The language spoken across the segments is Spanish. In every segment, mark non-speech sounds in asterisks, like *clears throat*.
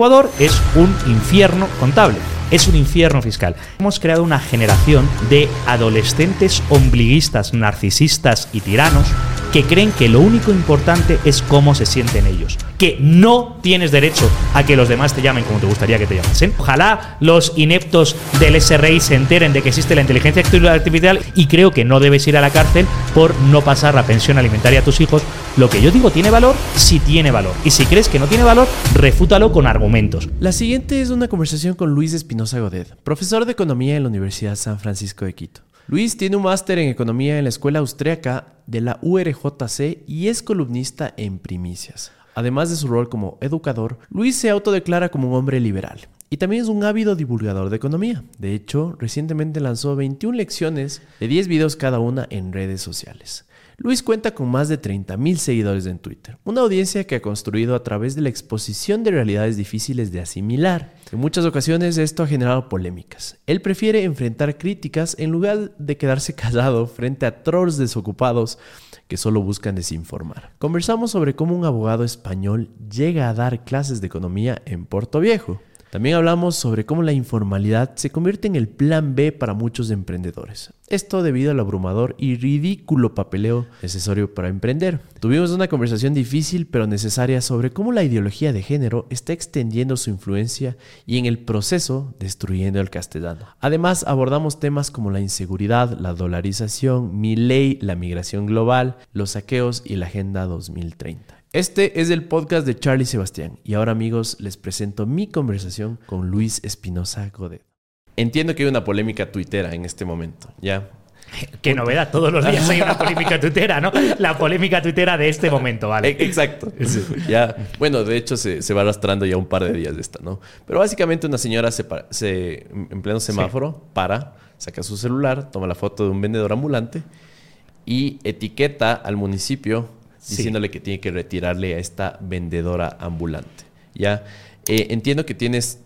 Ecuador es un infierno contable. Es un infierno fiscal. Hemos creado una generación de adolescentes ombliguistas, narcisistas y tiranos que creen que lo único importante es cómo se sienten ellos. Que no tienes derecho a que los demás te llamen como te gustaría que te llamasen. Ojalá los ineptos del SRI se enteren de que existe la inteligencia artificial y creo que no debes ir a la cárcel por no pasar la pensión alimentaria a tus hijos. Lo que yo digo tiene valor si tiene valor. Y si crees que no tiene valor, refútalo con argumentos. La siguiente es una conversación con Luis Espinosa Godet, profesor de economía en la Universidad San Francisco de Quito. Luis tiene un máster en economía en la Escuela Austriaca de la URJC y es columnista en Primicias. Además de su rol como educador, Luis se autodeclara como un hombre liberal y también es un ávido divulgador de economía. De hecho, recientemente lanzó 21 lecciones de 10 videos cada una en redes sociales. Luis cuenta con más de 30.000 seguidores en Twitter, una audiencia que ha construido a través de la exposición de realidades difíciles de asimilar. En muchas ocasiones esto ha generado polémicas. Él prefiere enfrentar críticas en lugar de quedarse *laughs* callado frente a trolls desocupados que solo buscan desinformar. Conversamos sobre cómo un abogado español llega a dar clases de economía en Puerto Viejo. También hablamos sobre cómo la informalidad se convierte en el plan B para muchos emprendedores. Esto debido al abrumador y ridículo papeleo necesario para emprender. Tuvimos una conversación difícil pero necesaria sobre cómo la ideología de género está extendiendo su influencia y en el proceso destruyendo el castellano. Además abordamos temas como la inseguridad, la dolarización, mi ley, la migración global, los saqueos y la Agenda 2030. Este es el podcast de Charlie Sebastián y ahora amigos les presento mi conversación con Luis Espinosa Godet. Entiendo que hay una polémica tuitera en este momento, ¿ya? *laughs* Qué novedad, todos los días hay una *laughs* polémica tuitera, ¿no? La polémica tuitera de este momento, ¿vale? E-, exacto. *laughs* Ya, bueno, de hecho se, va arrastrando ya un par de días de esta, ¿no? Pero básicamente una señora se, en pleno semáforo para, saca su celular, toma la foto de un vendedor ambulante y etiqueta al municipio diciéndole que tiene que retirarle a esta vendedora ambulante. Ya eh, entiendo que tienes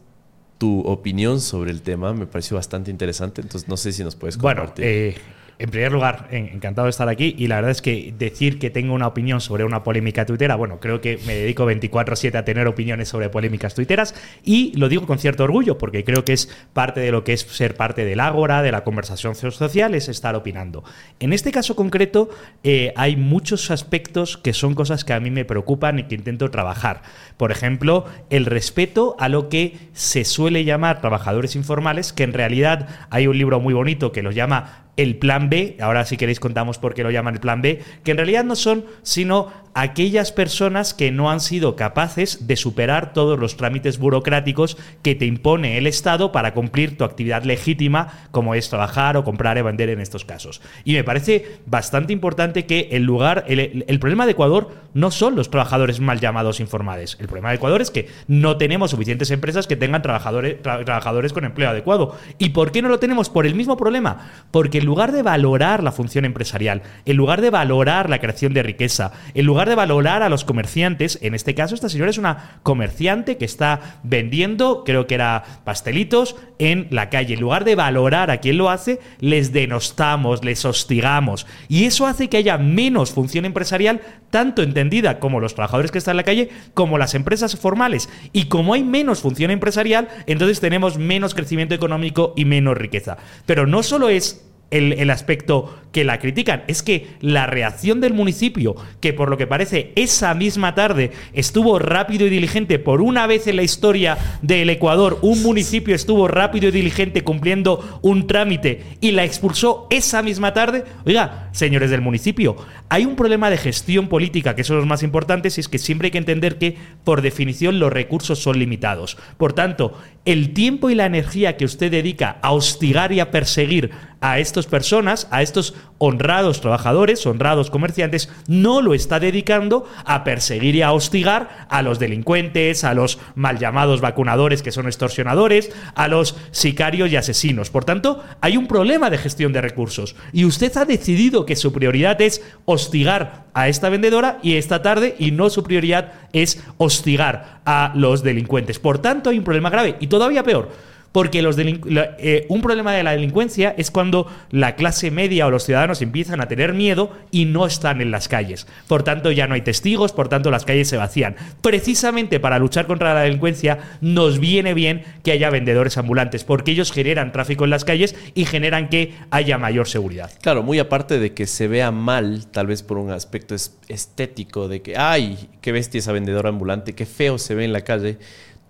tu opinión sobre el tema, me pareció bastante interesante, entonces no sé si nos puedes compartir. Bueno, eh, en primer lugar, encantado de estar aquí y la verdad es que decir que tengo una opinión sobre una polémica tuitera, bueno, creo que me dedico 24/7 a tener opiniones sobre polémicas tuiteras y lo digo con cierto orgullo porque creo que es parte de lo que es ser parte del ágora, de la conversación social, es estar opinando. En este caso concreto eh, hay muchos aspectos que son cosas que a mí me preocupan y que intento trabajar. Por ejemplo, el respeto a lo que se suele llamar trabajadores informales, que en realidad hay un libro muy bonito que los llama el plan B, ahora si queréis contamos por qué lo llaman el plan B, que en realidad no son sino aquellas personas que no han sido capaces de superar todos los trámites burocráticos que te impone el Estado para cumplir tu actividad legítima, como es trabajar o comprar o vender en estos casos. Y me parece bastante importante que el lugar, el, problema de Ecuador no son los trabajadores mal llamados informales. El problema de Ecuador es que no tenemos suficientes empresas que tengan trabajadores, trabajadores con empleo adecuado. ¿Y por qué no lo tenemos? Por el mismo problema. Porque en lugar de valorar la función empresarial, en lugar de valorar la creación de riqueza, en lugar de valorar a los comerciantes, en este caso esta señora es una comerciante que está vendiendo, creo que era pastelitos, en la calle. En lugar de valorar a quien lo hace, les denostamos, les hostigamos. Y eso hace que haya menos función empresarial, tanto entendida como los trabajadores que están en la calle, como las empresas formales. Y como hay menos función empresarial, entonces tenemos menos crecimiento económico y menos riqueza. Pero no solo es el, aspecto que la critican. Es que la reacción del municipio, que por lo que parece esa misma tarde estuvo rápido y diligente, por una vez en la historia del Ecuador, un municipio estuvo rápido y diligente cumpliendo un trámite y la expulsó esa misma tarde. Oiga, señores del municipio, hay un problema de gestión política, que son los más importantes, y es que siempre hay que entender que, por definición, los recursos son limitados. Por tanto, el tiempo y la energía que usted dedica a hostigar y a perseguir a estas personas, a estos honrados trabajadores, honrados comerciantes, no lo está dedicando a perseguir y a hostigar a los delincuentes, a los mal llamados vacunadores que son extorsionadores, a los sicarios y asesinos. Por tanto, hay un problema de gestión de recursos y usted ha decidido que su prioridad es hostigar a esta vendedora y esta tarde y no su prioridad es hostigar a los delincuentes. Por tanto, hay un problema grave y todavía peor Porque los eh, un problema de la delincuencia es cuando la clase media o los ciudadanos empiezan a tener miedo y no están en las calles. Por tanto, ya no hay testigos, por tanto, las calles se vacían. Precisamente para luchar contra la delincuencia, nos viene bien que haya vendedores ambulantes, porque ellos generan tráfico en las calles y generan que haya mayor seguridad. Claro, muy aparte de que se vea mal, tal vez por un aspecto estético, de que, ay, qué bestia esa vendedora ambulante, qué feo se ve en la calle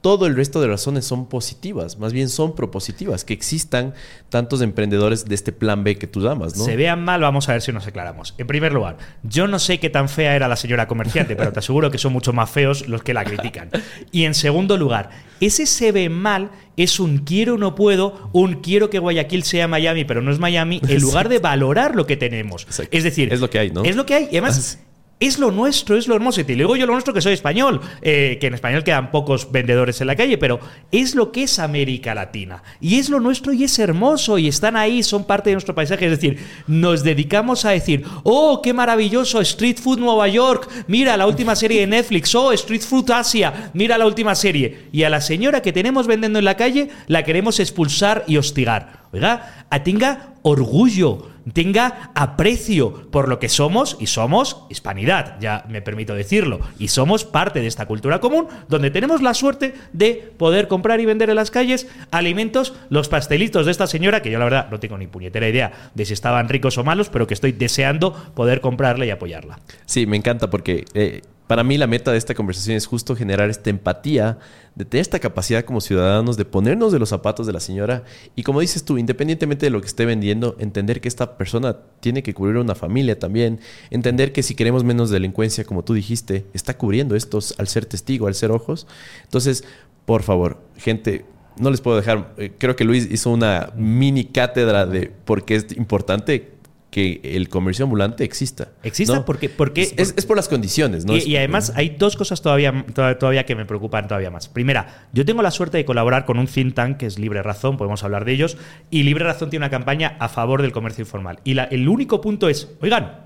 todo el resto de razones son positivas, más bien son propositivas, que existan tantos emprendedores de este plan B que tú llamas, ¿no? Se vean mal, vamos a ver si nos aclaramos. En primer lugar, yo no sé qué tan fea era la señora comerciante, pero te aseguro que son mucho más feos los que la critican. Y en segundo lugar, ese se ve mal es un quiero no puedo, un quiero que Guayaquil sea Miami, pero no es Miami, en *laughs* lugar de valorar lo que tenemos. Es decir, es lo que hay, ¿no? Es lo que hay. Y además, es lo nuestro, es lo hermoso. Y te digo yo lo nuestro que soy español, eh, que en español quedan pocos vendedores en la calle, pero es lo que es América Latina. Y es lo nuestro y es hermoso. Y están ahí, son parte de nuestro paisaje. Es decir, nos dedicamos a decir, oh, qué maravilloso, Street Food Nueva York, mira la última serie de Netflix, oh, Street Food Asia, mira la última serie. Y a la señora que tenemos vendiendo en la calle la queremos expulsar y hostigar. Oiga, tenga orgullo tenga aprecio por lo que somos y somos hispanidad, ya me permito decirlo, y somos parte de esta cultura común donde tenemos la suerte de poder comprar y vender en las calles alimentos, los pastelitos de esta señora, que yo la verdad no tengo ni puñetera idea de si estaban ricos o malos, pero que estoy deseando poder comprarla y apoyarla. Sí, me encanta porque eh, para mí la meta de esta conversación es justo generar esta empatía, de tener esta capacidad como ciudadanos de ponernos de los zapatos de la señora y como dices tú, independientemente de lo que esté vendiendo, entender que esta persona tiene que cubrir una familia también, entender que si queremos menos delincuencia, como tú dijiste, está cubriendo estos al ser testigo, al ser ojos. Entonces, por favor, gente, no les puedo dejar, eh, creo que Luis hizo una mini cátedra de por qué es importante que el comercio ambulante exista. Exista porque... porque es, por las condiciones, ¿no? Y, además hay dos cosas todavía, todavía que me preocupan todavía más. Primera, yo tengo la suerte de colaborar con un think tank que es Libre Razón, podemos hablar de ellos, y Libre Razón tiene una campaña a favor del comercio informal. Y el único punto es, oigan,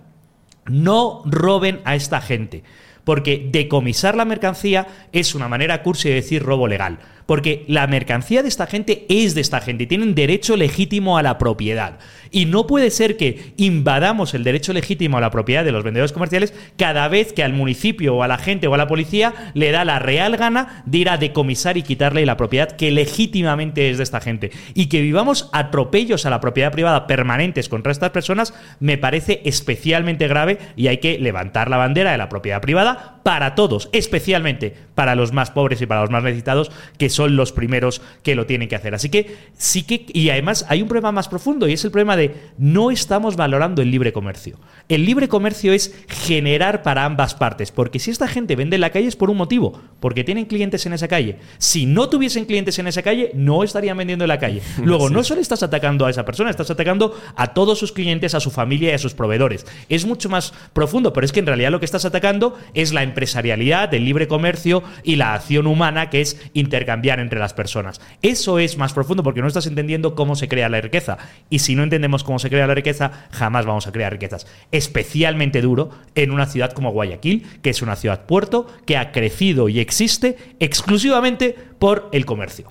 no roben a esta gente, porque decomisar la mercancía es una manera cursi de decir robo legal porque la mercancía de esta gente es de esta gente, tienen derecho legítimo a la propiedad. Y no puede ser que invadamos el derecho legítimo a la propiedad de los vendedores comerciales cada vez que al municipio o a la gente o a la policía le da la real gana de ir a decomisar y quitarle la propiedad que legítimamente es de esta gente. Y que vivamos atropellos a la propiedad privada permanentes contra estas personas me parece especialmente grave y hay que levantar la bandera de la propiedad privada para todos, especialmente para los más pobres y para los más necesitados, que son los primeros que lo tienen que hacer. Así que sí que, y además hay un problema más profundo y es el problema de no estamos valorando el libre comercio. El libre comercio es generar para ambas partes, porque si esta gente vende en la calle es por un motivo, porque tienen clientes en esa calle. Si no tuviesen clientes en esa calle, no estarían vendiendo en la calle. *laughs* Luego, no solo estás atacando a esa persona, estás atacando a todos sus clientes, a su familia y a sus proveedores. Es mucho más profundo, pero es que en realidad lo que estás atacando es la empresarialidad, el libre comercio y la acción humana, que es intercambiar entre las personas. Eso es más profundo porque no estás entendiendo cómo se crea la riqueza. Y si no entendemos cómo se crea la riqueza, jamás vamos a crear riquezas. Especialmente duro en una ciudad como Guayaquil, que es una ciudad puerto que ha crecido y existe exclusivamente por el comercio.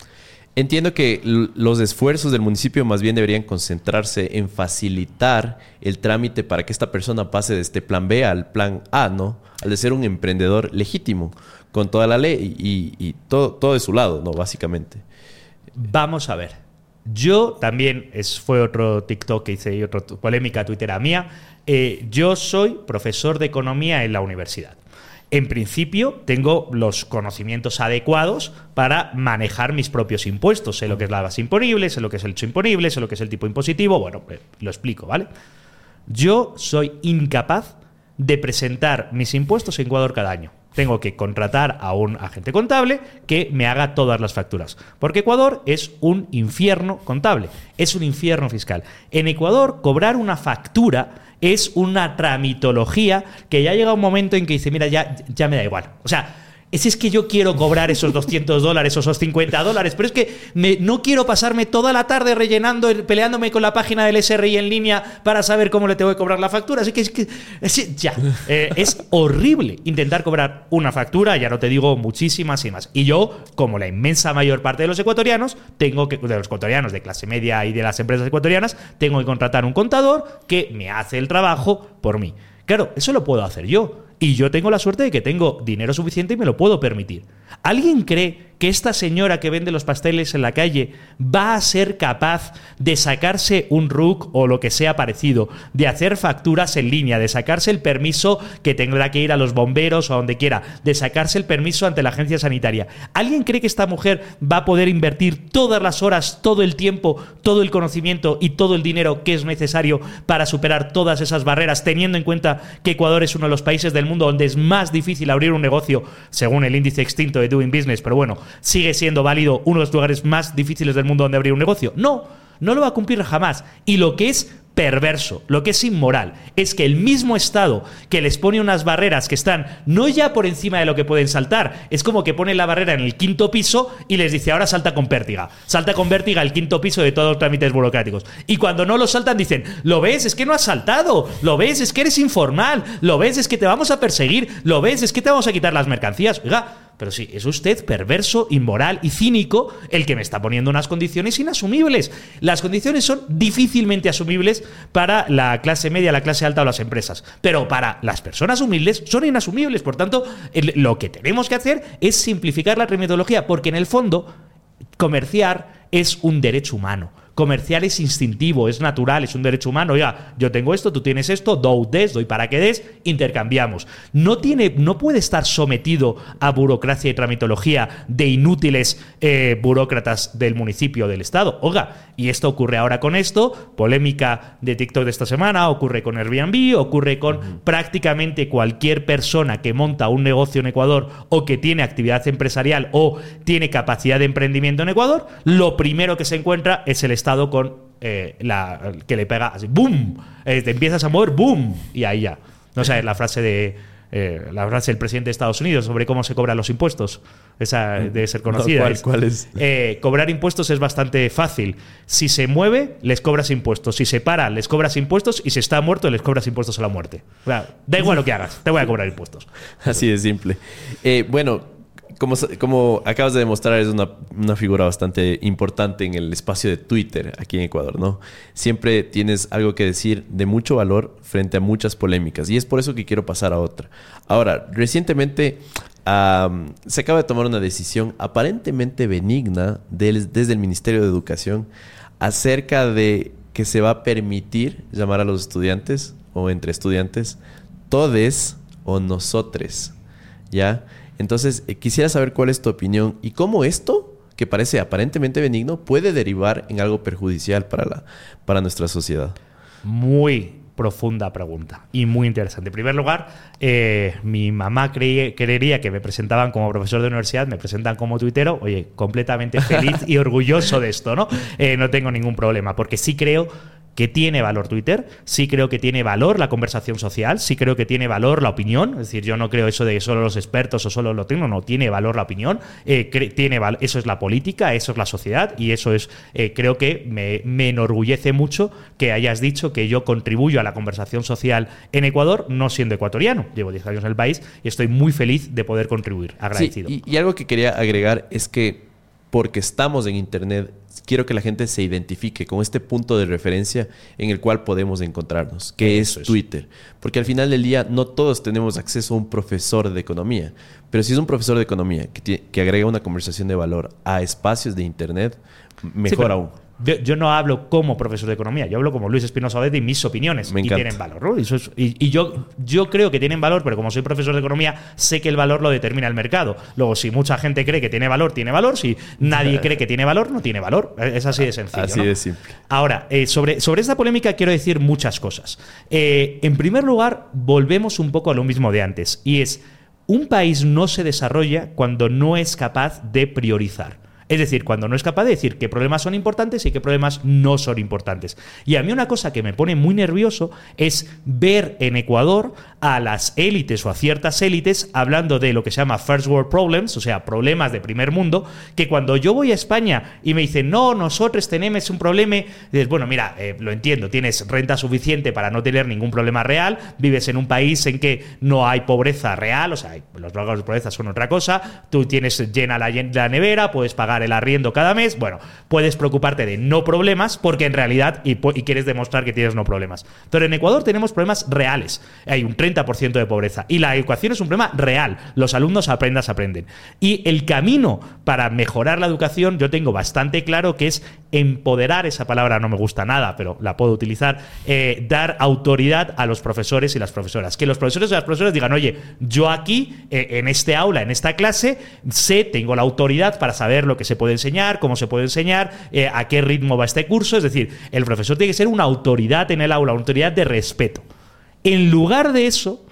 Entiendo que los esfuerzos del municipio más bien deberían concentrarse en facilitar el trámite para que esta persona pase de este plan B al plan A, ¿no? Al de ser un emprendedor legítimo con toda la ley y, todo, todo de su lado, ¿no? Básicamente. Vamos a ver. Yo también, fue otro TikTok que hice y otra polémica tuitera mía. Eh, yo soy profesor de economía en la universidad. En principio, tengo los conocimientos adecuados para manejar mis propios impuestos. Sé lo que es la base imponible, sé lo que es el hecho imponible, sé lo que es el tipo impositivo. Bueno, eh, lo explico, ¿vale? Yo soy incapaz de presentar mis impuestos en Ecuador cada año tengo que contratar a un agente contable que me haga todas las facturas. Porque Ecuador es un infierno contable, es un infierno fiscal. En Ecuador, cobrar una factura es una tramitología que ya llega un momento en que dice, mira, ya, ya me da igual. O sea, es, es que yo quiero cobrar esos 200 dólares o esos 50 dólares, pero es que me, no quiero pasarme toda la tarde rellenando, peleándome con la página del SRI en línea para saber cómo le tengo que cobrar la factura. Así que es que eh, es horrible intentar cobrar una factura, ya no te digo muchísimas y más. Y yo, como la inmensa mayor parte de los ecuatorianos, tengo que, de los ecuatorianos de clase media y de las empresas ecuatorianas, tengo que contratar un contador que me hace el trabajo por mí. Claro, eso lo puedo hacer yo. Y yo tengo la suerte de que tengo dinero suficiente y me lo puedo permitir. ¿Alguien cree que esta señora que vende los pasteles en la calle va a ser capaz de sacarse un RUC o lo que sea parecido, de hacer facturas en línea, de sacarse el permiso que tendrá que ir a los bomberos o a donde quiera, de sacarse el permiso ante la agencia sanitaria? ¿Alguien cree que esta mujer va a poder invertir todas las horas, todo el tiempo, todo el conocimiento y todo el dinero que es necesario para superar todas esas barreras, teniendo en cuenta que Ecuador es uno de los países del mundo donde es más difícil abrir un negocio, según el índice extinto de Doing Business, pero bueno, sigue siendo válido uno de los lugares más difíciles del mundo donde abrir un negocio. No, no lo va a cumplir jamás. Y lo que es perverso, lo que es inmoral, es que el mismo Estado que les pone unas barreras que están no ya por encima de lo que pueden saltar, es como que pone la barrera en el quinto piso y les dice ahora salta con pértiga, salta con vértiga el quinto piso de todos los trámites burocráticos. Y cuando no lo saltan dicen, lo ves, es que no has saltado, lo ves, es que eres informal, lo ves, es que te vamos a perseguir, lo ves, es que te vamos a quitar las mercancías. Oiga, pero sí, es usted perverso, inmoral y cínico el que me está poniendo unas condiciones inasumibles. Las condiciones son difícilmente asumibles para la clase media, la clase alta o las empresas. Pero para las personas humildes son inasumibles. Por tanto, lo que tenemos que hacer es simplificar la terminología, porque en el fondo, comerciar es un derecho humano comercial es instintivo, es natural, es un derecho humano. Oiga, yo tengo esto, tú tienes esto, do des, doy para que des, intercambiamos. No, tiene, no puede estar sometido a burocracia y tramitología de inútiles eh, burócratas del municipio del Estado. Oiga, y esto ocurre ahora con esto, polémica de TikTok de esta semana, ocurre con Airbnb, ocurre con prácticamente cualquier persona que monta un negocio en Ecuador o que tiene actividad empresarial o tiene capacidad de emprendimiento en Ecuador, lo primero que se encuentra es el Estado con eh, la, que le pega así, ¡boom! Eh, te empiezas a mover, ¡boom! Y ahí ya. No sé, la frase de. Eh, la frase del presidente de Estados Unidos sobre cómo se cobran los impuestos. Esa debe ser conocida. ¿Cuál, es? cobrar impuestos es bastante fácil. Si se mueve, les cobras impuestos. Si se para, les cobras impuestos. Y si está muerto, les cobras impuestos a la muerte. da igual lo que hagas, te voy a cobrar impuestos. Así de simple. bueno, como, como acabas de demostrar, es una, figura bastante importante en el espacio de Twitter aquí en Ecuador, ¿no? Siempre tienes algo que decir de mucho valor frente a muchas polémicas y es por eso que quiero pasar a otra. Ahora, recientemente se acaba de tomar una decisión aparentemente benigna desde el Ministerio de Educación acerca de que se va a permitir llamar a los estudiantes o entre estudiantes todes o nosotres, ¿ya? Entonces, eh, quisiera saber cuál es tu opinión y cómo esto, que parece aparentemente benigno, puede derivar en algo perjudicial para, la, para nuestra sociedad. Muy profunda pregunta y muy interesante. En primer lugar, eh, mi mamá creería que me presentaban como profesor de universidad, me presentan como tuitero. Oye, completamente feliz y orgulloso de esto, ¿no? Eh, no tengo ningún problema, porque sí creo que tiene valor Twitter, sí creo que tiene valor la conversación social, sí creo que tiene valor la opinión, es decir, yo no creo eso de solo los expertos o solo lo tengo, no, tiene valor la opinión, eh, tiene eso es la política, eso es la sociedad y eso es, eh, creo que me, me, enorgullece mucho que hayas dicho que yo contribuyo a la conversación social en Ecuador, no siendo ecuatoriano, llevo 10 años en el país y estoy muy feliz de poder contribuir, agradecido. y algo que quería agregar es que porque estamos en Internet, quiero que la gente se identifique con este punto de referencia en el cual podemos encontrarnos, que es Twitter. Porque al final del día no todos tenemos acceso a un profesor de economía, pero si es un profesor de economía que, que agrega una conversación de valor a espacios de Internet, mejor aún. Yo, no hablo como profesor de economía, yo hablo como Luis Espinosa Odete y mis opiniones y tienen valor. y, yo, yo creo que tienen valor, pero como soy profesor de economía, sé que el valor lo determina el mercado. Luego, si mucha gente cree que tiene valor, tiene valor. Si nadie *laughs* cree que tiene valor, no tiene valor. Es así de sencillo. Así de simple. Ahora, eh, sobre, sobre esta polémica quiero decir muchas cosas. Eh, en primer lugar, volvemos un poco a lo mismo de antes, y es, un país no se desarrolla cuando no es capaz de priorizar. Es decir, cuando no es capaz de decir qué problemas son importantes y qué problemas no son importantes. Y a mí una cosa que me pone muy nervioso es ver en Ecuador a las élites o a ciertas élites hablando de lo que se llama first world problems, o sea, problemas de primer mundo, que cuando yo voy a España y me dicen, no, nosotros tenemos un problema, dices, bueno, mira, eh, lo entiendo, tienes renta suficiente para no tener ningún problema real, vives en un país en que no hay pobreza real, o sea, los rasgos de pobreza son otra cosa, tú tienes llena la, la nevera, puedes pagar el arriendo cada mes, bueno, puedes preocuparte de no problemas porque en realidad, y, quieres demostrar que tienes no problemas. Pero en Ecuador tenemos problemas reales, hay un 30% de pobreza y la educación es un problema real, los alumnos aprendas, aprenden. Y el camino para mejorar la educación yo tengo bastante claro que es empoderar, esa palabra no me gusta nada, pero la puedo utilizar, eh, dar autoridad a los profesores y las profesoras. Que los profesores y las profesoras digan, oye, yo aquí, eh, en este aula, en esta clase, sé, tengo la autoridad para saber lo que se puede enseñar, cómo se puede enseñar, eh, a qué ritmo va este curso. Es decir, el profesor tiene que ser una autoridad en el aula, una autoridad de respeto. En lugar de eso,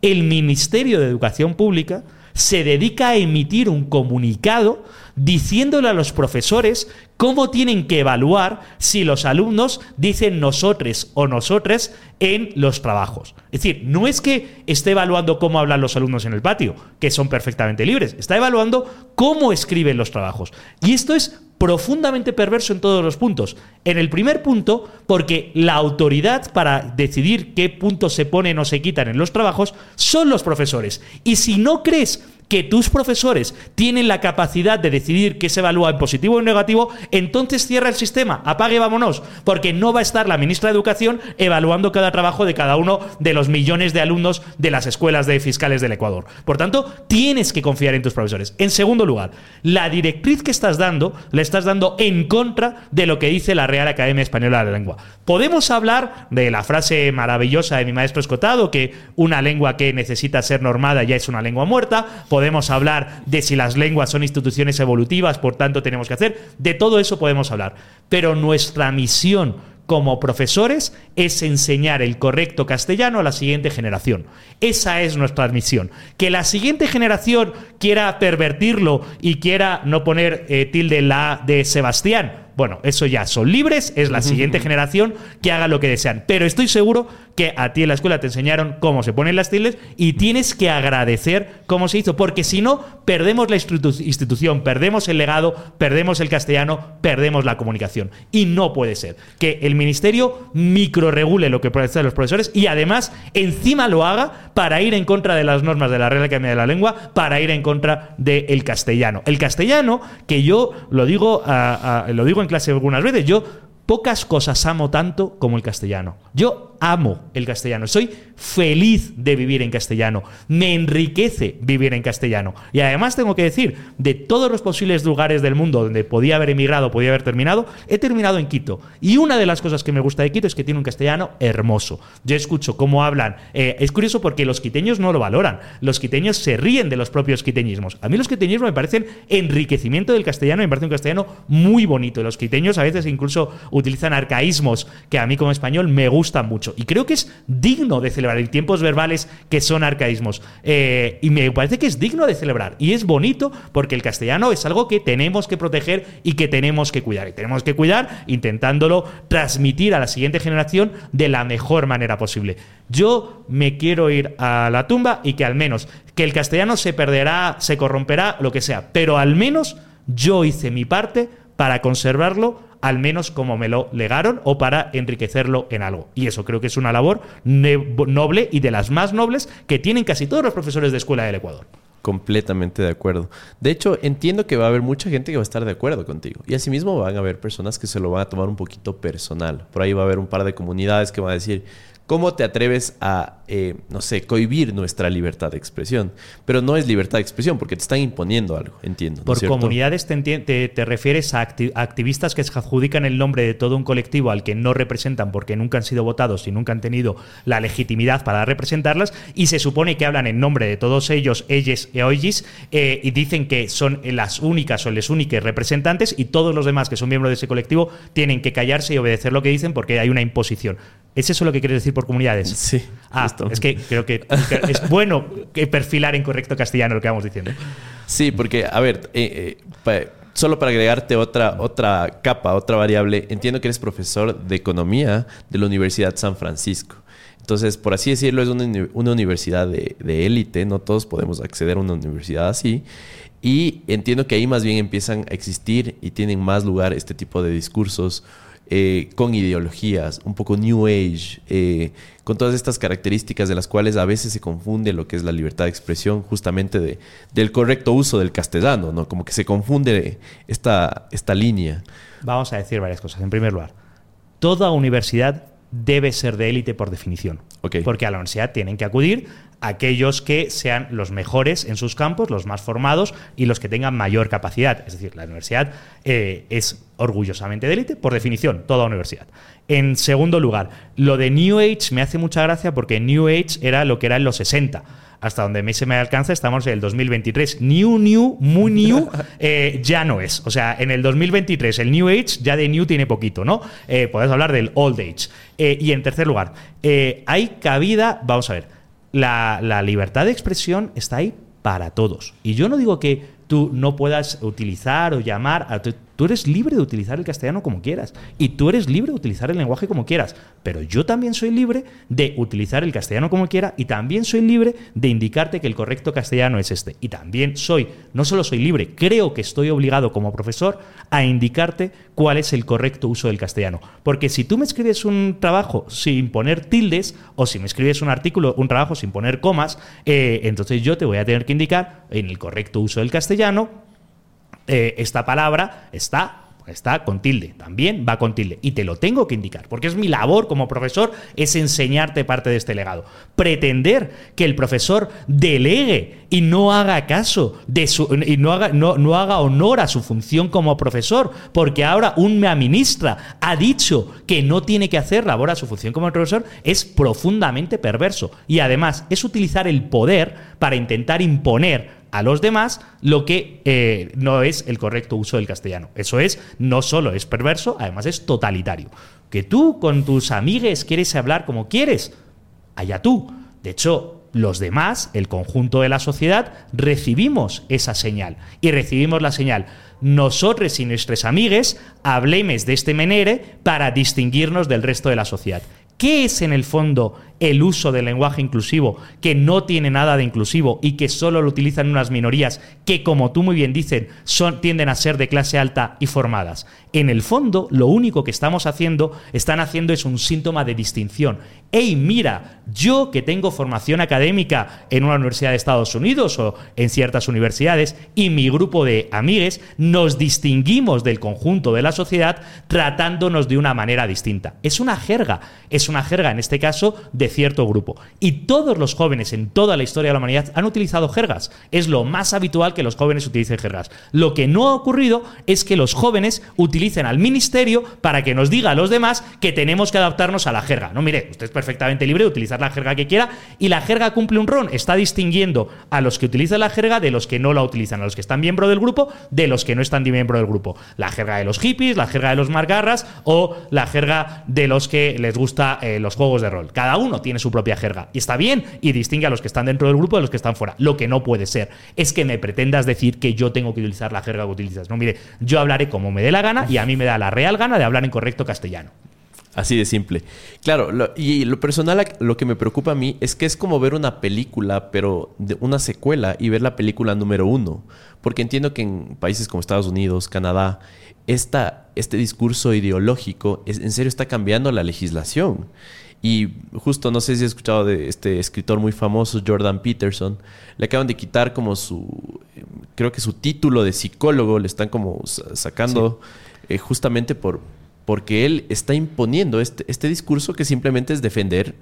el Ministerio de Educación Pública se dedica a emitir un comunicado diciéndole a los profesores cómo tienen que evaluar si los alumnos dicen nosotros o nosotras en los trabajos. Es decir, no es que esté evaluando cómo hablan los alumnos en el patio, que son perfectamente libres, está evaluando cómo escriben los trabajos. Y esto es profundamente perverso en todos los puntos. En el primer punto, porque la autoridad para decidir qué puntos se ponen o se quitan en los trabajos son los profesores. Y si no crees que tus profesores tienen la capacidad de decidir qué se evalúa en positivo o en negativo, entonces cierra el sistema, apague y vámonos, porque no va a estar la ministra de Educación evaluando cada trabajo de cada uno de los millones de alumnos de las escuelas de fiscales del Ecuador. Por tanto, tienes que confiar en tus profesores. En segundo lugar, la directriz que estás dando, la estás dando en contra de lo que dice la Real Academia Española de la Lengua. Podemos hablar de la frase maravillosa de mi maestro Escotado, que una lengua que necesita ser normada ya es una lengua muerta hablar de si las lenguas son instituciones evolutivas, por tanto tenemos que hacer, de todo eso podemos hablar. Pero nuestra misión como profesores es enseñar el correcto castellano a la siguiente generación. Esa es nuestra misión. Que la siguiente generación quiera pervertirlo y quiera no poner eh, tilde la de Sebastián, bueno, eso ya son libres, es la siguiente generación que haga lo que desean. Pero estoy seguro que a ti en la escuela te enseñaron cómo se ponen las tildes y tienes que agradecer cómo se hizo, porque si no, perdemos la institución, perdemos el legado, perdemos el castellano, perdemos la comunicación. Y no puede ser que el ministerio microregule lo que pueden los profesores y además encima lo haga para ir en contra de las normas de la Real Academia de la Lengua, para ir en contra del castellano. El castellano, que yo lo digo, lo digo en clase algunas veces, yo pocas cosas amo tanto como el castellano. Yo amo el castellano, soy feliz de vivir en castellano, me enriquece vivir en castellano. Y además tengo que decir, de todos los posibles lugares del mundo donde podía haber emigrado, podía haber terminado, he terminado en Quito. Y una de las cosas que me gusta de Quito es que tiene un castellano hermoso. Yo escucho cómo hablan. Eh, es curioso porque los quiteños no lo valoran. Los quiteños se ríen de los propios quiteñismos. A mí los quiteñismos me parecen enriquecimiento del castellano, me parece un castellano muy bonito. Los quiteños a veces incluso utilizan arcaísmos que a mí como español me gustan mucho. Y creo que es digno de celebrar en tiempos verbales que son arcaísmos. Eh, y me parece que es digno de celebrar. Y es bonito porque el castellano es algo que tenemos que proteger y que tenemos que cuidar. Y tenemos que cuidar intentándolo transmitir a la siguiente generación de la mejor manera posible. Yo me quiero ir a la tumba y que al menos que el castellano se perderá, se corromperá, lo que sea. Pero al menos yo hice mi parte para conservarlo al menos como me lo legaron o para enriquecerlo en algo. Y eso creo que es una labor noble y de las más nobles que tienen casi todos los profesores de escuela del Ecuador. Completamente de acuerdo. De hecho, entiendo que va a haber mucha gente que va a estar de acuerdo contigo. Y asimismo van a haber personas que se lo van a tomar un poquito personal. Por ahí va a haber un par de comunidades que van a decir, ¿Cómo te atreves a, eh, no sé, cohibir nuestra libertad de expresión? Pero no es libertad de expresión porque te están imponiendo algo, entiendo. Por comunidades te, refieres a activistas que se adjudican el nombre de todo un colectivo al que no representan porque nunca han sido votados y nunca han tenido la legitimidad para representarlas y se supone que hablan en nombre de todos ellos, ellos y hoyis, eh, y dicen que son las únicas o les únicas representantes y todos los demás que son miembros de ese colectivo tienen que callarse y obedecer lo que dicen porque hay una imposición. ¿Es eso lo que quieres decir por comunidades? Sí. Ah, es que creo que es bueno perfilar en correcto castellano lo que vamos diciendo. Sí, porque, a ver, eh, eh, solo para agregarte otra, otra capa, otra variable, entiendo que eres profesor de economía de la Universidad San Francisco. Entonces, por así decirlo, es una, universidad de élite, no todos podemos acceder a una universidad así. Y entiendo que ahí más bien empiezan a existir y tienen más lugar este tipo de discursos eh, con ideologías, un poco New Age, eh, con todas estas características de las cuales a veces se confunde lo que es la libertad de expresión justamente de, del correcto uso del castellano, ¿no? Como que se confunde esta, esta línea. Vamos a decir varias cosas. En primer lugar, toda universidad debe ser de élite por definición. Porque a la universidad tienen que acudir aquellos que sean los mejores en sus campos, los más formados y los que tengan mayor capacidad. Es decir, la universidad eh, es orgullosamente de élite, por definición, toda universidad. En segundo lugar, lo de New Age me hace mucha gracia porque New Age era lo que era en los 60 hasta donde me se me alcanza, estamos en el 2023. New, new, muy new, *laughs* eh, ya no es. O sea, en el 2023 el New Age ya de New tiene poquito, ¿no? Eh, Podemos hablar del Old Age. Eh, y en tercer lugar, hay cabida, vamos a ver, la, la libertad de expresión está ahí para todos. Y yo no digo que tú no puedas utilizar o llamar a Tú eres libre de utilizar el castellano como quieras y tú eres libre de utilizar el lenguaje como quieras, pero yo también soy libre de utilizar el castellano como quiera y también soy libre de indicarte que el correcto castellano es este. Y también soy, no solo soy libre, creo que estoy obligado como profesor a indicarte cuál es el correcto uso del castellano. Porque si tú me escribes un trabajo sin poner tildes o si me escribes un artículo, un trabajo sin poner comas, eh, entonces yo te voy a tener que indicar en el correcto uso del castellano eh, esta palabra está está con tilde, también va con tilde. Y te lo tengo que indicar, porque es mi labor como profesor, es enseñarte parte de este legado. Pretender que el profesor delegue y no haga caso de su, y no haga, no, no haga honor a su función como profesor, porque ahora un me administra ha dicho que no tiene que hacer labor a su función como profesor, es profundamente perverso. Y además es utilizar el poder para intentar imponer a los demás lo que eh, no es el correcto uso del castellano. Eso es, no solo es perverso, además es totalitario. Que tú con tus amigues quieres hablar como quieres, allá tú. De hecho, los demás, el conjunto de la sociedad, recibimos esa señal. Y recibimos la señal. Nosotros y nuestros amigues hablemos de este menere para distinguirnos del resto de la sociedad. ¿Qué es en el fondo el uso del lenguaje inclusivo que no tiene nada de inclusivo y que solo lo utilizan unas minorías que, como tú muy bien dices, son, tienden a ser de clase alta y formadas? En el fondo, lo único que estamos haciendo, están haciendo es un síntoma de distinción. Hey, mira, yo que tengo formación académica en una universidad de Estados Unidos o en ciertas universidades y mi grupo de amigues nos distinguimos del conjunto de la sociedad tratándonos de una manera distinta. Es una jerga, es una jerga en este caso de cierto grupo. Y todos los jóvenes en toda la historia de la humanidad han utilizado jergas. Es lo más habitual que los jóvenes utilicen jergas. Lo que no ha ocurrido es que los jóvenes utilicen al ministerio para que nos diga a los demás que tenemos que adaptarnos a la jerga. No, mire, usted es perfectamente libre de utilizar la jerga que quiera y la jerga cumple un rol. Está distinguiendo a los que utilizan la jerga de los que no la utilizan, a los que están miembro del grupo de los que no están miembro del grupo. La jerga de los hippies, la jerga de los margarras o la jerga de los que les gusta eh, los juegos de rol. Cada uno tiene su propia jerga y está bien y distingue a los que están dentro del grupo de los que están fuera. Lo que no puede ser es que me pretendas decir que yo tengo que utilizar la jerga que utilizas. No, mire, yo hablaré como me dé la gana y a mí me da la real gana de hablar en correcto castellano. Así de simple. Claro, y lo personal, lo que me preocupa a mí es que es como ver una película, pero una secuela y ver la película número uno. Porque entiendo que en países como Estados Unidos, Canadá, esta, este discurso ideológico en serio está cambiando la legislación. Y justo, no sé si has escuchado de este escritor muy famoso, Jordan Peterson, le acaban de quitar como su, creo que su título de psicólogo, le están como sacando eh, justamente por, porque él está imponiendo este, este discurso que simplemente es defender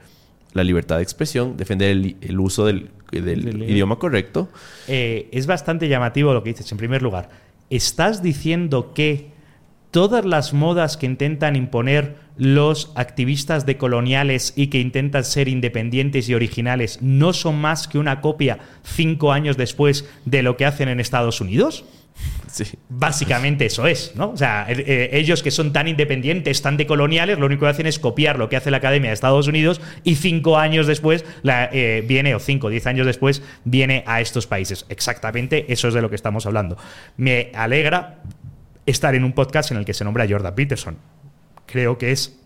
la libertad de expresión, defender el, uso del, idioma correcto. Eh, es bastante llamativo lo que dices. En primer lugar, estás diciendo que todas las modas que intentan imponer los activistas decoloniales y que intentan ser independientes y originales no son más que una copia cinco años después de lo que hacen en Estados Unidos? Sí. Básicamente eso es, ¿no? O sea, eh, ellos que son tan independientes, tan decoloniales, lo único que hacen es copiar lo que hace la Academia de Estados Unidos y cinco años después la, eh, viene, o cinco, diez años después, viene a estos países. Exactamente eso es de lo que estamos hablando. Me alegra estar en un podcast en el que se nombra Jordan Peterson. Creo que es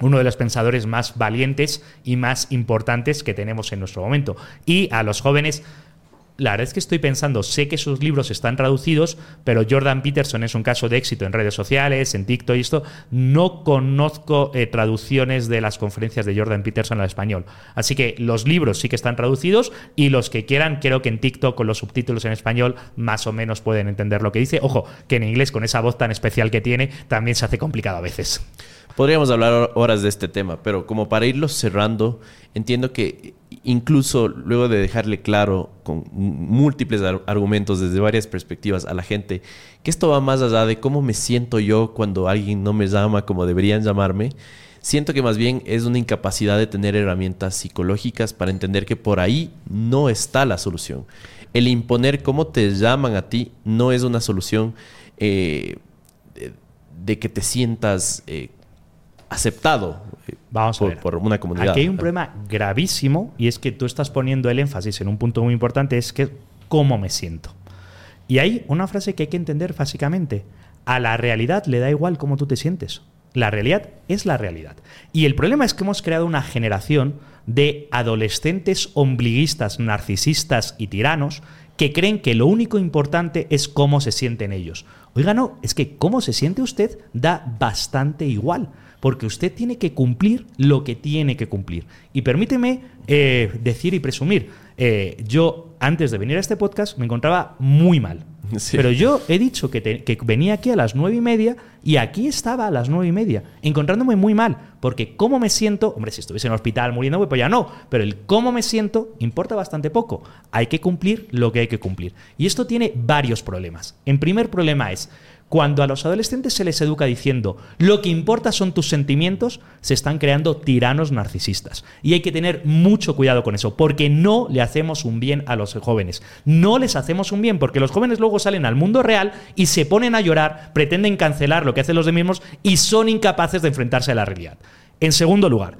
uno de los pensadores más valientes y más importantes que tenemos en nuestro momento. Y a los jóvenes la verdad es que estoy pensando, sé que sus libros están traducidos, pero Jordan Peterson es un caso de éxito en redes sociales, en TikTok y esto. No conozco eh, traducciones de las conferencias de Jordan Peterson al español. Así que los libros sí que están traducidos y los que quieran, creo que en TikTok con los subtítulos en español más o menos pueden entender lo que dice. Ojo, que en inglés con esa voz tan especial que tiene también se hace complicado a veces. Podríamos hablar horas de este tema, pero como para irlo cerrando, entiendo que incluso luego de dejarle claro con múltiples argumentos desde varias perspectivas a la gente que esto va más allá de cómo me siento yo cuando alguien no me llama como deberían llamarme, siento que más bien es una incapacidad de tener herramientas psicológicas para entender que por ahí no está la solución. El imponer cómo te llaman a ti no es una solución eh, de, que te sientas eh, aceptado Vamos por, a ver. por una comunidad. Aquí hay un problema gravísimo y es que tú estás poniendo el énfasis en un punto muy importante, es que cómo me siento. Y hay una frase que hay que entender básicamente. A la realidad le da igual cómo tú te sientes. La realidad es la realidad. Y el problema es que hemos creado una generación de adolescentes ombliguistas, narcisistas y tiranos que creen que lo único importante es cómo se sienten ellos. Oiga, no, es que cómo se siente usted da bastante igual porque usted tiene que cumplir lo que tiene que cumplir. Y permíteme eh, decir y presumir, eh, yo antes de venir a este podcast me encontraba muy mal. *laughs* Pero yo he dicho que, venía aquí a las nueve y media y aquí estaba a las nueve y media, encontrándome muy mal, porque cómo me siento, hombre, si estuviese en el hospital muriendo, pues ya no, pero el cómo me siento importa bastante poco. Hay que cumplir lo que hay que cumplir. Y esto tiene varios problemas. En primer problema es, cuando a los adolescentes se les educa diciendo lo que importa son tus sentimientos, se están creando tiranos narcisistas. Y hay que tener mucho cuidado con eso, porque no le hacemos un bien a los jóvenes. No les hacemos un bien, porque los jóvenes luego salen al mundo real y se ponen a llorar, pretenden cancelar lo que hacen los de mismos y son incapaces de enfrentarse a la realidad. En segundo lugar,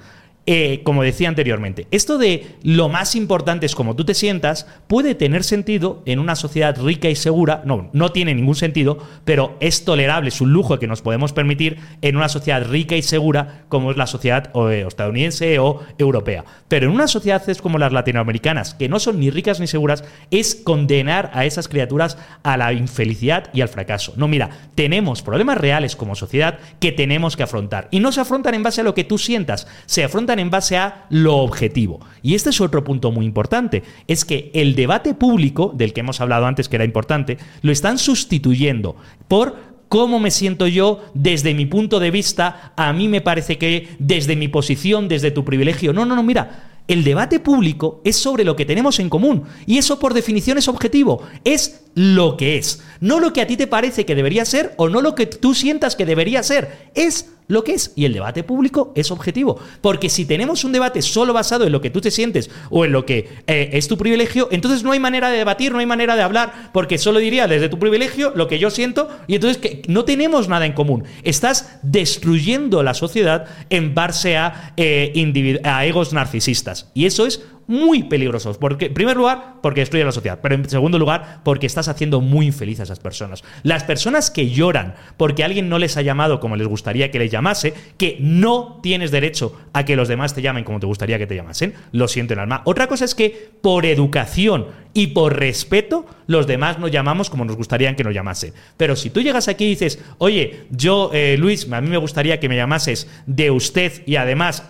eh, como decía anteriormente, esto de lo más importante es cómo tú te sientas puede tener sentido en una sociedad rica y segura, no, no tiene ningún sentido, pero es tolerable, es un lujo que nos podemos permitir en una sociedad rica y segura como es la sociedad eh, estadounidense o europea. Pero en una sociedad como las latinoamericanas, que no son ni ricas ni seguras, es condenar a esas criaturas a la infelicidad y al fracaso. No, mira, tenemos problemas reales como sociedad que tenemos que afrontar. Y no se afrontan en base a lo que tú sientas, se afrontan en base a lo objetivo. Y este es otro punto muy importante, es que el debate público, del que hemos hablado antes que era importante, lo están sustituyendo por cómo me siento yo desde mi punto de vista, a mí me parece que desde mi posición, desde tu privilegio. No, no, no, mira. El debate público es sobre lo que tenemos en común y eso por definición es objetivo, es lo que es, no lo que a ti te parece que debería ser o no lo que tú sientas que debería ser, es lo que es. Y el debate público es objetivo. Porque si tenemos un debate solo basado en lo que tú te sientes o en lo que eh, es tu privilegio, entonces no hay manera de debatir, no hay manera de hablar, porque solo diría desde tu privilegio lo que yo siento y entonces que no tenemos nada en común. Estás destruyendo la sociedad en base a, eh, a egos narcisistas. Y eso es muy peligrosos. Porque, en primer lugar, porque destruye la sociedad. Pero en segundo lugar, porque estás haciendo muy infeliz a esas personas. Las personas que lloran porque alguien no les ha llamado como les gustaría que les llamase, que no tienes derecho a que los demás te llamen como te gustaría que te llamasen, lo siento en alma. Otra cosa es que por educación y por respeto, los demás nos llamamos como nos gustaría que nos llamasen. Pero si tú llegas aquí y dices, oye, yo, eh, Luis, a mí me gustaría que me llamases de usted y además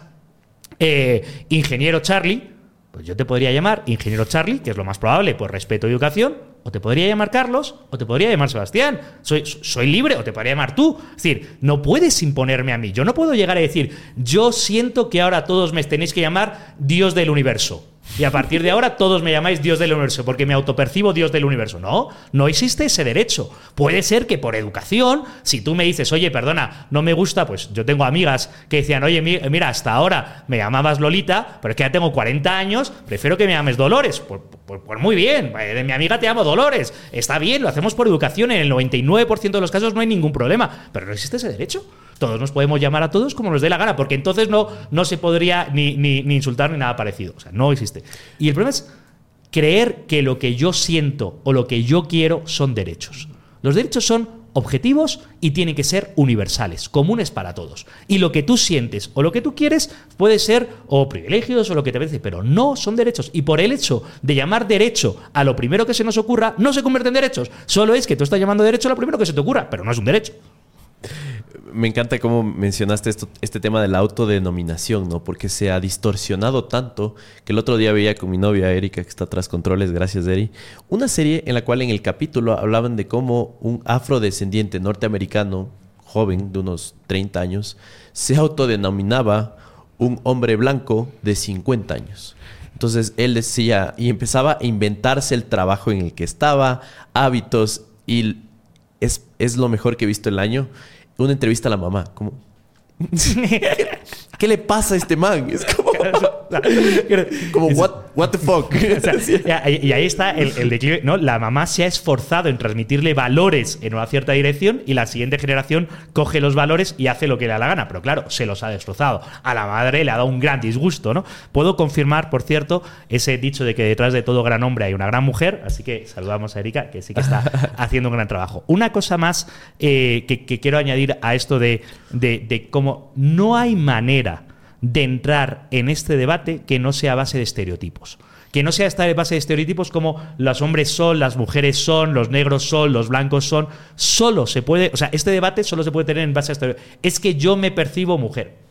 eh, ingeniero Charlie, pues yo te podría llamar ingeniero Charlie, que es lo más probable, por respeto y educación, o te podría llamar Carlos, o te podría llamar Sebastián. Soy, soy libre, o te podría llamar tú. Es decir, no puedes imponerme a mí. Yo no puedo llegar a decir, yo siento que ahora todos me tenéis que llamar Dios del universo. Y a partir de ahora todos me llamáis Dios del universo, porque me autopercibo Dios del universo. No, no existe ese derecho. Puede ser que por educación, si tú me dices, oye, perdona, no me gusta, pues yo tengo amigas que decían, oye, mira, hasta ahora me llamabas Lolita, pero es que ya tengo 40 años, prefiero que me llames Dolores. Pues, pues, pues muy bien, de mi amiga te llamo Dolores. Está bien, lo hacemos por educación, en el 99% de los casos no hay ningún problema, pero no existe ese derecho. Todos nos podemos llamar a todos como nos dé la gana, porque entonces no, no se podría ni, ni, insultar ni nada parecido. O sea, no existe. Y el problema es creer que lo que yo siento o lo que yo quiero son derechos. Los derechos son objetivos y tienen que ser universales, comunes para todos. Y lo que tú sientes o lo que tú quieres puede ser o privilegios o lo que te parece, pero no son derechos. Y por el hecho de llamar derecho a lo primero que se nos ocurra, no se convierte en derechos. Solo es que tú estás llamando derecho a lo primero que se te ocurra, pero no es un derecho me encanta cómo mencionaste esto, este tema de la autodenominación, ¿no? Porque se ha distorsionado tanto que el otro día veía con mi novia Erika, que está tras controles, gracias Eri, una serie en la cual en el capítulo hablaban de cómo un afrodescendiente norteamericano, joven, de unos 30 años, se autodenominaba un hombre blanco de 50 años. Entonces él decía y empezaba a inventarse el trabajo en el que estaba, hábitos, y es, es lo mejor que he visto el año una entrevista a la mamá, como... *laughs* ¿Qué le pasa a este man? Es como... *laughs* como, what, what, the fuck. *laughs* *laughs* y ahí está el, declive. ¿no? La mamá se ha esforzado en transmitirle valores en una cierta dirección y la siguiente generación coge los valores y hace lo que le da la gana. Pero claro, se los ha destrozado. A la madre le ha dado un gran disgusto. ¿no? Puedo confirmar, por cierto, ese dicho de que detrás de todo gran hombre hay una gran mujer. Así que saludamos a Erika, que sí que está haciendo un gran trabajo. Una cosa más eh, que, quiero añadir a esto de, de, de cómo no hay manera de entrar en este debate que no sea a base de estereotipos. Que no sea esta base de estereotipos como los hombres son, las mujeres son, los negros son, los blancos son. Solo se puede, o sea, este debate solo se puede tener en base a estereotipos. Es que yo me percibo mujer.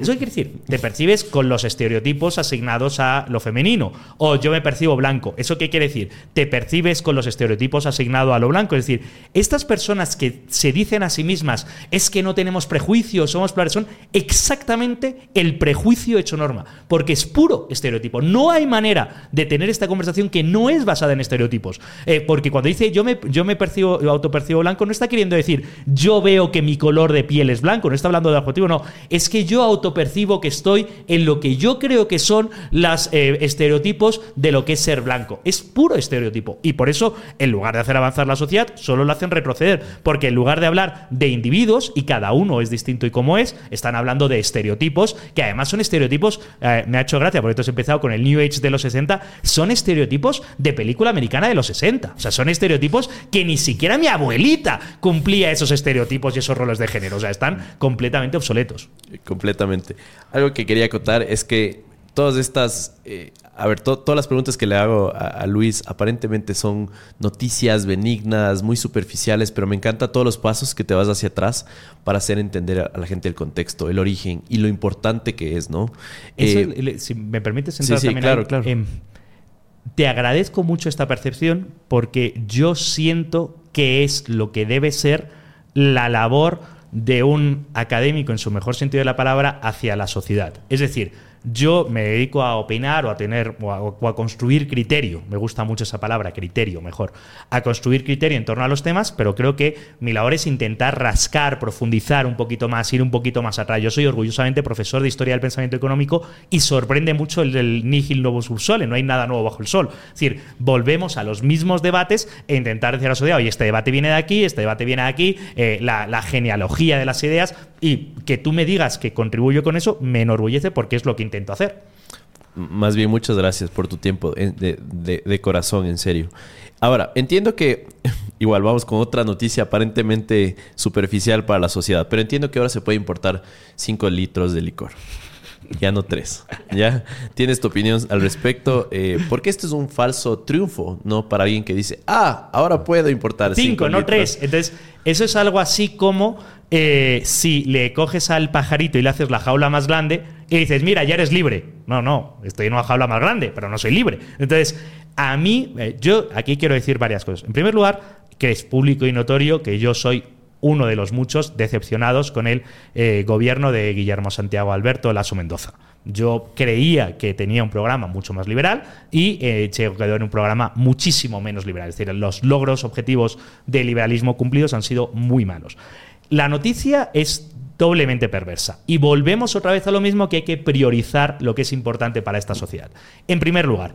¿Eso quiere decir? Te percibes con los estereotipos asignados a lo femenino. O yo me percibo blanco. ¿Eso qué quiere decir? Te percibes con los estereotipos asignados a lo blanco. Es decir, estas personas que se dicen a sí mismas es que no tenemos prejuicios, somos plurales, son exactamente el prejuicio hecho norma. Porque es puro estereotipo. No hay manera de tener esta conversación que no es basada en estereotipos. Eh, porque cuando dice yo me, yo me percibo, autopercibo blanco, no está queriendo decir yo veo que mi color de piel es blanco. No está hablando de objetivo, no. Es que yo yo autopercibo que estoy en lo que yo creo que son los eh, estereotipos de lo que es ser blanco. Es puro estereotipo. Y por eso, en lugar de hacer avanzar la sociedad, solo lo hacen retroceder. Porque en lugar de hablar de individuos, y cada uno es distinto y como es, están hablando de estereotipos, que además son estereotipos, eh, me ha hecho gracia, porque esto he empezado con el New Age de los 60, son estereotipos de película americana de los 60. O sea, son estereotipos que ni siquiera mi abuelita cumplía esos estereotipos y esos roles de género. O sea, están completamente obsoletos completamente. Algo que quería acotar es que todas estas, eh, a ver, todas las preguntas que le hago a, Luis aparentemente son noticias benignas, muy superficiales, pero me encanta todos los pasos que te vas hacia atrás para hacer entender a la gente el contexto, el origen y lo importante que es, ¿no? Eh, si me permites entrar sí, claro, claro. Em, te agradezco mucho esta percepción porque yo siento que es lo que debe ser la labor de un académico en su mejor sentido de la palabra hacia la sociedad. Es decir, yo me dedico a opinar o a tener o a, construir criterio, me gusta mucho esa palabra, criterio, mejor, a construir criterio en torno a los temas, pero creo que mi labor es intentar rascar, profundizar un poquito más, ir un poquito más atrás. Yo soy orgullosamente profesor de historia del pensamiento económico y sorprende mucho el, del nihil novo subsole, no hay nada nuevo bajo el sol. Es decir, volvemos a los mismos debates e intentar decir a la sociedad, oye, este debate viene de aquí, este debate viene de aquí, eh, la genealogía de las ideas, y que tú me digas que contribuyo con eso, me enorgullece porque es lo que intento hacer. Más bien, muchas gracias por tu tiempo, de, corazón, en serio. Ahora, entiendo que, *laughs* igual vamos con otra noticia aparentemente superficial para la sociedad, pero entiendo que ahora se puede importar 5 litros de licor. Ya no 3. ¿Ya? ¿Tienes tu opinión al respecto? Eh, porque esto es un falso triunfo, ¿no? Para alguien que dice, ah, ahora puedo importar 5, no 3. Entonces, eso es algo así como eh, si le coges al pajarito y le haces la jaula más grande y dices, mira, ya eres libre. No, no, estoy en una jaula más grande, pero no soy libre. Entonces, a mí, eh, yo aquí quiero decir varias cosas. En primer lugar, que es público y notorio que yo soy uno de los muchos decepcionados con el eh, gobierno de Guillermo Santiago Alberto Lasso Mendoza. Yo creía que tenía un programa mucho más liberal y eh, quedó en un programa muchísimo menos liberal. Es decir, los logros objetivos de liberalismo cumplidos han sido muy malos. La noticia es doblemente perversa. Y volvemos otra vez a lo mismo que hay que priorizar lo que es importante para esta sociedad. En primer lugar,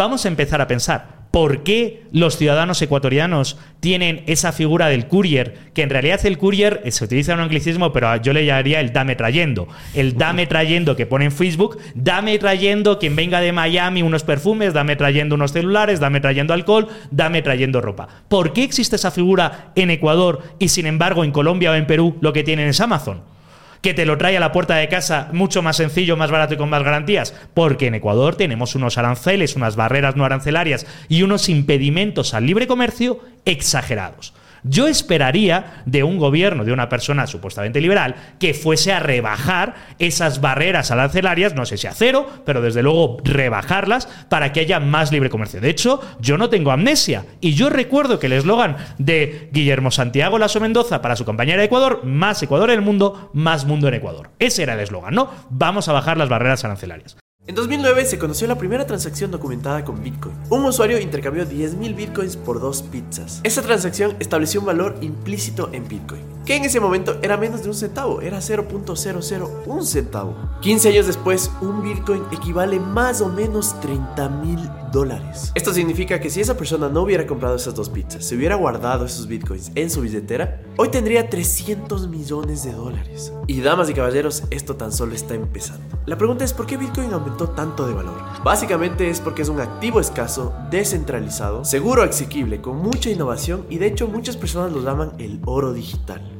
vamos a empezar a pensar. ¿Por qué los ciudadanos ecuatorianos tienen esa figura del courier? Que en realidad el courier eh, se utiliza un anglicismo, pero yo le llamaría el dame trayendo. El dame trayendo que pone en Facebook, dame trayendo quien venga de Miami unos perfumes, dame trayendo unos celulares, dame trayendo alcohol, dame trayendo ropa. ¿Por qué existe esa figura en Ecuador y sin embargo en Colombia o en Perú lo que tienen es Amazon? Que te lo trae a la puerta de casa mucho más sencillo, más barato y con más garantías? Porque en Ecuador tenemos unos aranceles, unas barreras no arancelarias y unos impedimentos al libre comercio exagerados. Yo esperaría de un gobierno, de una persona supuestamente liberal, que fuese a rebajar esas barreras arancelarias, no sé si a cero, pero desde luego rebajarlas para que haya más libre comercio. De hecho, yo no tengo amnesia y yo recuerdo que el eslogan de Guillermo Santiago Lasso Mendoza para su compañera de Ecuador, más Ecuador en el mundo, más mundo en Ecuador. Ese era el eslogan, ¿no? Vamos a bajar las barreras arancelarias. En 2009 se conoció la primera transacción documentada con Bitcoin. Un usuario intercambió 10.000 Bitcoins por dos pizzas. Esta transacción estableció un valor implícito en Bitcoin, que en ese momento era menos de un centavo, era 0.001 centavo. 15 años después, un Bitcoin equivale más o menos 30.000 dólares. Esto significa que si esa persona no hubiera comprado esas dos pizzas, se hubiera guardado esos bitcoins en su billetera, hoy tendría 300 millones de dólares. Y damas y caballeros, esto tan solo está empezando. La pregunta es por qué Bitcoin aumentó tanto de valor. Básicamente es porque es un activo escaso, descentralizado, seguro, asequible, con mucha innovación y de hecho muchas personas lo llaman el oro digital.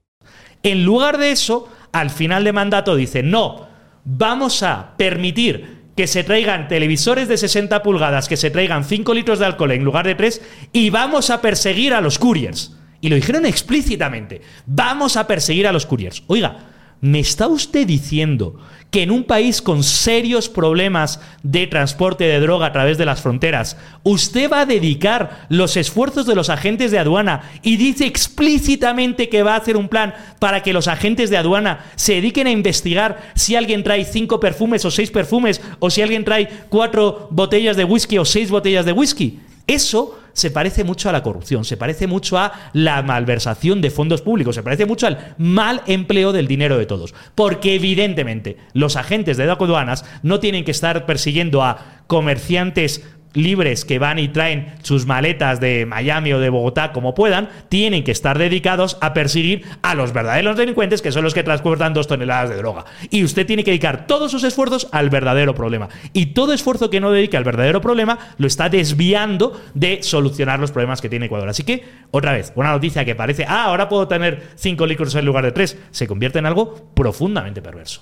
En lugar de eso, al final de mandato dice, no, vamos a permitir que se traigan televisores de 60 pulgadas, que se traigan 5 litros de alcohol en lugar de 3 y vamos a perseguir a los couriers. Y lo dijeron explícitamente, vamos a perseguir a los couriers. Oiga, ¿me está usted diciendo que en un país con serios problemas de transporte de droga a través de las fronteras, usted va a dedicar los esfuerzos de los agentes de aduana y dice explícitamente que va a hacer un plan para que los agentes de aduana se dediquen a investigar si alguien trae cinco perfumes o seis perfumes o si alguien trae cuatro botellas de whisky o seis botellas de whisky. Eso se parece mucho a la corrupción, se parece mucho a la malversación de fondos públicos, se parece mucho al mal empleo del dinero de todos. Porque evidentemente los agentes de aduanas no tienen que estar persiguiendo a comerciantes libres que van y traen sus maletas de Miami o de Bogotá como puedan, tienen que estar dedicados a perseguir a los verdaderos delincuentes que son los que transportan dos toneladas de droga. Y usted tiene que dedicar todos sus esfuerzos al verdadero problema. Y todo esfuerzo que no dedique al verdadero problema lo está desviando de solucionar los problemas que tiene Ecuador. Así que, otra vez, una noticia que parece, ah, ahora puedo tener cinco licores en lugar de tres, se convierte en algo profundamente perverso.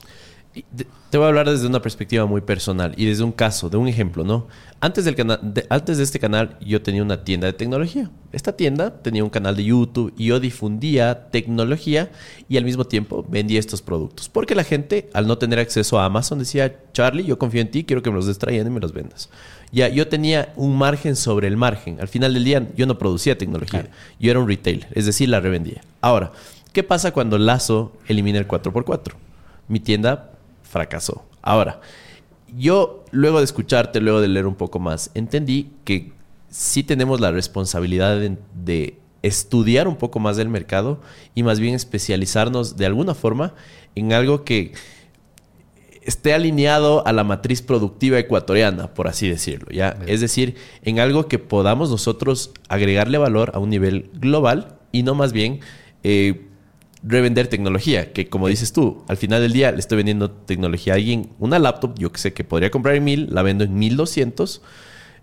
Te voy a hablar desde una perspectiva muy personal y desde un caso, de un ejemplo, ¿no? Antes, del canal, de, antes de este canal yo tenía una tienda de tecnología. Esta tienda tenía un canal de YouTube y yo difundía tecnología y al mismo tiempo vendía estos productos. Porque la gente, al no tener acceso a Amazon, decía, Charlie, yo confío en ti, quiero que me los des trayendo y me los vendas. Ya, yo tenía un margen sobre el margen. Al final del día yo no producía tecnología, yo era un retailer, es decir, la revendía. Ahora, ¿qué pasa cuando Lazo elimina el 4x4? Mi tienda fracasó. Ahora, yo luego de escucharte, luego de leer un poco más, entendí que sí tenemos la responsabilidad de, estudiar un poco más del mercado y más bien especializarnos de alguna forma en algo que esté alineado a la matriz productiva ecuatoriana, por así decirlo, ¿ya? Es decir, en algo que podamos nosotros agregarle valor a un nivel global y no más bien eh, revender tecnología, que como dices tú, al final del día le estoy vendiendo tecnología a alguien, una laptop, yo que sé que podría comprar en mil, la vendo en mil doscientos,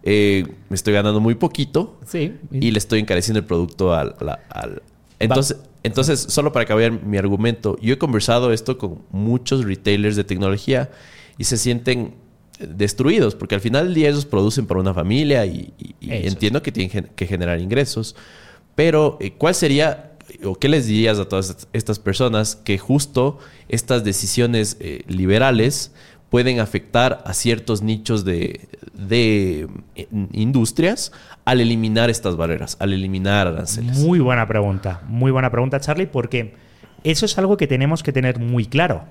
eh, me estoy ganando muy poquito sí. y le estoy encareciendo el producto al... Entonces, entonces, solo para acabar mi argumento, yo he conversado esto con muchos retailers de tecnología y se sienten destruidos, porque al final del día ellos producen para una familia y, entiendo que tienen que generar ingresos, pero eh, ¿cuál sería o qué les dirías a todas estas personas que justo estas decisiones eh, liberales pueden afectar a ciertos nichos de, de eh, industrias al eliminar estas barreras, al eliminar aranceles? Muy buena pregunta, muy buena pregunta, Charlie, porque eso es algo que tenemos que tener muy claro.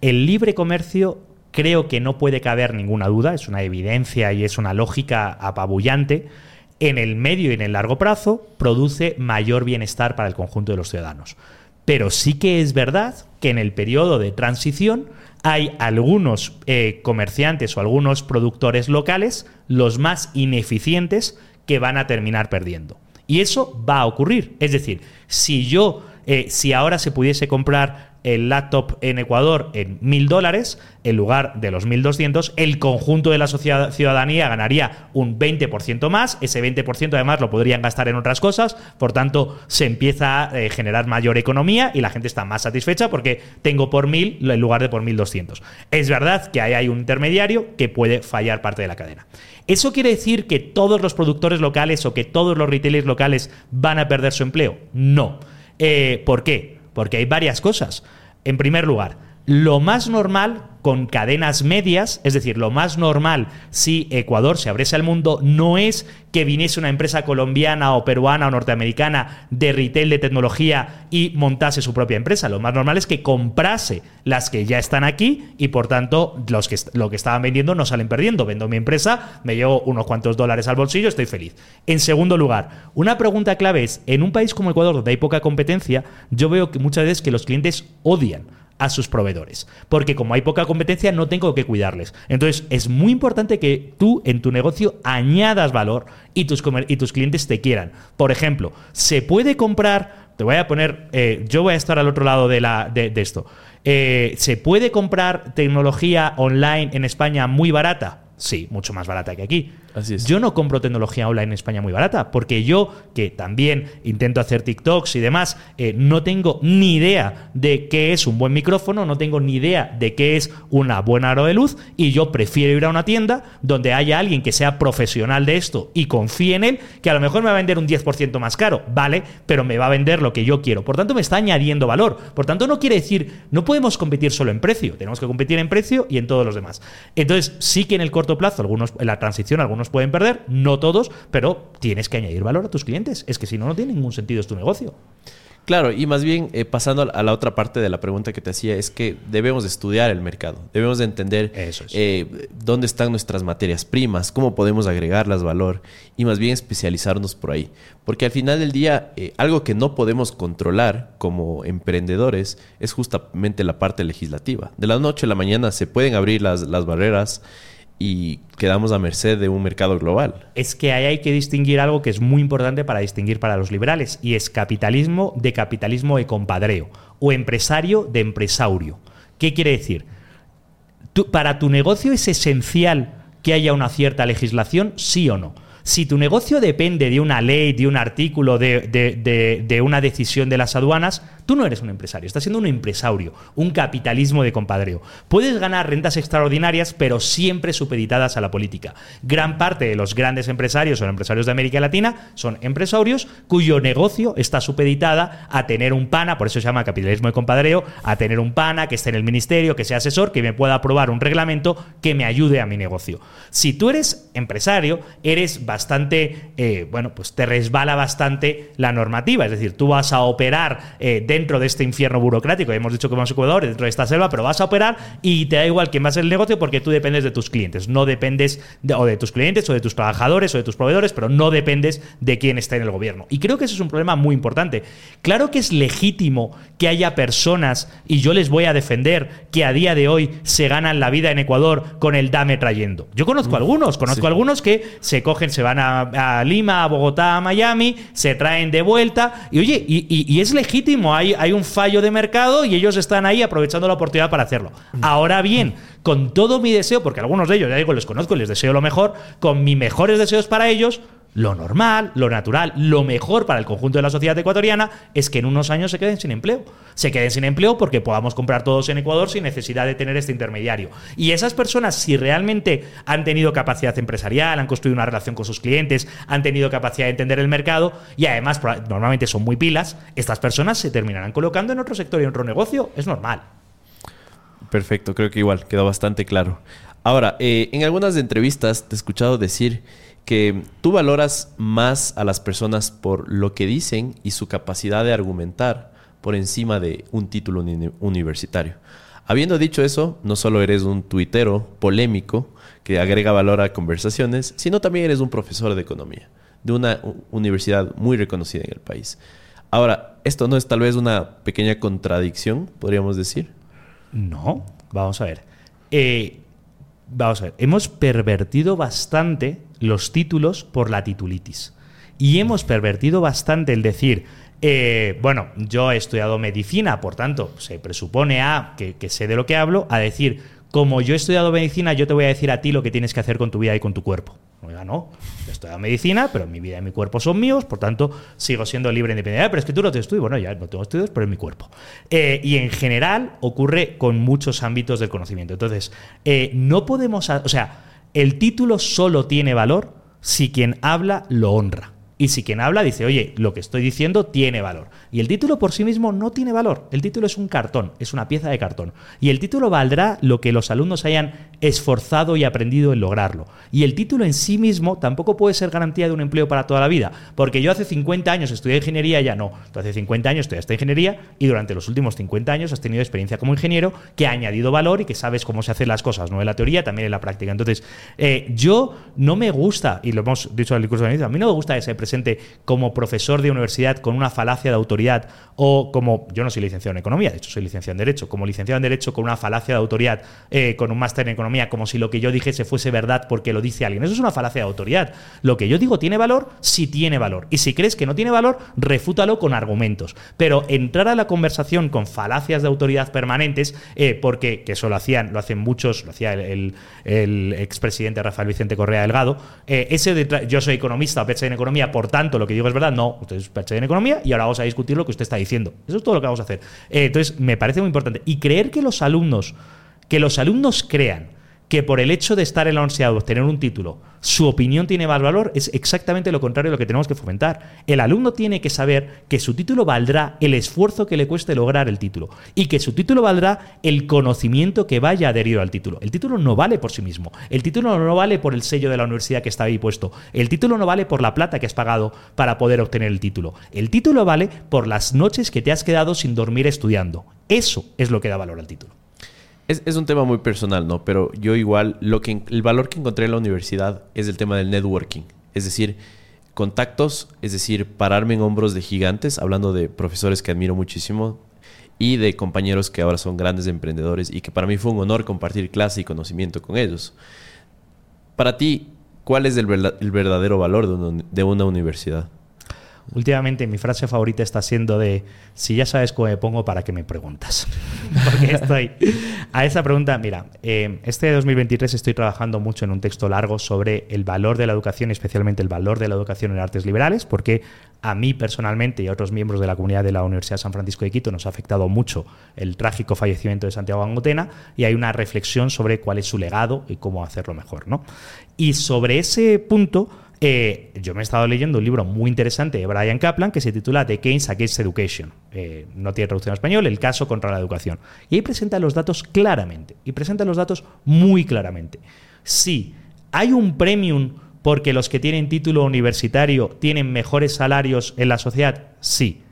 El libre comercio creo que no puede caber ninguna duda, es una evidencia y es una lógica apabullante. En el medio y en el largo plazo produce mayor bienestar para el conjunto de los ciudadanos. Pero sí que es verdad que en el periodo de transición hay algunos eh, comerciantes o algunos productores locales, los más ineficientes, que van a terminar perdiendo. Y eso va a ocurrir. Es decir, si yo, eh, si ahora se pudiese comprar el laptop en Ecuador en mil dólares en lugar de los 1.200, el conjunto de la ciudadanía ganaría un 20% más, ese 20% además lo podrían gastar en otras cosas, por tanto se empieza a eh, generar mayor economía y la gente está más satisfecha porque tengo por 1.000 en lugar de por 1.200. Es verdad que ahí hay un intermediario que puede fallar parte de la cadena. ¿Eso quiere decir que todos los productores locales o que todos los retailers locales van a perder su empleo? No. Eh, ¿Por qué? Porque hay varias cosas. En primer lugar, lo más normal con cadenas medias, es decir, lo más normal si Ecuador se abriese al mundo no es que viniese una empresa colombiana o peruana o norteamericana de retail de tecnología y montase su propia empresa. Lo más normal es que comprase las que ya están aquí y por tanto los que, lo que estaban vendiendo no salen perdiendo. Vendo mi empresa, me llevo unos cuantos dólares al bolsillo, estoy feliz. En segundo lugar, una pregunta clave es, en un país como Ecuador donde hay poca competencia, yo veo que muchas veces que los clientes odian a sus proveedores. Porque como hay poca competencia, no tengo que cuidarles. Entonces, es muy importante que tú en tu negocio añadas valor y tus, y tus clientes te quieran. Por ejemplo, se puede comprar, te voy a poner, eh, yo voy a estar al otro lado de, la, de, esto. Eh, ¿Se puede comprar tecnología online en España muy barata? Sí, mucho más barata que aquí. Yo no compro tecnología online en España muy barata, porque yo, que también intento hacer TikToks y demás, eh, no tengo ni idea de qué es un buen micrófono, no tengo ni idea de qué es una buena aro de luz, y yo prefiero ir a una tienda donde haya alguien que sea profesional de esto y confíe en él, que a lo mejor me va a vender un 10% más caro, vale, pero me va a vender lo que yo quiero. Por tanto, me está añadiendo valor. Por tanto, no quiere decir, no podemos competir solo en precio, tenemos que competir en precio y en todos los demás. Entonces, sí que en el corto plazo, algunos, en la transición, algunos pueden perder, no todos, pero tienes que añadir valor a tus clientes. Es que si no, no tiene ningún sentido es tu negocio. Claro, y más bien eh, pasando a la otra parte de la pregunta que te hacía, es que debemos estudiar el mercado, debemos de entender eh, dónde están nuestras materias primas, cómo podemos agregarlas valor y más bien especializarnos por ahí. Porque al final del día, eh, algo que no podemos controlar como emprendedores es justamente la parte legislativa. De la noche a la mañana se pueden abrir las, las barreras y quedamos a merced de un mercado global. Es que ahí hay que distinguir algo que es muy importante para distinguir para los liberales, y es capitalismo de capitalismo de compadreo, o empresario de empresaurio. ¿Qué quiere decir? ¿Para tu negocio es esencial que haya una cierta legislación, sí o no? Si tu negocio depende de una ley, de un artículo, de, de una decisión de las aduanas, Tú no eres un empresario, estás siendo un empresario, un capitalismo de compadreo. Puedes ganar rentas extraordinarias, pero siempre supeditadas a la política. Gran parte de los grandes empresarios o empresarios de América Latina son empresarios cuyo negocio está supeditada a tener un pana, por eso se llama capitalismo de compadreo, a tener un pana que esté en el ministerio, que sea asesor, que me pueda aprobar un reglamento que me ayude a mi negocio. Si tú eres empresario, eres bastante, eh, bueno, pues te resbala bastante la normativa, es decir, tú vas a operar eh, dentro de este infierno burocrático. Hemos dicho que vamos a Ecuador, dentro de esta selva, pero vas a operar y te da igual quién va a ser el negocio porque tú dependes de tus clientes. No dependes de, o de tus clientes o de tus trabajadores o de tus proveedores, pero no dependes de quién está en el gobierno. Y creo que eso es un problema muy importante. Claro que es legítimo que haya personas, y yo les voy a defender, que a día de hoy se ganan la vida en Ecuador con el dame trayendo. Yo conozco mm, algunos, conozco algunos que se cogen, se van a, Lima, a Bogotá, a Miami, se traen de vuelta, y oye, y, es legítimo, hay, hay un fallo de mercado y ellos están ahí aprovechando la oportunidad para hacerlo. Ahora bien, con todo mi deseo, porque algunos de ellos, ya digo, les conozco y les deseo lo mejor, con mis mejores deseos para ellos, lo normal, lo natural, lo mejor para el conjunto de la sociedad ecuatoriana es que en unos años se queden sin empleo. Se queden sin empleo porque podamos comprar todos en Ecuador sin necesidad de tener este intermediario. Y esas personas, si realmente han tenido capacidad empresarial, han construido una relación con sus clientes, han tenido capacidad de entender el mercado y además normalmente son muy pilas, estas personas se terminarán colocando en otro sector y en otro negocio. Es normal. Perfecto, creo que igual quedó bastante claro. Ahora, eh, en algunas entrevistas te he escuchado decir que tú valoras más a las personas por lo que dicen y su capacidad de argumentar por encima de un título universitario. Habiendo dicho eso, no solo eres un tuitero polémico que agrega valor a conversaciones, sino también eres un profesor de economía de una universidad muy reconocida en el país. Ahora, ¿esto no es tal vez una pequeña contradicción, podríamos decir? No, vamos a ver. Eh, vamos a ver, hemos pervertido bastante los títulos por la titulitis. Y hemos pervertido bastante el decir, eh, bueno, yo he estudiado medicina, por tanto, se presupone a que, que, sé de lo que hablo, a decir, como yo he estudiado medicina, yo te voy a decir a ti lo que tienes que hacer con tu vida y con tu cuerpo. Oiga, no, yo he estudiado medicina, pero mi vida y mi cuerpo son míos, por tanto, sigo siendo libre e independiente. Pero es que tú no te estudias, bueno, ya no tengo estudios, pero es mi cuerpo. Eh, y en general ocurre con muchos ámbitos del conocimiento. Entonces, eh, no podemos, o sea, el título solo tiene valor si quien habla lo honra. Y si quien habla dice, oye, lo que estoy diciendo tiene valor. Y el título por sí mismo no tiene valor. El título es un cartón, es una pieza de cartón. Y el título valdrá lo que los alumnos hayan esforzado y aprendido en lograrlo. Y el título en sí mismo tampoco puede ser garantía de un empleo para toda la vida. Porque yo hace 50 años estudié ingeniería, ya no. Tú hace 50 años estudiaste ingeniería y durante los últimos 50 años has tenido experiencia como ingeniero que ha añadido valor y que sabes cómo se hacen las cosas, no en la teoría, también en la práctica. Entonces, eh, yo no me gusta, y lo hemos dicho en el curso de a mí no me gusta que se presente como profesor de universidad con una falacia de autoridad o como, yo no soy licenciado en economía, de hecho soy licenciado en derecho, como licenciado en derecho con una falacia de autoridad, eh, con un máster en economía, como si lo que yo dijese fuese verdad porque lo dice alguien. Eso es una falacia de autoridad. Lo que yo digo tiene valor si tiene valor. Y si crees que no tiene valor, refútalo con argumentos. Pero entrar a la conversación con falacias de autoridad permanentes, eh, porque que eso lo hacían, lo hacen muchos, lo hacía el, el, expresidente Rafael Vicente Correa Delgado, eh, ese de, yo soy economista, o en economía, por tanto lo que digo es verdad, no, usted es PhD en economía y ahora vamos a discutir lo que usted está diciendo. Eso es todo lo que vamos a hacer. Eh, entonces, me parece muy importante. Y creer que los alumnos, que los alumnos crean que por el hecho de estar en la universidad obtener un título, su opinión tiene más valor, es exactamente lo contrario de lo que tenemos que fomentar. El alumno tiene que saber que su título valdrá el esfuerzo que le cueste lograr el título y que su título valdrá el conocimiento que vaya adherido al título. El título no vale por sí mismo. El título no vale por el sello de la universidad que está ahí puesto. El título no vale por la plata que has pagado para poder obtener el título. El título vale por las noches que te has quedado sin dormir estudiando. Eso es lo que da valor al título. Es, un tema muy personal, ¿no? Pero yo igual, lo que, el valor que encontré en la universidad es el tema del networking. Es decir, contactos, es decir, pararme en hombros de gigantes, hablando de profesores que admiro muchísimo y de compañeros que ahora son grandes emprendedores y que para mí fue un honor compartir clase y conocimiento con ellos. Para ti, ¿cuál es el, verdadero valor de una universidad? Últimamente mi frase favorita está siendo de, si ya sabes cómo me pongo, ¿para qué me preguntas? *laughs* Porque estoy... A esa pregunta, mira, eh, este 2023 estoy trabajando mucho en un texto largo sobre el valor de la educación, especialmente el valor de la educación en artes liberales, porque a mí personalmente y a otros miembros de la comunidad de la Universidad de San Francisco de Quito nos ha afectado mucho el trágico fallecimiento de Santiago Angotena y hay una reflexión sobre cuál es su legado y cómo hacerlo mejor. ¿no? Y sobre ese punto eh, yo me he estado leyendo un libro muy interesante de Brian Kaplan que se titula The Keynes Against Education. Eh, no tiene traducción en español, el caso contra la educación. Y ahí presenta los datos claramente. Y presenta los datos muy claramente. Sí, hay un premium porque los que tienen título universitario tienen mejores salarios en la sociedad. Sí.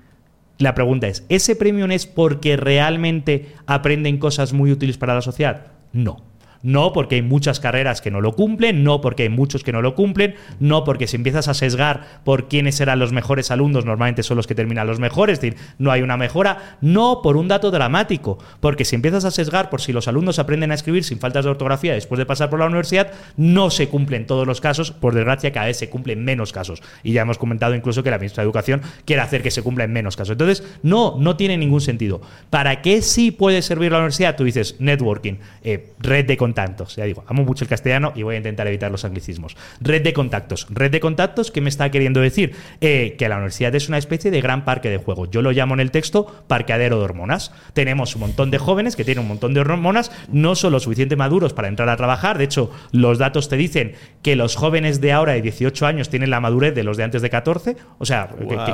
La pregunta es, ¿ese premium es porque realmente aprenden cosas muy útiles para la sociedad? No. No porque hay muchas carreras que no lo cumplen, no porque hay muchos que no lo cumplen, no porque si empiezas a sesgar por quiénes serán los mejores alumnos, normalmente son los que terminan los mejores, es decir, no hay una mejora, no por un dato dramático, porque si empiezas a sesgar por si los alumnos aprenden a escribir sin faltas de ortografía después de pasar por la universidad, no se cumplen todos los casos, por desgracia cada vez se cumplen menos casos. Y ya hemos comentado incluso que la ministra de Educación quiere hacer que se cumplan menos casos. Entonces, no, no tiene ningún sentido. ¿Para qué sí puede servir la universidad? Tú dices networking, eh, red de contactos contactos. Ya digo, amo mucho el castellano y voy a intentar evitar los anglicismos. Red de contactos. Red de contactos, ¿qué me está queriendo decir? Eh, que la universidad es una especie de gran parque de juego. Yo lo llamo en el texto parqueadero de hormonas. Tenemos un montón de jóvenes que tienen un montón de hormonas, no son lo suficiente maduros para entrar a trabajar. De hecho, los datos te dicen que los jóvenes de ahora de 18 años tienen la madurez de los de antes de 14, o sea,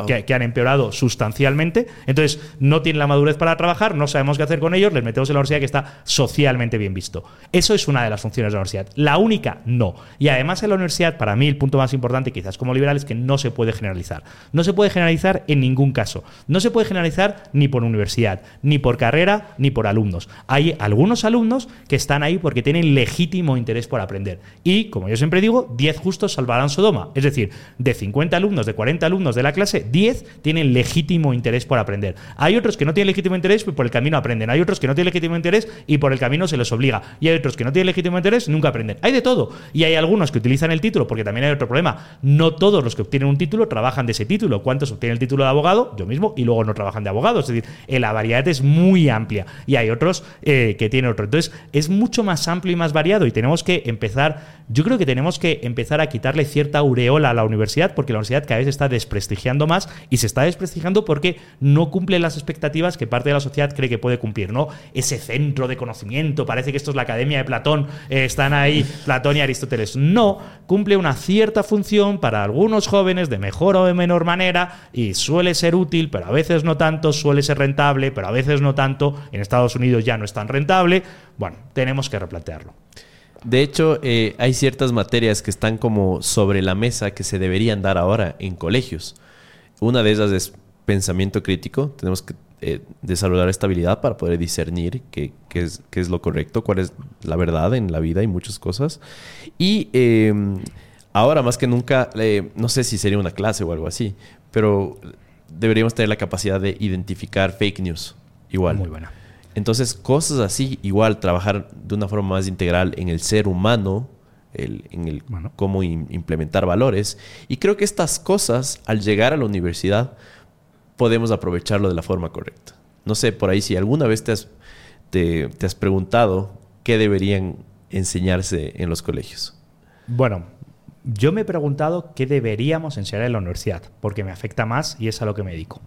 que, han empeorado sustancialmente. Entonces, no tienen la madurez para trabajar, no sabemos qué hacer con ellos, les metemos en la universidad que está socialmente bien visto. Eso es una de las funciones de la universidad. La única, no. Y además en la universidad, para mí, el punto más importante, quizás como liberal, es que no se puede generalizar. No se puede generalizar en ningún caso. No se puede generalizar ni por universidad, ni por carrera, ni por alumnos. Hay algunos alumnos que están ahí porque tienen legítimo interés por aprender. Y, como yo siempre digo, 10 justos salvarán Sodoma. Es decir, de 50 alumnos, de 40 alumnos de la clase, 10 tienen legítimo interés por aprender. Hay otros que no tienen legítimo interés y por el camino aprenden. Hay otros que no tienen legítimo interés y por el camino se les obliga. Y hay otros no tienen legítimo interés nunca aprenden. Hay de todo. Y hay algunos que utilizan el título, porque también hay otro problema. No todos los que obtienen un título trabajan de ese título. ¿Cuántos obtienen el título de abogado? Yo mismo, y luego no trabajan de abogado. Es decir, la variedad es muy amplia. Y hay otros eh, que tienen otro. Entonces, es mucho más amplio y más variado. Y tenemos que empezar, yo creo que tenemos que empezar a quitarle cierta aureola a la universidad, porque la universidad cada vez está desprestigiando más y se está desprestigiando porque no cumple las expectativas que parte de la sociedad cree que puede cumplir, ¿no? Ese centro de conocimiento, parece que esto es la academia Platón, eh, están ahí Platón y Aristóteles. No, cumple una cierta función para algunos jóvenes de mejor o de menor manera y suele ser útil, pero a veces no tanto, suele ser rentable, pero a veces no tanto. En Estados Unidos ya no es tan rentable. Bueno, tenemos que replantearlo. De hecho, eh, hay ciertas materias que están como sobre la mesa que se deberían dar ahora en colegios. Una de ellas es pensamiento crítico. Tenemos que eh, desarrollar estabilidad para poder discernir qué, es, qué, es, lo correcto, cuál es la verdad en la vida y muchas cosas. Y em, ahora más que nunca, eh, no sé si sería una clase o algo así, pero deberíamos tener la capacidad de identificar fake news. Igual. Muy buena. Entonces, cosas así, igual trabajar de una forma más integral en el ser humano, en el cómo implementar valores. Y creo que estas cosas, al llegar a la universidad, podemos aprovecharlo de la forma correcta. No sé, por ahí si alguna vez te has, te, has preguntado qué deberían enseñarse en los colegios. Bueno, yo me he preguntado qué deberíamos enseñar en la universidad, porque me afecta más y es a lo que me dedico.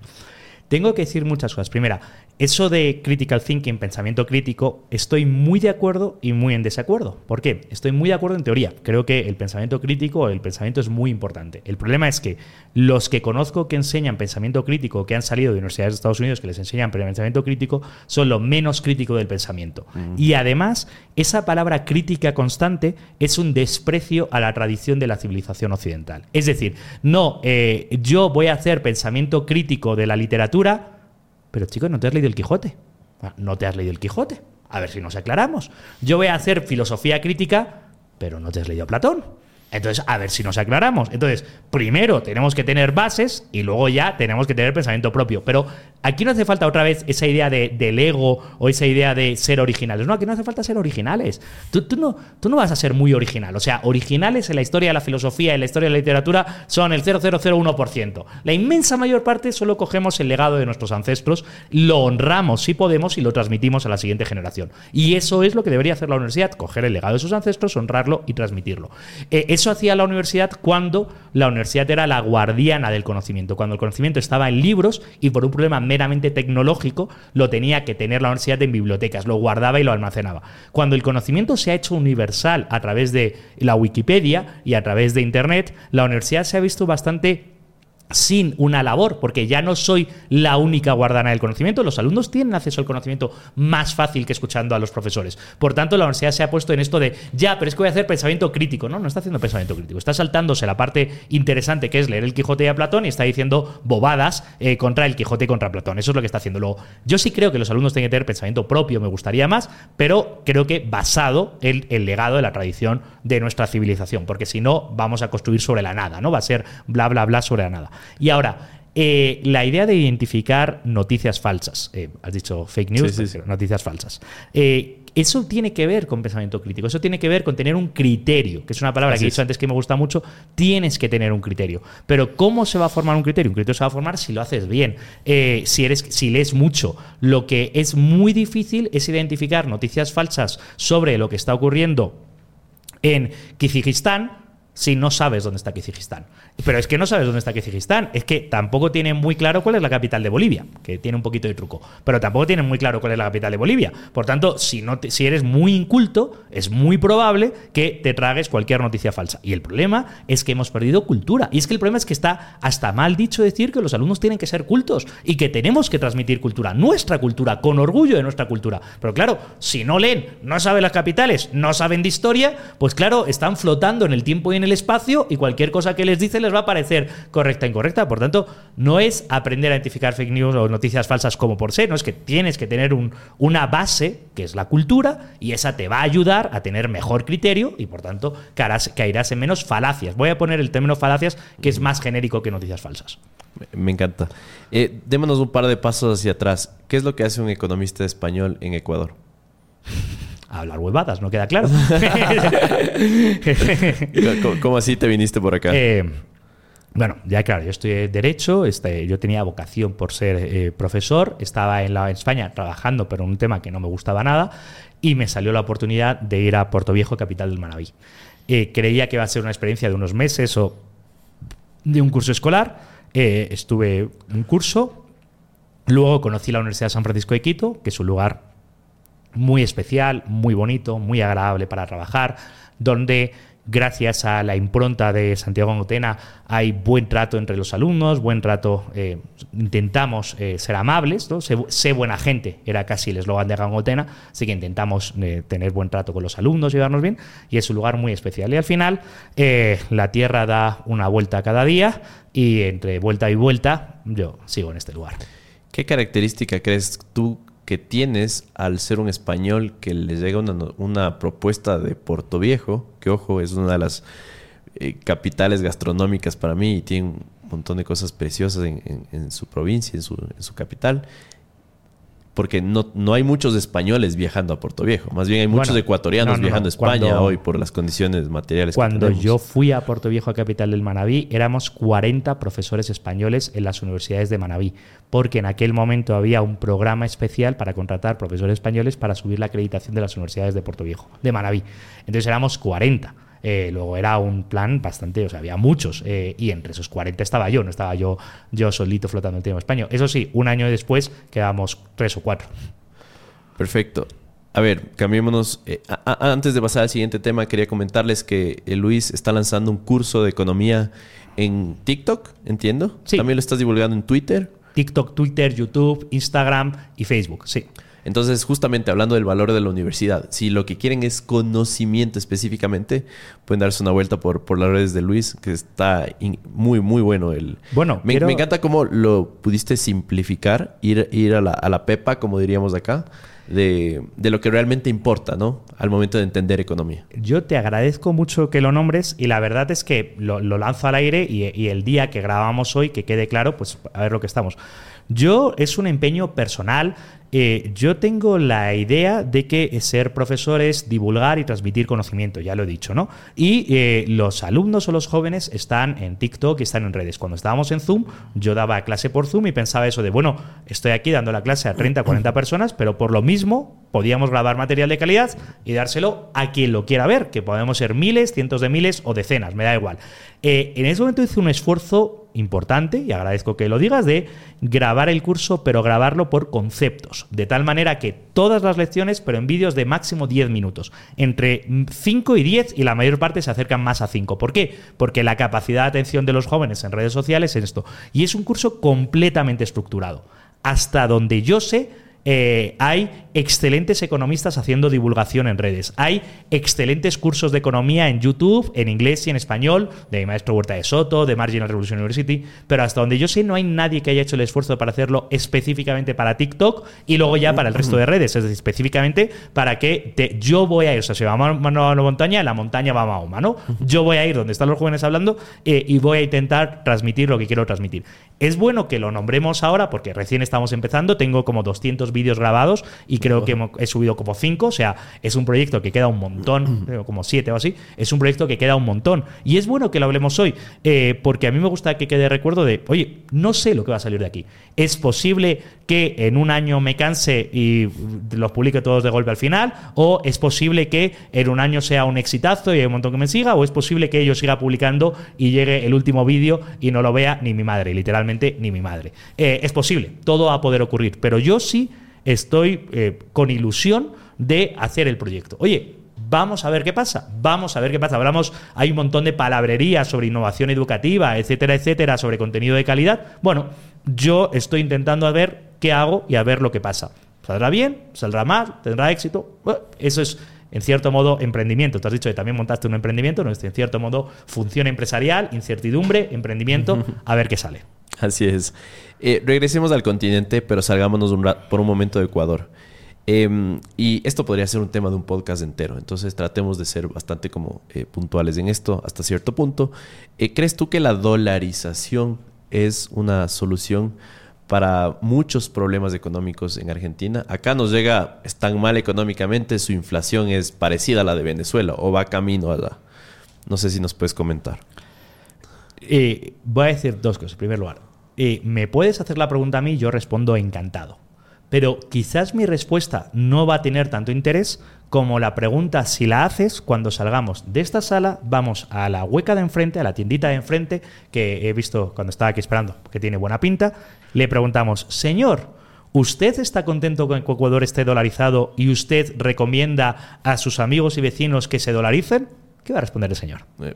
Tengo que decir muchas cosas. Primera, eso de critical thinking, pensamiento crítico, estoy muy de acuerdo y muy en desacuerdo. ¿Por qué? Estoy muy de acuerdo en teoría. Creo que el pensamiento crítico, el pensamiento es muy importante. El problema es que los que conozco que enseñan pensamiento crítico, que han salido de universidades de Estados Unidos que les enseñan pensamiento crítico, son lo menos crítico del pensamiento. Y además, esa palabra crítica constante es un desprecio a la tradición de la civilización occidental. Es decir, no, eh, yo voy a hacer pensamiento crítico de la literatura pero chicos, no te has leído el Quijote. Ah, no te has leído el Quijote. A ver si nos aclaramos. Yo voy a hacer filosofía crítica, pero no te has leído Platón. Entonces, a ver si nos aclaramos. Entonces, primero tenemos que tener bases y luego ya tenemos que tener pensamiento propio. Pero aquí no hace falta otra vez esa idea de, del ego o esa idea de ser originales. No, aquí no hace falta ser originales. Tú, no, tú no vas a ser muy original. O sea, originales en la historia de la filosofía en la historia de la literatura son el 0001%. La inmensa mayor parte solo cogemos el legado de nuestros ancestros, lo honramos si podemos y lo transmitimos a la siguiente generación. Y eso es lo que debería hacer la universidad, coger el legado de sus ancestros, honrarlo y transmitirlo. Eh, eso hacía la universidad cuando la universidad era la guardiana del conocimiento, cuando el conocimiento estaba en libros y por un problema meramente tecnológico lo tenía que tener la universidad en bibliotecas, lo guardaba y lo almacenaba. Cuando el conocimiento se ha hecho universal a través de la Wikipedia y a través de Internet, la universidad se ha visto bastante sin una labor, porque ya no soy la única guardana del conocimiento, los alumnos tienen acceso al conocimiento más fácil que escuchando a los profesores. Por tanto, la universidad se ha puesto en esto de, ya, pero es que voy a hacer pensamiento crítico. No, no está haciendo pensamiento crítico, está saltándose la parte interesante que es leer el Quijote a Platón y está diciendo bobadas eh, contra el Quijote y contra Platón. Eso es lo que está haciendo. Luego, yo sí creo que los alumnos tienen que tener pensamiento propio, me gustaría más, pero creo que basado en el legado de la tradición de nuestra civilización, porque si no, vamos a construir sobre la nada, ¿no? Va a ser bla, bla, bla sobre la nada. Y ahora, eh, la idea de identificar noticias falsas. Eh, has dicho fake news, Sí, sí, sí. pero noticias falsas. Eh, eso tiene que ver con pensamiento crítico, eso tiene que ver con tener un criterio, que es una palabra Así que he es. dicho antes que me gusta mucho, tienes que tener un criterio. Pero ¿cómo se va a formar un criterio? Un criterio se va a formar si lo haces bien, si, eres, si lees mucho. Lo que es muy difícil es identificar noticias falsas sobre lo que está ocurriendo en Kirguistán si no sabes dónde está Kirguistán. Pero es que no sabes dónde está Kirguistán, es que tampoco tienen muy claro cuál es la capital de Bolivia, que tiene un poquito de truco, pero tampoco tienen muy claro cuál es la capital de Bolivia. Por tanto, si, no te- si eres muy inculto, es muy probable que te tragues cualquier noticia falsa. Y el problema es que hemos perdido cultura. Y es que el problema es que está hasta mal dicho decir que los alumnos tienen que ser cultos y que tenemos que transmitir cultura, nuestra cultura, con orgullo de nuestra cultura. Pero claro, si no leen, no saben las capitales, no saben de historia, pues claro, están flotando en el tiempo y en el espacio y cualquier cosa que les dice les va a parecer correcta o incorrecta. Por tanto, no es aprender a identificar fake news o noticias falsas como por ser, no es que tienes que tener un- una base, que es la cultura, y esa te va a ayudar a tener mejor criterio y por tanto caerás, caerás en menos falacias. Voy a poner el término falacias, que es más genérico que noticias falsas. Me- Me encanta. Eh, démonos un par de pasos hacia atrás. ¿Qué es lo que hace un economista español en Ecuador? Hablar huevadas, ¿no queda claro? *laughs* *laughs* ¿Cómo, cómo así te viniste por acá? Eh, bueno, ya claro, yo estudié Derecho, este, yo tenía vocación por ser eh, profesor, estaba en, la, España trabajando, pero en un tema que no me gustaba nada, y me salió la oportunidad de ir a Puerto Viejo, capital del Manabí. Eh, creía que iba a ser una experiencia de unos meses o de un curso escolar, eh, estuve un curso, luego conocí la Universidad de San Francisco de Quito, que es un lugar muy especial, muy bonito, muy agradable para trabajar, donde gracias a la impronta de Santiago Angotena hay buen trato entre los alumnos, buen trato, eh, intentamos eh, ser amables, ¿no? sé, buena gente, era casi el eslogan de Angotena, así que intentamos eh, tener buen trato con los alumnos, llevarnos bien, y es un lugar muy especial. Y al final, la Tierra da una vuelta cada día, y entre vuelta y vuelta, yo sigo en este lugar. ¿Qué característica crees tú que tienes al ser un español que le llega una, una propuesta de Puerto Viejo, que ojo, es una de las eh, capitales gastronómicas para mí y tiene un montón de cosas preciosas en, en- en su provincia, en su, en su capital? Porque no, no hay muchos españoles viajando a Puerto Viejo, más bien hay muchos Bueno, ecuatorianos no, no, viajando a España Cuando- hoy por las condiciones materiales. Cuando yo fui a Puerto Viejo, capital del Manabí, éramos 40 profesores españoles en las universidades de Manabí, porque en aquel momento había un programa especial para contratar profesores españoles para subir la acreditación de las universidades de Puerto Viejo, de Manabí. Entonces éramos 40. Eh, luego era un plan bastante, o sea, había muchos, eh, y entre esos 40 estaba yo, no estaba yo, yo solito flotando el tema español. Eso sí, un año después quedamos tres o cuatro. Perfecto. A ver, cambiémonos. Eh, a- a- antes de pasar al siguiente tema, quería comentarles que eh, Luis está lanzando un curso de economía en TikTok, entiendo. Sí. También lo estás divulgando en Twitter. TikTok, Twitter, YouTube, Instagram y Facebook, sí. Entonces, justamente hablando del valor de la universidad, si lo que quieren es conocimiento específicamente, pueden darse una vuelta por, por las redes de Luis, que está in- muy, muy bueno. El... Bueno, me, quiero- me encanta cómo lo pudiste simplificar, ir, ir a, la, a la pepa, como diríamos acá, de, de lo que realmente importa, ¿no? Al momento de entender economía. Yo te agradezco mucho que lo nombres y la verdad es que lo, lo lanzo al aire y, y el día que grabamos hoy, que quede claro, pues a ver lo que estamos. Yo es un empeño personal. Eh, yo tengo la idea de que ser profesor es divulgar y transmitir conocimiento, ya lo he dicho, ¿no? Y eh, los alumnos o los jóvenes están en TikTok y están en redes. Cuando estábamos en Zoom, yo daba clase por Zoom y pensaba eso de, bueno, estoy aquí dando la clase a 30, 40 *laughs* personas, pero por lo mismo podíamos grabar material de calidad y dárselo a quien lo quiera ver, que podemos ser miles, cientos de miles o decenas, me da igual. Eh, en ese momento hice un esfuerzo importante, y agradezco que lo digas, de grabar el curso, pero grabarlo por conceptos, de tal manera que todas las lecciones, pero en vídeos de máximo 10 minutos, entre 5 y 10, y la mayor parte se acercan más a 5. ¿Por qué? Porque la capacidad de atención de los jóvenes en redes sociales es esto. Y es un curso completamente estructurado. Hasta donde yo sé, eh, hay excelentes economistas haciendo divulgación en redes. Hay excelentes cursos de economía en YouTube, en inglés y en español, de maestro Huerta de Soto, de Marginal Revolution University, pero hasta donde yo sé no hay nadie que haya hecho el esfuerzo para hacerlo específicamente para TikTok y luego ya para el resto de redes, es decir, específicamente para que yo voy a ir, o sea, si vamos a la montaña, la montaña va a Mahoma, ¿no? Yo voy a ir donde están los jóvenes hablando eh, y voy a intentar transmitir lo que quiero transmitir. Es bueno que lo nombremos ahora porque recién estamos empezando, tengo como 200 vídeos grabados y creo que he subido como 5, o sea, es un proyecto que queda un montón, *clears throat* como 7 o así, es un proyecto que queda un montón. Y es bueno que lo hablemos hoy, eh, porque a mí me gusta que quede recuerdo de, oye, no sé lo que va a salir de aquí. Es posible que en un año me canse y los publique todos de golpe al final, o es posible que en un año sea un exitazo y hay un montón que me siga, o es posible que yo siga publicando y llegue el último vídeo y no lo vea ni mi madre, literalmente ni mi madre. Eh, es posible, todo va a poder ocurrir, pero yo sí estoy eh, con ilusión de hacer el proyecto. Oye, vamos a ver qué pasa, vamos a ver qué pasa. Hablamos, hay un montón de palabrería sobre innovación educativa, etcétera, etcétera, sobre contenido de calidad. Bueno, yo estoy intentando a ver qué hago y a ver lo que pasa. ¿Saldrá bien? ¿Saldrá mal? ¿Tendrá éxito? eso es, en cierto modo, emprendimiento. Tú has dicho que también montaste un emprendimiento, ¿no? en cierto modo, función empresarial, incertidumbre, emprendimiento, *laughs* a ver qué sale. Así es. Eh, regresemos al continente, pero salgámonos por un momento de Ecuador. Em, y esto podría ser un tema de un podcast entero, entonces tratemos de ser bastante como eh, puntuales en esto hasta cierto punto. Eh, ¿Crees tú que la dolarización es una solución para muchos problemas económicos en Argentina? Acá nos llega, tan mal económicamente, su inflación es parecida a la de Venezuela o va camino a la... No sé si nos puedes comentar. Voy a decir dos cosas. En primer lugar, me puedes hacer la pregunta a mí, yo respondo encantado pero quizás mi respuesta no va a tener tanto interés como la pregunta si la haces cuando salgamos de esta sala, vamos a la hueca de enfrente, a la tiendita de enfrente, que he visto cuando estaba aquí esperando, que tiene buena pinta, le preguntamos, señor, ¿usted está contento con que Ecuador esté dolarizado y usted recomienda a sus amigos y vecinos que se dolaricen? ¿Qué va a responder el señor? Eh,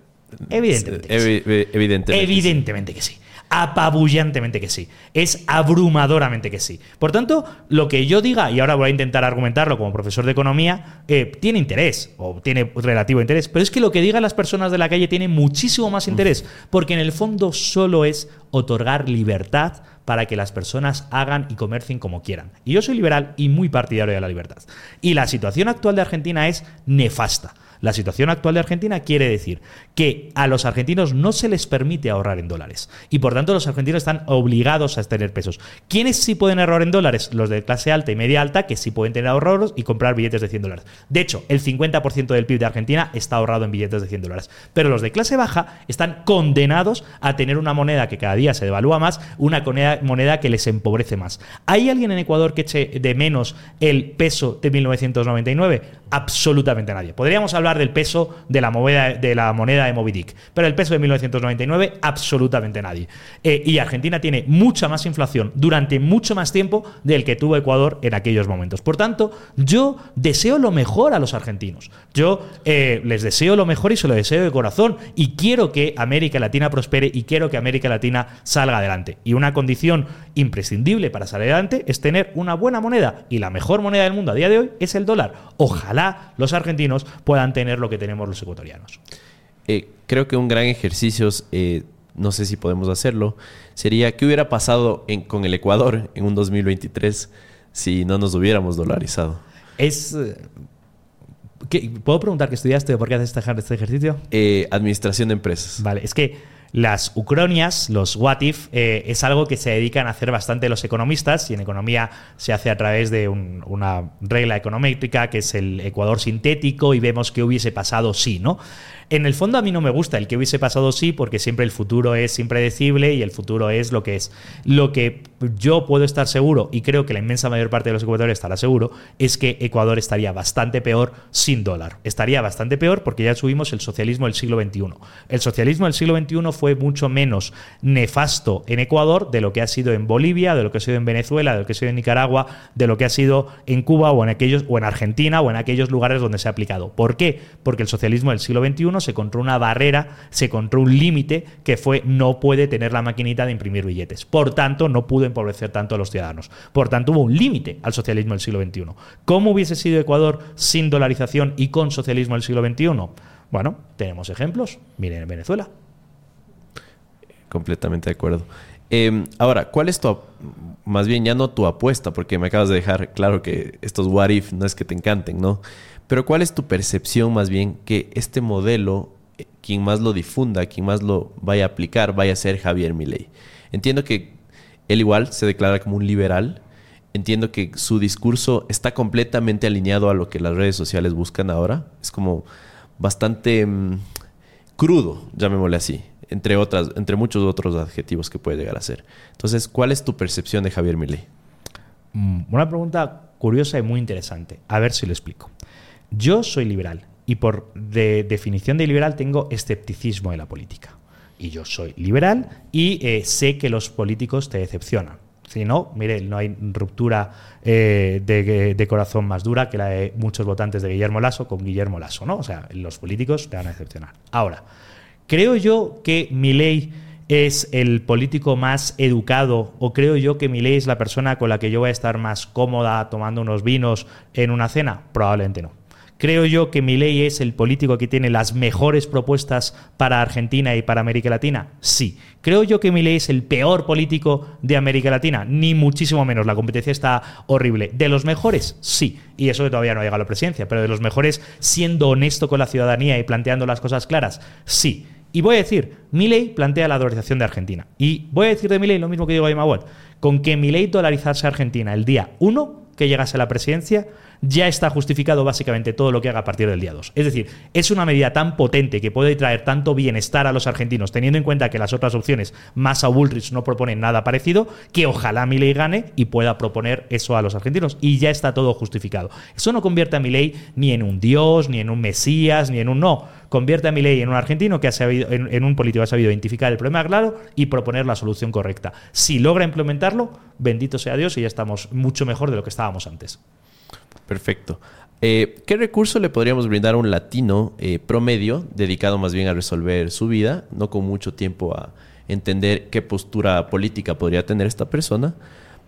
evidentemente. evidentemente. Evidentemente que sí. Apabullantemente que sí. Es abrumadoramente que sí. Por tanto, lo que yo diga, y ahora voy a intentar argumentarlo como profesor de economía, eh, tiene interés, o tiene relativo interés, pero es que lo que digan las personas de la calle tiene muchísimo más interés, porque en el fondo solo es otorgar libertad para que las personas hagan y comercien como quieran. Y yo soy liberal y muy partidario de la libertad. Y la situación actual de Argentina es nefasta. La situación actual de Argentina quiere decir que a los argentinos no se les permite ahorrar en dólares y por tanto los argentinos están obligados a tener pesos. ¿Quiénes sí pueden ahorrar en dólares? Los de clase alta y media alta que sí pueden tener ahorros y comprar billetes de 100 dólares. De hecho, el 50% del PIB de Argentina está ahorrado en billetes de 100 dólares. Pero los de clase baja están condenados a tener una moneda que cada día se devalúa más, una moneda que les empobrece más. ¿Hay alguien en Ecuador que eche de menos el peso de 1999? Absolutamente nadie. Podríamos hablar del peso de la moneda de, la moneda de Moby Dick, pero el peso de 1999 absolutamente nadie. Eh, y Argentina tiene mucha más inflación durante mucho más tiempo del que tuvo Ecuador en aquellos momentos. Por tanto, yo deseo lo mejor a los argentinos. Yo eh, les deseo lo mejor y se lo deseo de corazón y quiero que América Latina prospere y quiero que América Latina salga adelante. Y una condición imprescindible para salir adelante es tener una buena moneda y la mejor moneda del mundo a día de hoy es el dólar. Ojalá los argentinos puedan tener lo que tenemos los ecuatorianos. Eh, creo que un gran ejercicio, eh, no sé si podemos hacerlo, sería qué hubiera pasado con el Ecuador en un 2023 si no nos hubiéramos dolarizado. Es... Eh, ¿Puedo preguntar qué estudiaste o por qué haces este, este ejercicio? administración de empresas. Vale, es que las ucronias, los what if, eh, es algo que se dedican a hacer bastante los economistas y en economía se hace a través de una regla econométrica que es el ecuador sintético y vemos qué hubiese pasado si, ¿no? En el fondo a mí no me gusta el que hubiese pasado sí, porque siempre el futuro es impredecible y el futuro es lo que es. Lo que yo puedo estar seguro, y creo que la inmensa mayor parte de los ecuatorianos estará seguro, es que Ecuador estaría bastante peor sin dólar. Estaría bastante peor porque ya subimos el socialismo del siglo XXI. El socialismo del siglo XXI fue mucho menos nefasto en Ecuador de lo que ha sido en Bolivia, de lo que ha sido en Venezuela, de lo que ha sido en Nicaragua, de lo que ha sido en Cuba o en aquellos o en Argentina o en aquellos lugares donde se ha aplicado. ¿Por qué? Porque el socialismo del siglo XXI se encontró una barrera, se encontró un límite que fue no puede tener la maquinita de imprimir billetes. Por tanto, no pudo empobrecer tanto a los ciudadanos. Por tanto, hubo un límite al socialismo del siglo XXI. ¿Cómo hubiese sido Ecuador sin dolarización y con socialismo del siglo XXI? Bueno, tenemos ejemplos. Miren en Venezuela. Completamente de acuerdo. Em, ahora, ¿cuál es tu, más bien ya no tu apuesta, porque me acabas de dejar claro que estos what if no es que te encanten, ¿no? Pero ¿cuál es tu percepción más bien que este modelo, eh, quien más lo difunda, quien más lo vaya a aplicar, vaya a ser Javier Milei? Entiendo que él igual se declara como un liberal, entiendo que su discurso está completamente alineado a lo que las redes sociales buscan ahora, es como bastante mm, crudo, llamémosle así entre, otras, entre muchos otros adjetivos que puede llegar a ser. Entonces, ¿cuál es tu percepción de Javier Milei? Mm, una pregunta curiosa y muy interesante. A ver si lo explico. Yo soy liberal y por definición de liberal tengo escepticismo en la política. Y yo soy liberal y eh, sé que los políticos te decepcionan. Si no, mire, no hay ruptura eh, de, de, corazón más dura que la de muchos votantes de Guillermo Lasso con Guillermo Lasso, ¿no? O sea, los políticos te van a decepcionar. Ahora, ¿Creo yo que Milei es el político más educado o creo yo que Milei es la persona con la que yo voy a estar más cómoda tomando unos vinos en una cena? Probablemente no. Creo yo que Milei es el político que tiene las mejores propuestas para Argentina y para América Latina. Sí. Creo yo que Milei es el peor político de América Latina, ni muchísimo menos. La competencia está horrible. De los mejores, sí. Y eso todavía no llega a la presidencia, pero de los mejores siendo honesto con la ciudadanía y planteando las cosas claras, sí. Y voy a decir, Milei plantea la dolarización de Argentina. Y voy a decir de Milei lo mismo que digo a Imawal. Con que Milei dolarizase a Argentina el día 1 que llegase a la presidencia, ya está justificado básicamente todo lo que haga a partir del día 2. Es decir, es una medida tan potente que puede traer tanto bienestar a los argentinos, teniendo en cuenta que las otras opciones, Massa o Bullrich, no proponen nada parecido, que ojalá Milei gane y pueda proponer eso a los argentinos. Y ya está todo justificado. Eso no convierte a Milei ni en un dios, ni en un mesías, ni en un no. Convierte a Milei en un argentino que ha sabido, en, en un político que ha sabido identificar el problema claro y proponer la solución correcta. Si logra implementarlo, bendito sea Dios y ya estamos mucho mejor de lo que estábamos antes. Perfecto. Eh, ¿Qué recurso le podríamos brindar a un latino eh, promedio dedicado más bien a resolver su vida, no con mucho tiempo a entender qué postura política podría tener esta persona,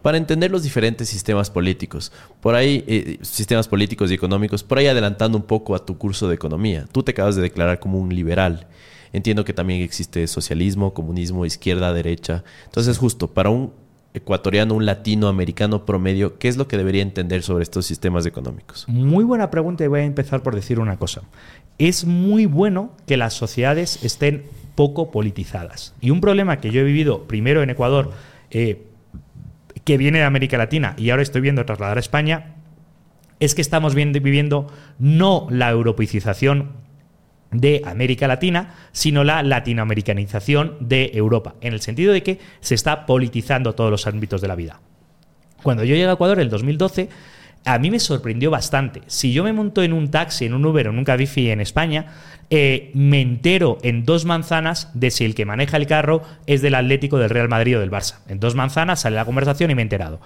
para entender los diferentes sistemas políticos? Por ahí, eh, sistemas políticos y económicos, por ahí adelantando un poco a tu curso de economía. Tú te acabas de declarar como un liberal. Entiendo que también existe socialismo, comunismo, izquierda, derecha. Entonces, justo, para un ecuatoriano, un latinoamericano promedio, ¿qué es lo que debería entender sobre estos sistemas económicos? Muy buena pregunta y voy a empezar por decir una cosa. Es muy bueno que las sociedades estén poco politizadas. Y un problema que yo he vivido primero en Ecuador, eh, que viene de América Latina y ahora estoy viendo trasladar a España, es que estamos viviendo no la europeicización de América Latina, sino la latinoamericanización de Europa, en el sentido de que se está politizando todos los ámbitos de la vida. Cuando yo llegué a Ecuador en el 2012, a mí me sorprendió bastante. Si yo me monto en un taxi, en un Uber o en un Cabify en España, eh, me entero en dos manzanas de si el que maneja el carro es del Atlético, del Real Madrid o del Barça. En dos manzanas sale la conversación y me he enterado.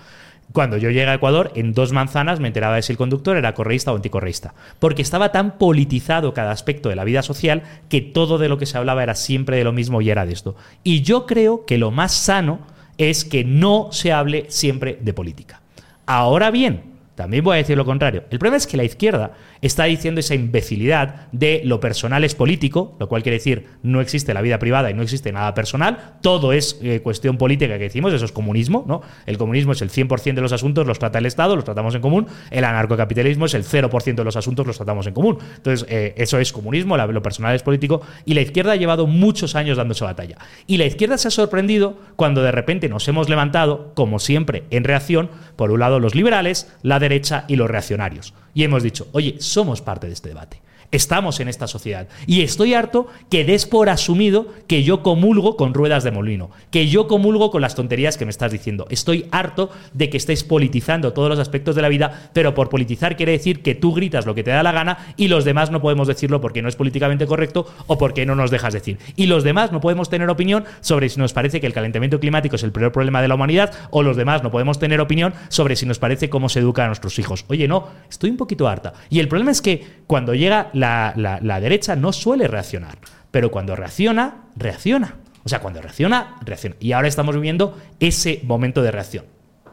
Cuando yo llegué a Ecuador, en dos manzanas me enteraba de si el conductor era correísta o anticorreísta. Porque estaba tan politizado cada aspecto de la vida social que todo de lo que se hablaba era siempre de lo mismo y era de esto. Y yo creo que lo más sano es que no se hable siempre de política. Ahora bien, también voy a decir lo contrario. El problema es que la izquierda está diciendo esa imbecilidad de lo personal es político, lo cual quiere decir no existe la vida privada y no existe nada personal, todo es eh, cuestión política que decimos, eso es comunismo, ¿no? El comunismo es el 100% de los asuntos, los trata el Estado, los tratamos en común, el anarcocapitalismo es el 0% de los asuntos, los tratamos en común. Entonces, eh, eso es comunismo, lo personal es político, y la izquierda ha llevado muchos años dándose batalla. Y la izquierda se ha sorprendido cuando de repente nos hemos levantado, como siempre, en reacción, por un lado los liberales, la derecha y los reaccionarios. Y hemos dicho, oye, somos parte de este debate. Estamos en esta sociedad. Y estoy harto que des por asumido que yo comulgo con ruedas de molino, que yo comulgo con las tonterías que me estás diciendo. Estoy harto de que estés politizando todos los aspectos de la vida, pero por politizar quiere decir que tú gritas lo que te da la gana y los demás no podemos decirlo porque no es políticamente correcto o porque no nos dejas decir. Y los demás no podemos tener opinión sobre si nos parece que el calentamiento climático es el peor problema de la humanidad o los demás no podemos tener opinión sobre si nos parece cómo se educa a nuestros hijos. Oye, no, estoy un poquito harta. Y el problema es que cuando llega la, la derecha no suele reaccionar, pero cuando reacciona, reacciona. O sea, cuando reacciona, reacciona. Y ahora estamos viviendo ese momento de reacción.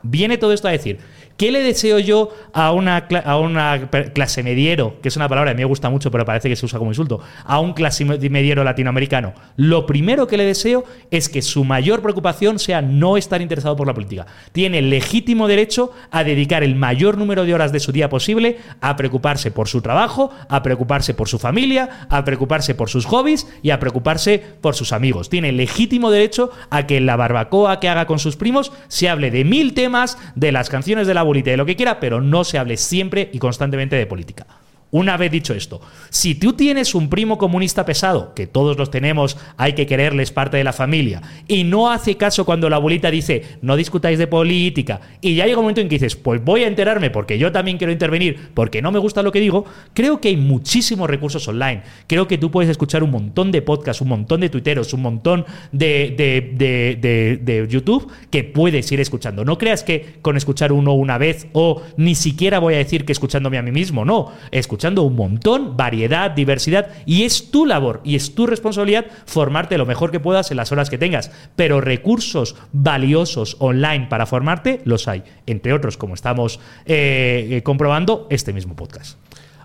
Viene todo esto a decir, ¿Qué le deseo yo a una, a una clase mediero, que es una palabra que a mí me gusta mucho, pero parece que se usa como insulto, a un clase mediero latinoamericano? Lo primero que le deseo es que su mayor preocupación sea no estar interesado por la política. Tiene legítimo derecho a dedicar el mayor número de horas de su día posible a preocuparse por su trabajo, a preocuparse por su familia, a preocuparse por sus hobbies y a preocuparse por sus amigos. Tiene legítimo derecho a que en la barbacoa que haga con sus primos se hable de mil temas, de las canciones de la de lo que quiera, pero no se hable siempre y constantemente de política. Una vez dicho esto, si tú tienes un primo comunista pesado, que todos los tenemos, hay que quererles parte de la familia, y no hace caso cuando la abuelita dice, no discutáis de política, y ya llega un momento en que dices, pues voy a enterarme porque yo también quiero intervenir, porque no me gusta lo que digo, creo que hay muchísimos recursos online. Creo que tú puedes escuchar un montón de podcasts, un montón de tuiteros, un montón de, de, de YouTube que puedes ir escuchando. No creas que con escuchar uno una vez, o ni siquiera voy a decir que escuchándome a mí mismo, no, escuchar escuchando un montón, variedad, diversidad, y es tu labor y es tu responsabilidad formarte lo mejor que puedas en las horas que tengas. Pero recursos valiosos online para formarte los hay, entre otros, como estamos eh, eh, comprobando, este mismo podcast.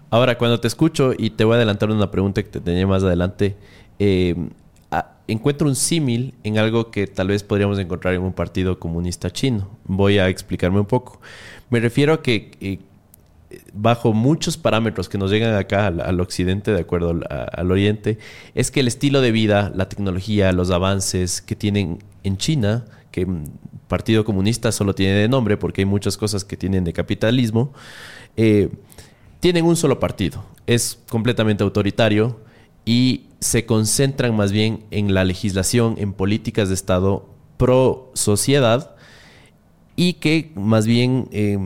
Ahora, cuando te escucho, y te voy a adelantar una pregunta que te tenía más adelante, eh, encuentro un símil en algo que tal vez podríamos encontrar en un partido comunista chino. Voy a explicarme un poco. Me refiero a que bajo muchos parámetros que nos llegan acá al, occidente, de acuerdo al, oriente, es que el estilo de vida, la tecnología, los avances que tienen en China, que Partido Comunista solo tiene de nombre porque hay muchas cosas que tienen de capitalismo, eh, tienen un solo partido. Es completamente autoritario y se concentran más bien en la legislación, en políticas de Estado pro sociedad y que más bien... Eh,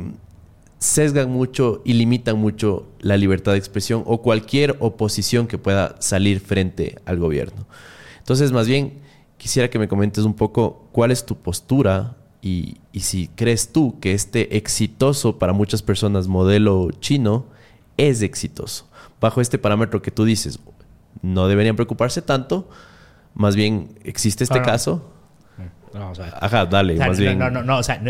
sesgan mucho y limitan mucho la libertad de expresión o cualquier oposición que pueda salir frente al gobierno. Entonces, más bien, quisiera que me comentes un poco cuál es tu postura y, si crees tú que este exitoso para muchas personas modelo chino es exitoso. Bajo este parámetro que tú dices, no deberían preocuparse tanto, más bien existe este caso. No, Ajá, dale, más bien. No, no, no, o sea,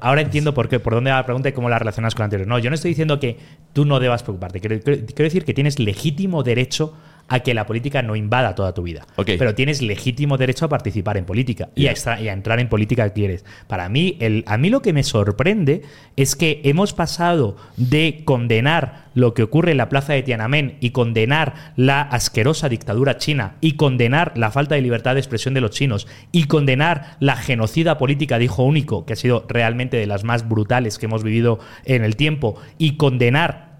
ahora entiendo por qué, por dónde va la pregunta y cómo la relacionas con la anterior. No, yo no estoy diciendo que tú no debas preocuparte. quiero decir que tienes legítimo derecho a que la política no invada toda tu vida. Pero tienes legítimo derecho a participar en política y, a entrar en política que quieres. Para mí, el, a mí lo que me sorprende es que hemos pasado de condenar lo que ocurre en la plaza de Tiananmen y condenar la asquerosa dictadura china y condenar la falta de libertad de expresión de los chinos y condenar la genocida política de hijo único, que ha sido realmente de las más brutales que hemos vivido en el tiempo, y condenar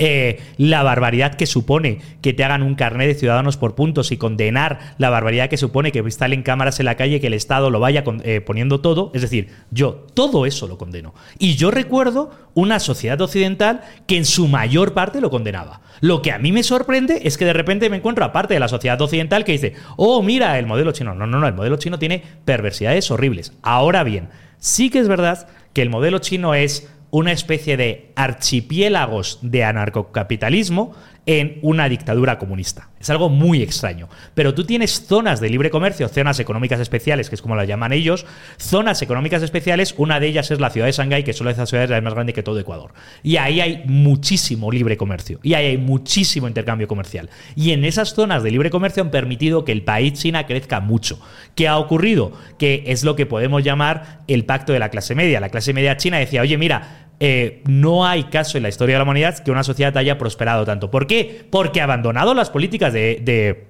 eh, la barbaridad que supone que te hagan un carnet de ciudadanos por puntos y condenar la barbaridad que supone que instalen cámaras en la calle, que el Estado lo vaya eh, poniendo todo. Es decir, yo todo eso lo condeno. Y yo recuerdo una sociedad occidental que en su mayor parte lo condenaba. Lo que a mí me sorprende es que de repente me encuentro a parte de la sociedad occidental que dice, oh, mira, el modelo chino. No, no, no, el modelo chino tiene perversidades horribles. Ahora bien, sí que es verdad que el modelo chino es una especie de archipiélagos de anarcocapitalismo en una dictadura comunista. Es algo muy extraño. Pero tú tienes zonas de libre comercio, zonas económicas especiales, que es como las llaman ellos, zonas económicas especiales, una de ellas es la ciudad de Shanghái, que solo es la ciudad más grande que todo Ecuador. Y ahí hay muchísimo libre comercio, y ahí hay muchísimo intercambio comercial. Y en esas zonas de libre comercio han permitido que el país China crezca mucho. ¿Qué ha ocurrido? Que es lo que podemos llamar el pacto de la clase media. La clase media china decía, oye, mira, eh, no hay caso en la historia de la humanidad que una sociedad haya prosperado tanto. ¿Por qué? Porque ha abandonado las políticas de, de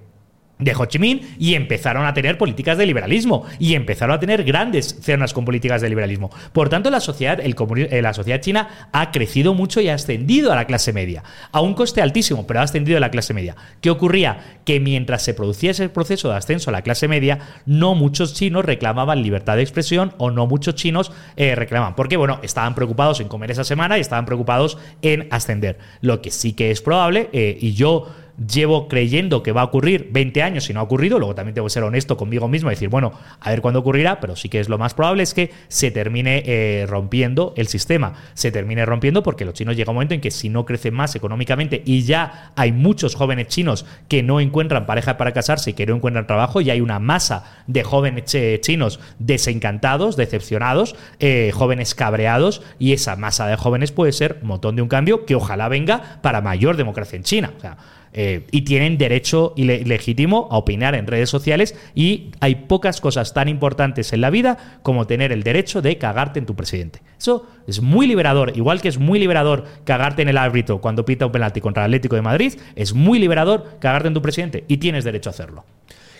Ho Chi Minh y empezaron a tener políticas de liberalismo y empezaron a tener grandes cenas con políticas de liberalismo. Por tanto, la sociedad, el eh, la sociedad china ha crecido mucho y ha ascendido a la clase media, a un coste altísimo, pero ha ascendido a la clase media. ¿Qué ocurría? Que mientras se producía ese proceso de ascenso a la clase media, no muchos chinos reclamaban libertad de expresión o no muchos chinos eh, reclamaban. Porque, bueno, estaban preocupados en comer esa semana y estaban preocupados en ascender. Lo que sí que es probable, eh, y yo llevo creyendo que va a ocurrir 20 años y no ha ocurrido, luego también tengo que ser honesto conmigo mismo y decir, bueno, a ver cuándo ocurrirá, pero sí que es lo más probable es que se termine eh, rompiendo el sistema, se termine rompiendo porque los chinos llega un momento en que si no crecen más económicamente y ya hay muchos jóvenes chinos que no encuentran pareja para casarse y que no encuentran trabajo y hay una masa de jóvenes chinos desencantados, decepcionados, eh, jóvenes cabreados y esa masa de jóvenes puede ser un montón de un cambio que ojalá venga para mayor democracia en China. O sea, eh, y tienen derecho legítimo a opinar en redes sociales y hay pocas cosas tan importantes en la vida como tener el derecho de cagarte en tu presidente. Eso es muy liberador, igual que es muy liberador cagarte en el árbitro cuando pita un penalti contra el Atlético de Madrid, es muy liberador cagarte en tu presidente y tienes derecho a hacerlo.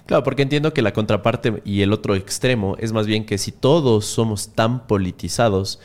Claro, porque entiendo que la contraparte y el otro extremo es más bien que si todos somos tan politizados,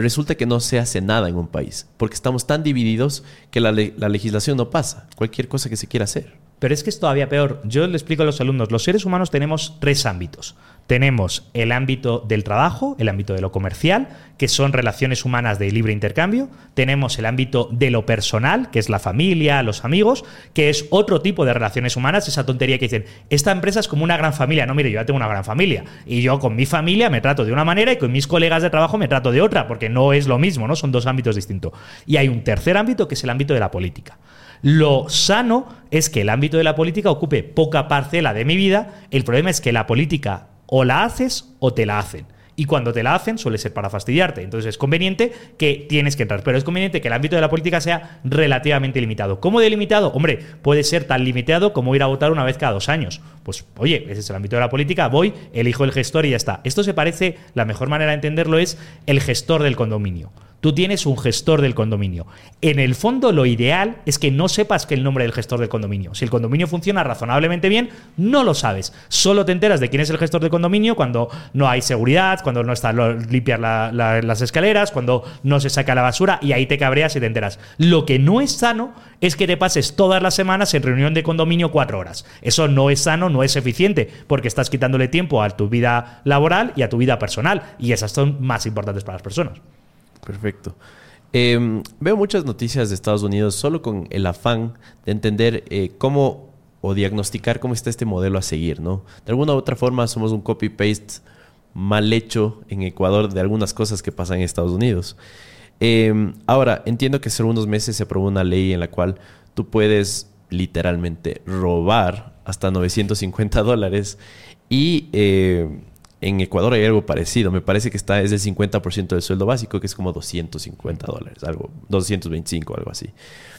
resulta que no se hace nada en un país, porque estamos tan divididos que la, legislación no pasa, cualquier cosa que se quiera hacer. Pero es que es todavía peor. Yo le explico a los alumnos, los seres humanos tenemos tres ámbitos. Tenemos el ámbito del trabajo, el ámbito de lo comercial, que son relaciones humanas de libre intercambio. Tenemos el ámbito de lo personal, que es la familia, los amigos, que es otro tipo de relaciones humanas, esa tontería que dicen, esta empresa es como una gran familia. No, mire, yo ya tengo una gran familia. Y yo con mi familia me trato de una manera y con mis colegas de trabajo me trato de otra, porque no es lo mismo, ¿no? Son dos ámbitos distintos. Y hay un tercer ámbito que es el ámbito de la política. Lo sano es que el ámbito de la política ocupe poca parcela de mi vida. El problema es que la política o la haces o te la hacen. Y cuando te la hacen suele ser para fastidiarte. Entonces es conveniente que tienes que entrar. Pero es conveniente que el ámbito de la política sea relativamente limitado. ¿Cómo delimitado? Hombre, puede ser tan limitado como ir a votar una vez cada dos años. Pues oye, ese es el ámbito de la política, voy, elijo el gestor y ya está. Esto se parece, la mejor manera de entenderlo es el gestor del condominio tú tienes un gestor del condominio. En el fondo, lo ideal es que no sepas que el nombre del gestor del condominio. Si el condominio funciona razonablemente bien, no lo sabes. Solo te enteras de quién es el gestor del condominio cuando no hay seguridad, cuando no está limpiar las escaleras, cuando no se saca la basura y ahí te cabreas y te enteras. Lo que no es sano es que te pases todas las semanas en reunión de condominio cuatro horas. Eso no es sano, no es eficiente, porque estás quitándole tiempo a tu vida laboral y a tu vida personal. Y esas son más importantes para las personas. Perfecto. Em, veo muchas noticias de Estados Unidos solo con el afán de entender eh, cómo o diagnosticar cómo está este modelo a seguir, ¿no? De alguna u otra forma somos un copy-paste mal hecho en Ecuador de algunas cosas que pasan en Estados Unidos. Em, ahora, entiendo que hace unos meses se aprobó una ley en la cual tú puedes literalmente robar hasta 950 dólares y eh, en Ecuador hay algo parecido. Me parece que está es el 50% del sueldo básico, que es como 250 dólares, algo, 225, algo así.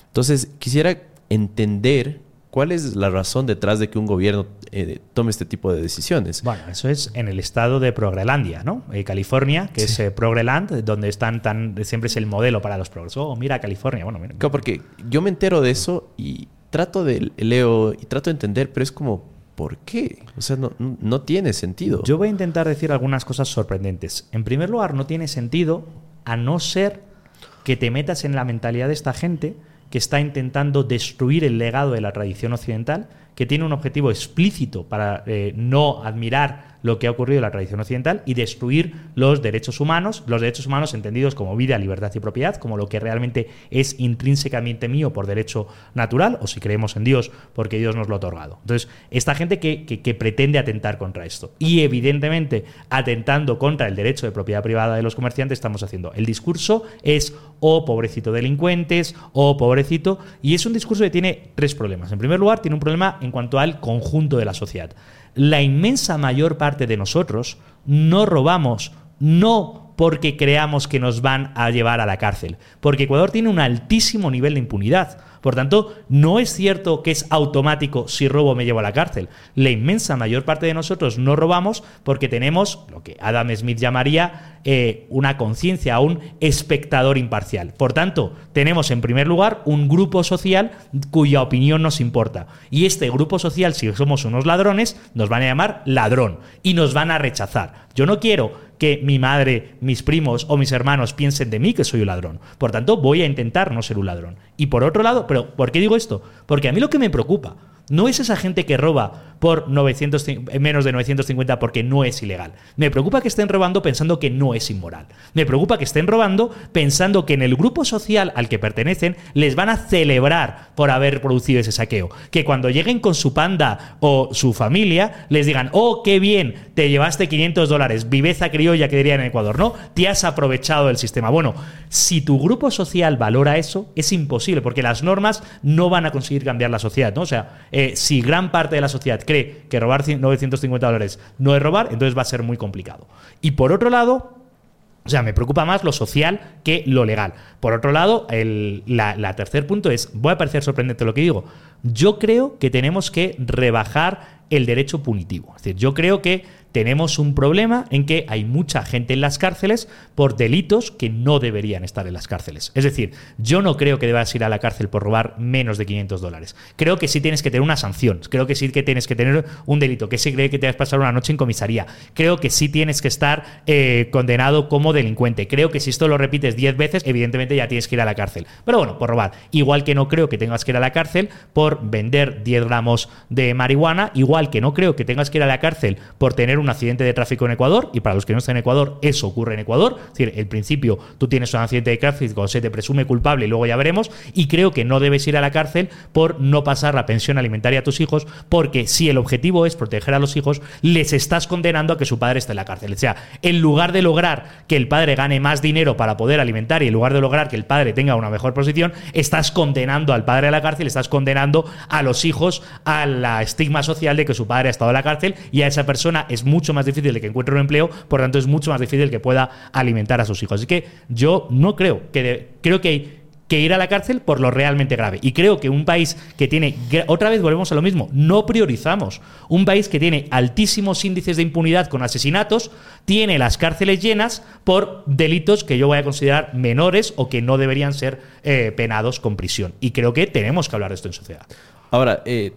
Entonces, quisiera entender cuál es la razón detrás de que un gobierno eh, tome este tipo de decisiones. Bueno, eso es en el estado de Progrelandia, ¿no? Eh, California, que es eh, Progreland, donde están tan siempre es el modelo para los progres. Oh, mira California, bueno, mira. Claro, porque yo me entero de eso y trato de leo y trato de entender, pero es como ¿Por qué? O sea, no, tiene sentido. Yo voy a intentar decir algunas cosas sorprendentes. En primer lugar, no tiene sentido a no ser que te metas en la mentalidad de esta gente que está intentando destruir el legado de la tradición occidental, que tiene un objetivo explícito para eh, no admirar lo que ha ocurrido en la tradición occidental y destruir los derechos humanos, los derechos humanos entendidos como vida, libertad y propiedad, como lo que realmente es intrínsecamente mío por derecho natural, o si creemos en Dios, porque Dios nos lo ha otorgado. Entonces, esta gente que, que, pretende atentar contra esto. Y evidentemente, atentando contra el derecho de propiedad privada de los comerciantes, estamos haciendo. El discurso es, oh, pobrecito delincuentes, oh, pobrecito, y es un discurso que tiene tres problemas. En primer lugar, tiene un problema en cuanto al conjunto de la sociedad la inmensa mayor parte de nosotros no robamos, no porque creamos que nos van a llevar a la cárcel, porque Ecuador tiene un altísimo nivel de impunidad. Por tanto, no es cierto que es automático si robo me llevo a la cárcel. La inmensa mayor parte de nosotros no robamos porque tenemos lo que Adam Smith llamaría eh, una conciencia, un espectador imparcial. Por tanto, tenemos en primer lugar un grupo social cuya opinión nos importa. Y este grupo social, si somos unos ladrones, nos van a llamar ladrón y nos van a rechazar. Yo no quiero que mi madre, mis primos o mis hermanos piensen de mí que soy un ladrón. Por tanto, voy a intentar no ser un ladrón. Y por otro lado, pero ¿por qué digo esto? Porque a mí lo que me preocupa no es esa gente que roba por 900, menos de 950 porque no es ilegal. Me preocupa que estén robando pensando que no es inmoral. Me preocupa que estén robando pensando que en el grupo social al que pertenecen les van a celebrar por haber producido ese saqueo. Que cuando lleguen con su panda o su familia les digan, oh, qué bien, te llevaste 500 dólares, viveza criolla que diría en Ecuador, ¿no? Te has aprovechado del sistema. Bueno, si tu grupo social valora eso, es imposible porque las normas no van a conseguir cambiar la sociedad, ¿no? O sea, eh, si gran parte de la sociedad cree que robar 950 dólares no es robar, entonces va a ser muy complicado. Y por otro lado, o sea, me preocupa más lo social que lo legal. Por otro lado, el la, tercer punto es, voy a parecer sorprendente lo que digo, yo creo que tenemos que rebajar el derecho punitivo. Es decir, yo creo que tenemos un problema en que hay mucha gente en las cárceles por delitos que no deberían estar en las cárceles. Es decir, yo no creo que debas ir a la cárcel por robar menos de 500 dólares. Creo que sí tienes que tener una sanción. Creo que sí que tienes que tener un delito. Que sí cree que te vas a pasar una noche en comisaría. Creo que sí tienes que estar eh, condenado como delincuente. Creo que si esto lo repites 10 veces, evidentemente ya tienes que ir a la cárcel. Pero bueno, por robar. Igual que no creo que tengas que ir a la cárcel por vender 10 gramos de marihuana. Igual que no creo que tengas que ir a la cárcel por tener un accidente de tráfico en Ecuador, y para los que no están en Ecuador, eso ocurre en Ecuador. Es decir, el principio tú tienes un accidente de tráfico, se te presume culpable y luego ya veremos, y creo que no debes ir a la cárcel por no pasar la pensión alimentaria a tus hijos, porque si el objetivo es proteger a los hijos, les estás condenando a que su padre esté en la cárcel. O sea, en lugar de lograr que el padre gane más dinero para poder alimentar y en lugar de lograr que el padre tenga una mejor posición, estás condenando al padre a la cárcel, estás condenando a los hijos a la estigma social de que su padre ha estado en la cárcel y a esa persona es mucho más difícil de que encuentre un empleo, por tanto es mucho más difícil que pueda alimentar a sus hijos. Así que yo no creo que creo que hay que ir a la cárcel por lo realmente grave. Y creo que un país que tiene, otra vez volvemos a lo mismo, no priorizamos. Un país que tiene altísimos índices de impunidad con asesinatos, tiene las cárceles llenas por delitos que yo voy a considerar menores o que no deberían ser eh, penados con prisión. Y creo que tenemos que hablar de esto en sociedad. Ahora, eh,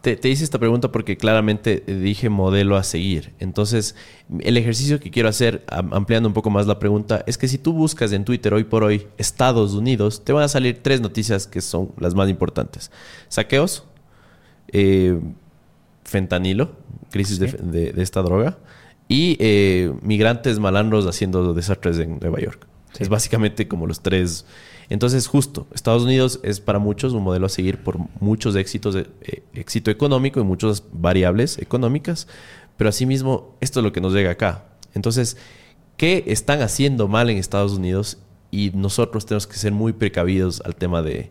te, hice esta pregunta porque claramente dije modelo a seguir. Entonces, el ejercicio que quiero hacer, ampliando un poco más la pregunta, es que si tú buscas en Twitter hoy por hoy Estados Unidos, te van a salir tres noticias que son las más importantes. Saqueos, eh, fentanilo, crisis de, esta droga, y eh, migrantes malandros haciendo desastres en Nueva York. Es básicamente como los tres entonces, justo, Estados Unidos es para muchos un modelo a seguir por muchos éxitos, de, eh, éxito económico y muchas variables económicas, pero asimismo, esto es lo que nos llega acá. Entonces, ¿qué están haciendo mal en Estados Unidos? Y nosotros tenemos que ser muy precavidos al tema de,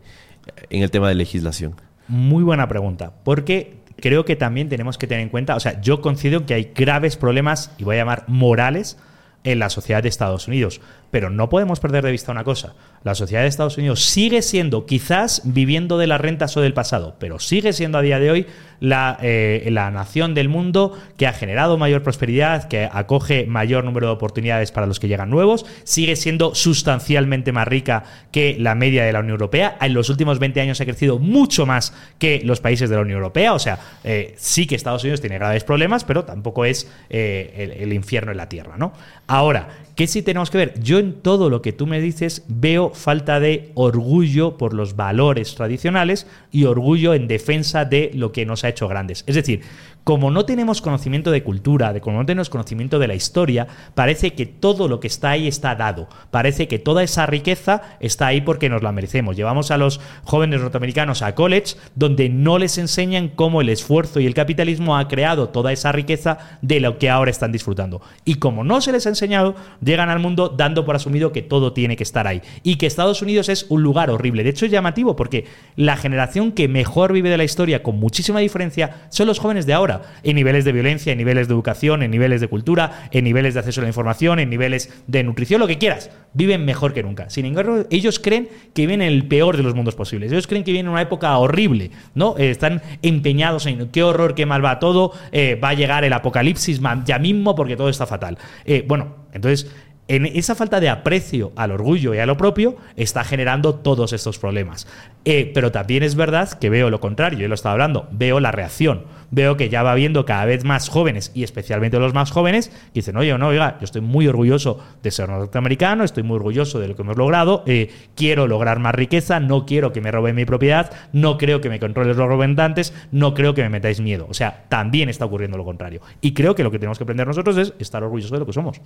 en el tema de legislación. Muy buena pregunta, porque creo que también tenemos que tener en cuenta, o sea, yo considero que hay graves problemas, y voy a llamar morales, en la sociedad de Estados Unidos. Pero no podemos perder de vista una cosa. La sociedad de Estados Unidos sigue siendo, quizás viviendo de las rentas o del pasado, pero sigue siendo a día de hoy la, eh, la nación del mundo que ha generado mayor prosperidad, que acoge mayor número de oportunidades para los que llegan nuevos, sigue siendo sustancialmente más rica que la media de la Unión Europea. En los últimos 20 años ha crecido mucho más que los países de la Unión Europea. O sea, eh, sí que Estados Unidos tiene graves problemas, pero tampoco es eh, el, el infierno en la tierra, ¿no? Ahora, ¿Qué sí tenemos que ver? Yo en todo lo que tú me dices veo falta de orgullo por los valores tradicionales y orgullo en defensa de lo que nos ha hecho grandes. Es decir, como no tenemos conocimiento de cultura, de como no tenemos conocimiento de la historia, parece que todo lo que está ahí está dado. Parece que toda esa riqueza está ahí porque nos la merecemos. Llevamos a los jóvenes norteamericanos a college donde no les enseñan cómo el esfuerzo y el capitalismo ha creado toda esa riqueza de lo que ahora están disfrutando. Y como no se les ha enseñado, llegan al mundo dando por asumido que todo tiene que estar ahí. Y que Estados Unidos es un lugar horrible. De hecho, es llamativo porque la generación que mejor vive de la historia con muchísima diferencia son los jóvenes de ahora. En niveles de violencia, en niveles de educación, en niveles de cultura, en niveles de acceso a la información, en niveles de nutrición, lo que quieras. Viven mejor que nunca. Sin embargo, ellos creen que viven en el peor de los mundos posibles. Ellos creen que viven en una época horrible, ¿no? Eh, están empeñados en qué horror, qué mal va todo, eh, va a llegar el apocalipsis ya mismo porque todo está fatal. Eh, bueno, entonces en esa falta de aprecio al orgullo y a lo propio está generando todos estos problemas. Eh, pero también es verdad que veo lo contrario, yo lo estaba hablando, veo la reacción, veo que ya va viendo cada vez más jóvenes y especialmente los más jóvenes que dicen, oye, no, oiga, yo estoy muy orgulloso de ser norteamericano, estoy muy orgulloso de lo que hemos logrado, eh, quiero lograr más riqueza, no quiero que me roben mi propiedad, no creo que me controlen los reventantes, no creo que me metáis miedo. O sea, también está ocurriendo lo contrario. Y creo que lo que tenemos que aprender nosotros es estar orgullosos de lo que somos.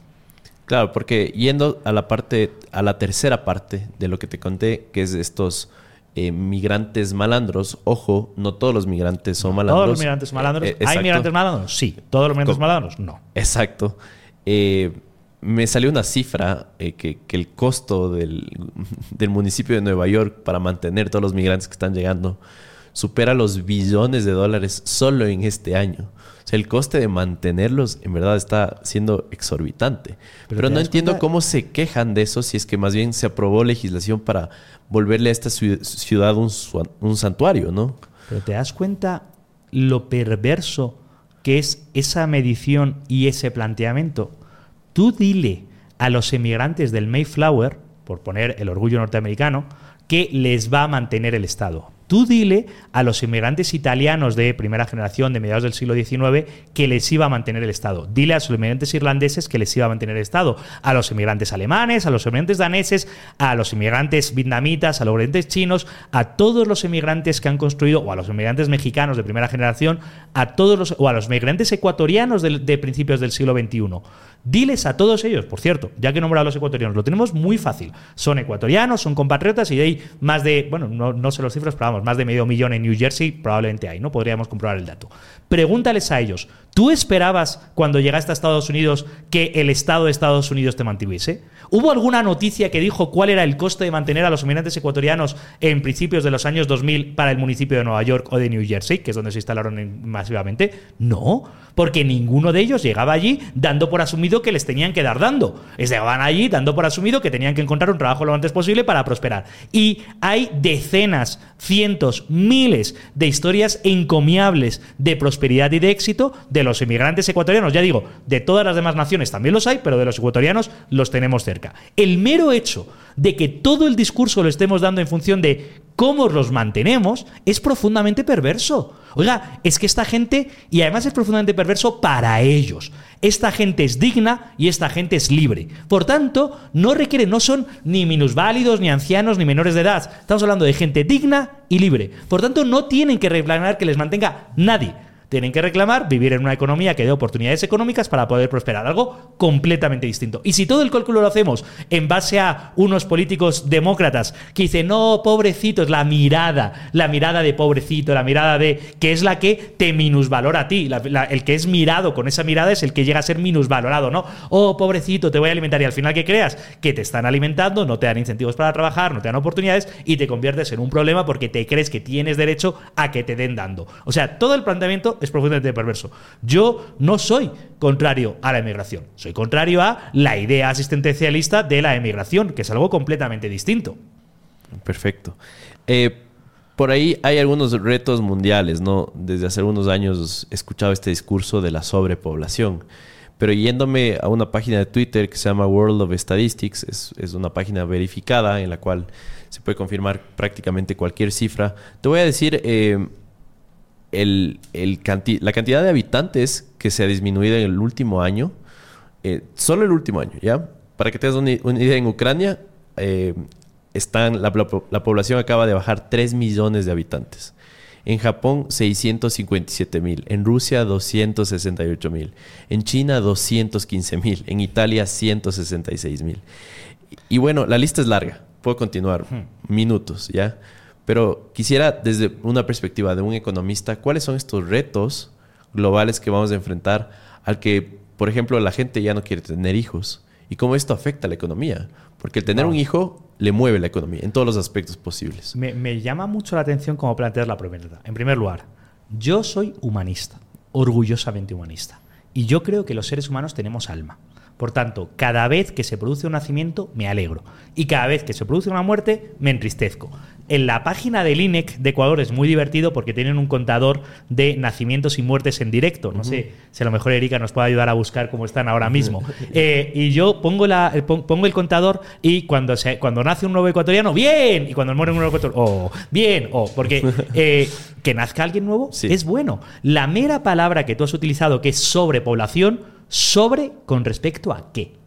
Claro, porque yendo a la parte, a la tercera parte de lo que te conté, que es estos eh, migrantes malandros, ojo, no todos los migrantes son malandros. ¿Todos los migrantes son malandros? Eh, ¿Hay migrantes malandros? Sí. ¿Todos los migrantes malandros? No. Exacto. Eh, me salió una cifra que, el costo del, del, municipio de Nueva York para mantener todos los migrantes que están llegando supera los billones de dólares solo en este año el coste de mantenerlos en verdad está siendo exorbitante. Pero, no entiendo cómo se quejan de eso si es que más bien se aprobó legislación para volverle a esta ciudad un, un santuario, ¿no? Pero te das cuenta lo perverso que es esa medición y ese planteamiento. Tú dile a los emigrantes del Mayflower, por poner el orgullo norteamericano, que les va a mantener el Estado. Tú dile a los inmigrantes italianos de primera generación de mediados del siglo XIX que les iba a mantener el Estado. Dile a los inmigrantes irlandeses que les iba a mantener el Estado. A los inmigrantes alemanes, a los inmigrantes daneses, a los inmigrantes vietnamitas, a los inmigrantes chinos, a todos los inmigrantes que han construido, o a los inmigrantes mexicanos de primera generación, a todos los, o a los inmigrantes ecuatorianos de principios del siglo XXI. Diles a todos ellos, por cierto, ya que he nombrado a los ecuatorianos, lo tenemos muy fácil. Son ecuatorianos, son compatriotas y hay más de, bueno, no, sé los cifras, pero vamos, más de medio millón en New Jersey, probablemente hay, ¿no? Podríamos comprobar el dato. Pregúntales a ellos, ¿tú esperabas cuando llegaste a Estados Unidos que el Estado de Estados Unidos te mantuviese? ¿Hubo alguna noticia que dijo cuál era el coste de mantener a los inmigrantes ecuatorianos en principios de los años 2000 para el municipio de Nueva York o de New Jersey, que es donde se instalaron masivamente? No, porque ninguno de ellos llegaba allí dando por asumido que les tenían que dar dando. Llegaban allí dando por asumido que tenían que encontrar un trabajo lo antes posible para prosperar. Y hay decenas, cientos, miles de historias encomiables de prosperidad y de éxito de los inmigrantes ecuatorianos. Ya digo, de todas las demás naciones también los hay, pero de los ecuatorianos los tenemos cerca. El mero hecho de que todo el discurso lo estemos dando en función de cómo los mantenemos es profundamente perverso. Oiga, es que esta gente, y además es profundamente perverso para ellos. Esta gente es digna y esta gente es libre. Por tanto, no requieren, no son ni minusválidos, ni ancianos, ni menores de edad. Estamos hablando de gente digna y libre. Por tanto, no tienen que reclamar que les mantenga nadie tienen que reclamar vivir en una economía que dé oportunidades económicas para poder prosperar, algo completamente distinto. Y si todo el cálculo lo hacemos en base a unos políticos demócratas que dicen, no, pobrecito, es la mirada, la mirada de pobrecito, la mirada de que es la que te minusvalora a ti, el que es mirado con esa mirada es el que llega a ser minusvalorado, ¿no? Oh, pobrecito, te voy a alimentar y al final que creas que te están alimentando, no te dan incentivos para trabajar, no te dan oportunidades y te conviertes en un problema porque te crees que tienes derecho a que te den dando. O sea, todo el planteamiento es profundamente perverso. Yo no soy contrario a la emigración, soy contrario a la idea asistencialista de la emigración, que es algo completamente distinto. Perfecto. Eh, por ahí hay algunos retos mundiales, ¿no? Desde hace algunos años he escuchado este discurso de la sobrepoblación. Pero yéndome a una página de Twitter que se llama World of Statistics, es, una página verificada en la cual se puede confirmar prácticamente cualquier cifra. Te voy a decir eh, el, la cantidad de habitantes que se ha disminuido en el último año, eh, solo el último año, ¿ya? Para que tengas una, idea, en Ucrania eh, están, la, población acaba de bajar 3 millones de habitantes. En Japón, 657 mil. En Rusia, 268 mil. En China, 215 mil. En Italia, 166 mil. Y bueno, la lista es larga. Puedo continuar. Minutos, ¿ya? Pero quisiera, desde una perspectiva de un economista, ¿cuáles son estos retos globales que vamos a enfrentar al que, por ejemplo, la gente ya no quiere tener hijos? ¿Y cómo esto afecta a la economía? Porque el tener un hijo le mueve la economía en todos los aspectos posibles. Me, llama mucho la atención cómo planteas la pregunta. En primer lugar, yo soy humanista. orgullosamente humanista. Y yo creo que los seres humanos tenemos alma. Por tanto, cada vez que se produce un nacimiento, me alegro. Y cada vez que se produce una muerte, me entristezco. En la página del INEC de Ecuador es muy divertido porque tienen un contador de nacimientos y muertes en directo. No sé si a lo mejor Erika nos puede ayudar a buscar cómo están ahora mismo. Eh, y yo pongo, la, eh, pongo el contador y cuando, se, cuando nace un nuevo ecuatoriano, ¡bien! Y cuando muere un nuevo ecuatoriano, ¡oh! ¡bien! ¡oh! Porque *laughs* eh, que nazca alguien nuevo es bueno. La mera palabra que tú has utilizado, que es sobrepoblación, ¿sobre con respecto a qué?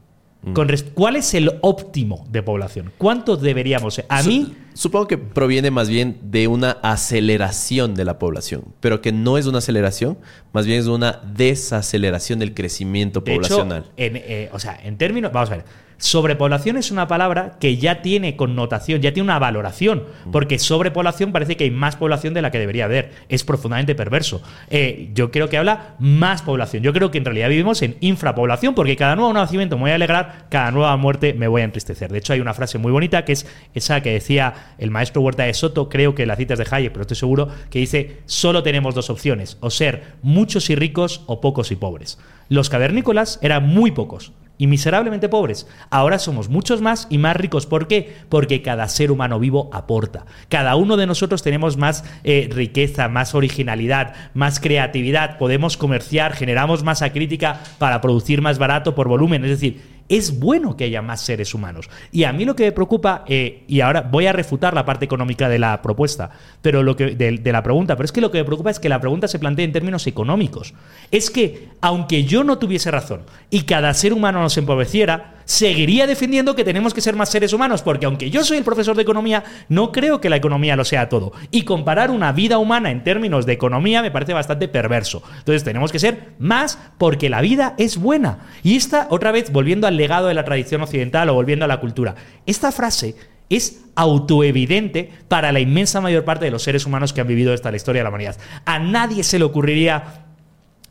Con ¿Cuál es el óptimo de población? ¿Cuántos deberíamos ser? A mí... Supongo que proviene más bien de una aceleración de la población, pero que no es una aceleración, más bien es una desaceleración del crecimiento poblacional. en, o sea, en términos... Vamos a ver Sobrepoblación es una palabra que ya tiene connotación, ya tiene una valoración, porque sobrepoblación parece que hay más población de la que debería haber. Es profundamente perverso. Eh, yo creo que habla más población. Yo creo que en realidad vivimos en infrapoblación, porque cada nuevo nacimiento me voy a alegrar, cada nueva muerte me voy a entristecer. De hecho, hay una frase muy bonita que es esa que decía el maestro Huerta de Soto, creo que la citas de Hayek, pero estoy seguro, que dice: solo tenemos dos opciones, o ser muchos y ricos o pocos y pobres. Los cavernícolas eran muy pocos y miserablemente pobres. Ahora somos muchos más y más ricos. ¿Por qué? Porque cada ser humano vivo aporta. Cada uno de nosotros tenemos más eh, riqueza, más originalidad, más creatividad. Podemos comerciar, generamos masa crítica para producir más barato por volumen. Es decir, es bueno que haya más seres humanos. Y a mí lo que me preocupa, eh, y ahora voy a refutar la parte económica de la propuesta, pero lo que, de, la pregunta, pero es que lo que me preocupa es que la pregunta se plantea en términos económicos. Es que, aunque yo no tuviese razón y cada ser humano nos empobreciera, seguiría defendiendo que tenemos que ser más seres humanos, porque aunque yo soy el profesor de economía, no creo que la economía lo sea todo. Y comparar una vida humana en términos de economía me parece bastante perverso. Entonces tenemos que ser más porque la vida es buena. Y esta, otra vez, volviendo al legado de la tradición occidental o volviendo a la cultura, esta frase es autoevidente para la inmensa mayor parte de los seres humanos que han vivido esta la historia de la humanidad. A nadie se le ocurriría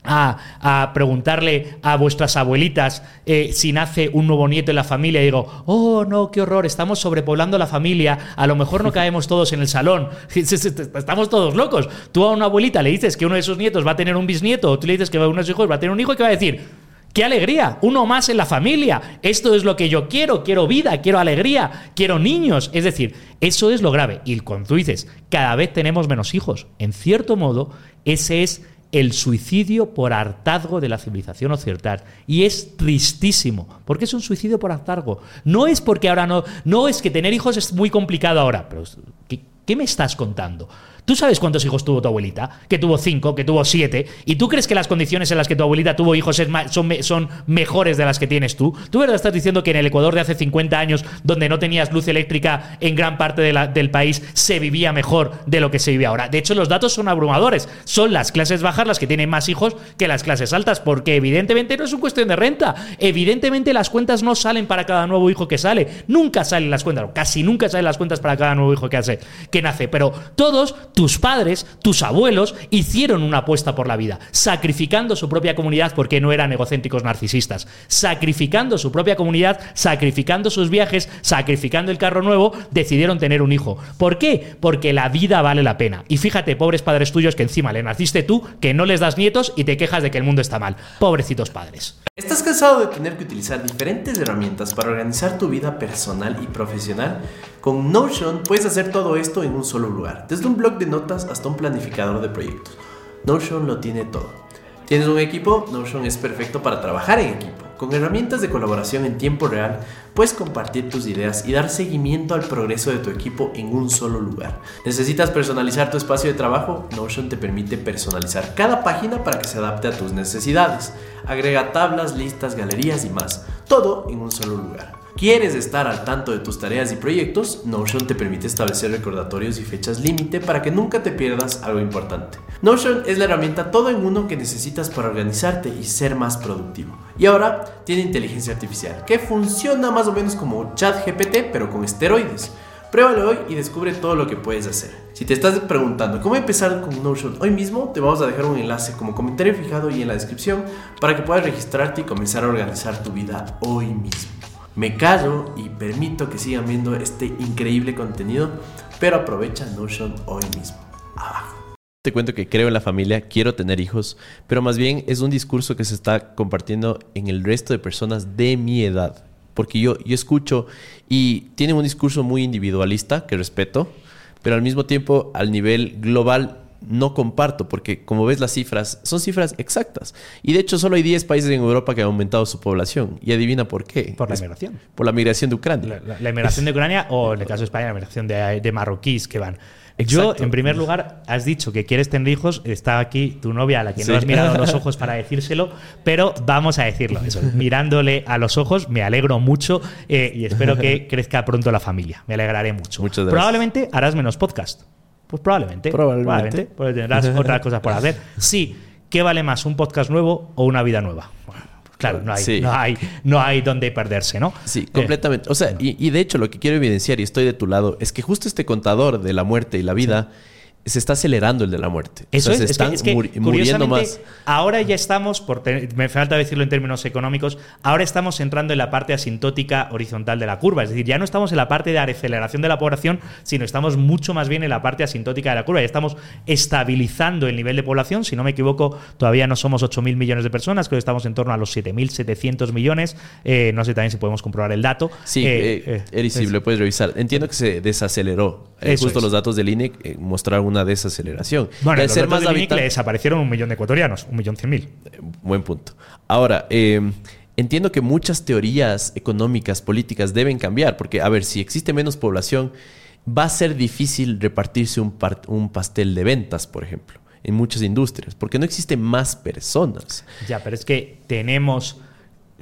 a, preguntarle a vuestras abuelitas eh, si nace un nuevo nieto en la familia y digo, oh no, qué horror, estamos sobrepoblando la familia, a lo mejor no *laughs* caemos todos en el salón, *laughs* estamos todos locos. Tú a una abuelita le dices que uno de sus nietos va a tener un bisnieto, o tú le dices que uno de sus hijos va a tener un hijo y que va a decir, ¡Qué alegría! Uno más en la familia. Esto es lo que yo quiero. Quiero vida, quiero alegría, quiero niños. Es decir, eso es lo grave. Y cuando tú dices, cada vez tenemos menos hijos, en cierto modo, ese es el suicidio por hartazgo de la civilización occidental. Y es tristísimo, porque es un suicidio por hartazgo. No es porque ahora no, no es que tener hijos es muy complicado ahora, pero qué me estás contando? ¿Tú sabes cuántos hijos tuvo tu abuelita? Que tuvo cinco, que tuvo siete. ¿Y tú crees que las condiciones en las que tu abuelita tuvo hijos son, son mejores de las que tienes tú? ¿Tú verdad estás diciendo que en el Ecuador de hace 50 años, donde no tenías luz eléctrica en gran parte del país, se vivía mejor de lo que se vive ahora? De hecho, los datos son abrumadores. Son las clases bajas las que tienen más hijos que las clases altas, porque evidentemente no es una cuestión de renta. Evidentemente las cuentas no salen para cada nuevo hijo que sale. Nunca salen las cuentas, casi nunca salen las cuentas para cada nuevo hijo que, hace, que nace. Pero todos tus padres, tus abuelos, hicieron una apuesta por la vida, sacrificando su propia comunidad porque no eran egocéntricos narcisistas, sacrificando su propia comunidad, sacrificando sus viajes, sacrificando el carro nuevo, decidieron tener un hijo. ¿Por qué? Porque la vida vale la pena. Y fíjate, pobres padres tuyos que encima le naciste tú, que no les das nietos y te quejas de que el mundo está mal. Pobrecitos padres. ¿Estás cansado de tener que utilizar diferentes herramientas para organizar tu vida personal y profesional? Con Notion puedes hacer todo esto en un solo lugar, desde un blog de notas hasta un planificador de proyectos. Notion lo tiene todo. ¿Tienes un equipo? Notion es perfecto para trabajar en equipo. Con herramientas de colaboración en tiempo real, puedes compartir tus ideas y dar seguimiento al progreso de tu equipo en un solo lugar. ¿Necesitas personalizar tu espacio de trabajo? Notion te permite personalizar cada página para que se adapte a tus necesidades. Agrega tablas, listas, galerías y más. Todo en un solo lugar. ¿Quieres estar al tanto de tus tareas y proyectos? Notion te permite establecer recordatorios y fechas límite para que nunca te pierdas algo importante. Notion es la herramienta todo en uno que necesitas para organizarte y ser más productivo. Y ahora tiene inteligencia artificial, que funciona más o menos como ChatGPT pero con esteroides. Pruébalo hoy y descubre todo lo que puedes hacer. Si te estás preguntando cómo empezar con Notion hoy mismo, te vamos a dejar un enlace como comentario fijado y en la descripción para que puedas registrarte y comenzar a organizar tu vida hoy mismo. Me callo y permito que sigan viendo este increíble contenido, pero aprovecha Notion hoy mismo. Abajo. Te cuento que creo en la familia, quiero tener hijos, pero más bien es un discurso que se está compartiendo en el resto de personas de mi edad. Porque yo, yo escucho y tienen un discurso muy individualista que respeto, pero al mismo tiempo al nivel global no comparto, porque como ves las cifras, son cifras exactas. Y de hecho solo hay 10 países en Europa que han aumentado su población. Y adivina por qué. Por la inmigración. Por la migración de Ucrania. La, inmigración de Ucrania o en el caso de España, la migración de, marroquíes que van. Yo, en primer lugar, has dicho que quieres tener hijos. Está aquí tu novia a la que no has mirado los ojos para *laughs* decírselo, pero vamos a decirlo. mirándole a los ojos, me alegro mucho eh, y espero que *laughs* crezca pronto la familia. Me alegraré mucho. Probablemente harás menos podcast. Pues probablemente. Probablemente. Porque tendrás *laughs* otras cosas por hacer. Sí. ¿Qué vale más, un podcast nuevo o una vida nueva? claro, no hay, no hay, no hay donde perderse, ¿no? Sí, eh, completamente. O sea, y, de hecho lo que quiero evidenciar, y estoy de tu lado, es que justo este contador de la muerte y la vida se está acelerando el de la muerte. Eso es, se están muriendo más. Ahora ya estamos, por me falta decirlo en términos económicos, ahora estamos entrando en la parte asintótica horizontal de la curva. Es decir, ya no estamos en la parte de aceleración de la población, sino estamos mucho más bien en la parte asintótica de la curva. Ya estamos estabilizando el nivel de población. Si no me equivoco, todavía no somos 8.000 millones de personas, creo que estamos en torno a los 7.700 millones. Eh, no sé también si podemos comprobar el dato. Sí, eh, eh, eh lo puedes revisar. Entiendo que se desaceleró. justo los datos del INE mostraron una desaceleración. Bueno, de ser más de desaparecieron un millón de ecuatorianos, un millón cien mil. Eh, buen punto. Ahora, eh, entiendo que muchas teorías económicas, políticas deben cambiar, porque, a ver, si existe menos población, va a ser difícil repartirse un, un pastel de ventas, por ejemplo, en muchas industrias, porque no existen más personas. Ya, pero es que tenemos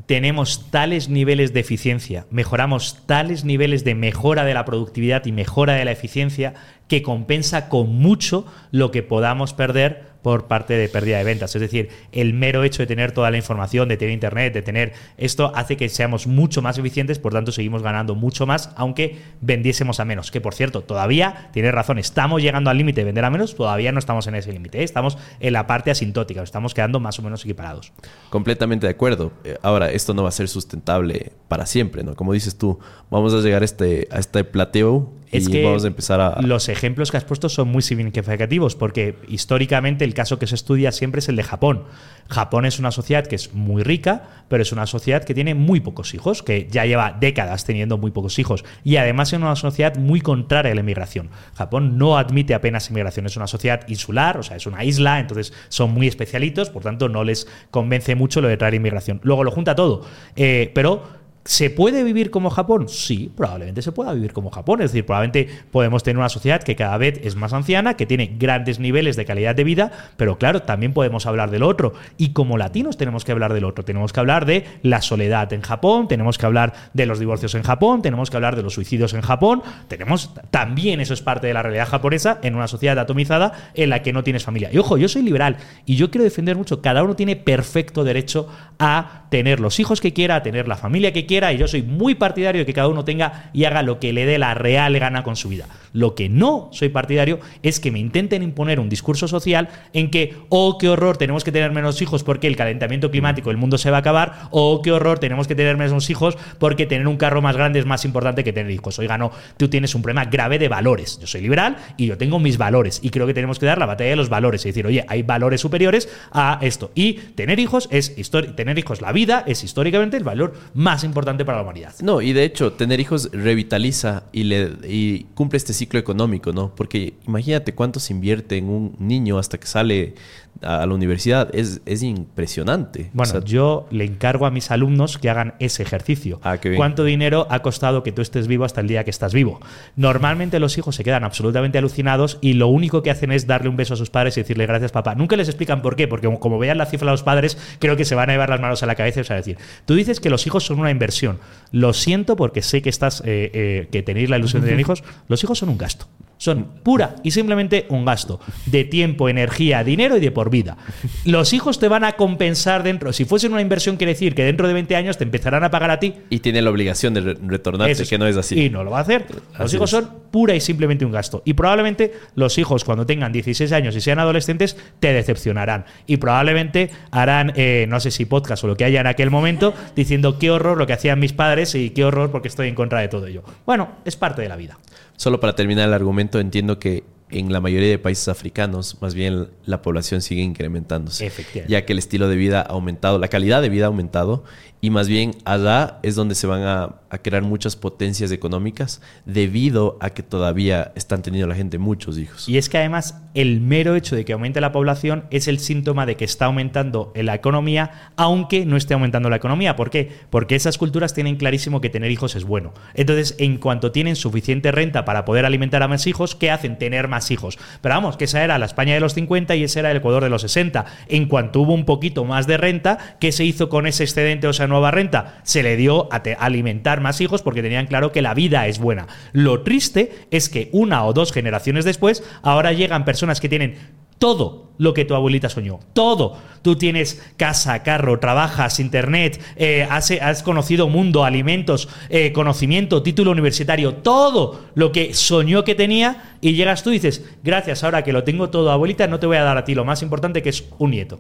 tenemos tales niveles de eficiencia, mejoramos tales niveles de mejora de la productividad y mejora de la eficiencia que compensa con mucho lo que podamos perder por parte de pérdida de ventas. Es decir, el mero hecho de tener toda la información, de tener internet, de tener esto, hace que seamos mucho más eficientes, por tanto seguimos ganando mucho más, aunque vendiésemos a menos. Que por cierto, todavía, tienes razón, estamos llegando al límite de vender a menos, todavía no estamos en ese límite, ¿eh? estamos en la parte asintótica, estamos quedando más o menos equiparados. Completamente de acuerdo. Eh, ahora, esto no va a ser sustentable para siempre, ¿no? Como dices tú, vamos a llegar este, a este plateo es que vamos a empezar a... los ejemplos que has puesto son muy significativos porque históricamente el caso que se estudia siempre es el de Japón. Japón es una sociedad que es muy rica, pero es una sociedad que tiene muy pocos hijos, que ya lleva décadas teniendo muy pocos hijos y además es una sociedad muy contraria a la inmigración. Japón no admite apenas inmigración, es una sociedad insular, o sea, es una isla, entonces son muy especialitos, por tanto no les convence mucho lo de traer inmigración. Luego lo junta todo, eh, pero ¿Se puede vivir como Japón? Sí, probablemente se pueda vivir como Japón. Es decir, probablemente podemos tener una sociedad que cada vez es más anciana, que tiene grandes niveles de calidad de vida, pero claro, también podemos hablar del otro. Y como latinos tenemos que hablar del otro. Tenemos que hablar de la soledad en Japón, tenemos que hablar de los divorcios en Japón, tenemos que hablar de los suicidios en Japón. Tenemos también, eso es parte de la realidad japonesa, en una sociedad atomizada en la que no tienes familia. Y ojo, yo soy liberal y yo quiero defender mucho, cada uno tiene perfecto derecho a tener los hijos que quiera, a tener la familia que quiera y yo soy muy partidario de que cada uno tenga y haga lo que le dé la real gana con su vida. Lo que no soy partidario es que me intenten imponer un discurso social en que, oh, qué horror, tenemos que tener menos hijos porque el calentamiento climático, el mundo se va a acabar, oh, qué horror, tenemos que tener menos hijos porque tener un carro más grande es más importante que tener hijos. Oiga, no, tú tienes un problema grave de valores. Yo soy liberal y yo tengo mis valores y creo que tenemos que dar la batalla de los valores y decir, oye, hay valores superiores a esto. Y tener hijos es tener hijos, la vida es históricamente el valor más importante para la humanidad. No, y de hecho, tener hijos revitaliza y, le, y cumple este ciclo económico, ¿no? Porque imagínate cuánto se invierte en un niño hasta que sale a la universidad. Es, es impresionante. Bueno, yo le encargo a mis alumnos que hagan ese ejercicio. Ah, ¿Cuánto dinero ha costado que tú estés vivo hasta el día que estás vivo? Normalmente los hijos se quedan absolutamente alucinados y lo único que hacen es darle un beso a sus padres y decirle gracias papá. Nunca les explican por qué, porque como vean la cifra de los padres, creo que se van a llevar las manos a la cabeza y van a decir, tú dices que los hijos son una inversión. Lo siento porque sé que estás, eh, eh, que tenéis la ilusión de tener *laughs* hijos. Los hijos son un gasto son pura y simplemente un gasto de tiempo, energía, dinero y de por vida. Los hijos te van a compensar dentro. Si fuese una inversión, quiere decir que dentro de 20 años te empezarán a pagar a ti. Y tiene la obligación de retornarte, que no es así. Y no lo va a hacer. Los hijos son pura y simplemente un gasto. Y probablemente los hijos, cuando tengan 16 años y sean adolescentes, te decepcionarán. Y probablemente harán, eh, no sé si podcast o lo que haya en aquel momento, diciendo qué horror lo que hacían mis padres y qué horror porque estoy en contra de todo ello. Bueno, es parte de la vida. Solo para terminar el argumento, entiendo que en la mayoría de países africanos, más bien la población sigue incrementándose. Ya que el estilo de vida ha aumentado, la calidad de vida ha aumentado y más bien allá es donde se van a, a, crear muchas potencias económicas debido a que todavía están teniendo la gente muchos hijos. Y es que además el mero hecho de que aumente la población es el síntoma de que está aumentando la economía, aunque no esté aumentando la economía. ¿Por qué? Porque esas culturas tienen clarísimo que tener hijos es bueno. Entonces, en cuanto tienen suficiente renta para poder alimentar a más hijos, ¿qué hacen? Tener más hijos. Pero vamos, que esa era la España de los 50 y ese era el Ecuador de los 60. En cuanto hubo un poquito más de renta, ¿qué se hizo con ese excedente nueva renta? Se le dio a alimentar más hijos porque tenían claro que la vida es buena. Lo triste es que una o dos generaciones después, ahora llegan personas que tienen todo lo que tu abuelita soñó. Todo. Tú tienes casa, carro, trabajas, internet, eh, has, conocido mundo, alimentos, eh, conocimiento, título universitario, todo lo que soñó que tenía y llegas tú y dices, gracias, ahora que lo tengo todo, abuelita, no te voy a dar a ti lo más importante que es un nieto.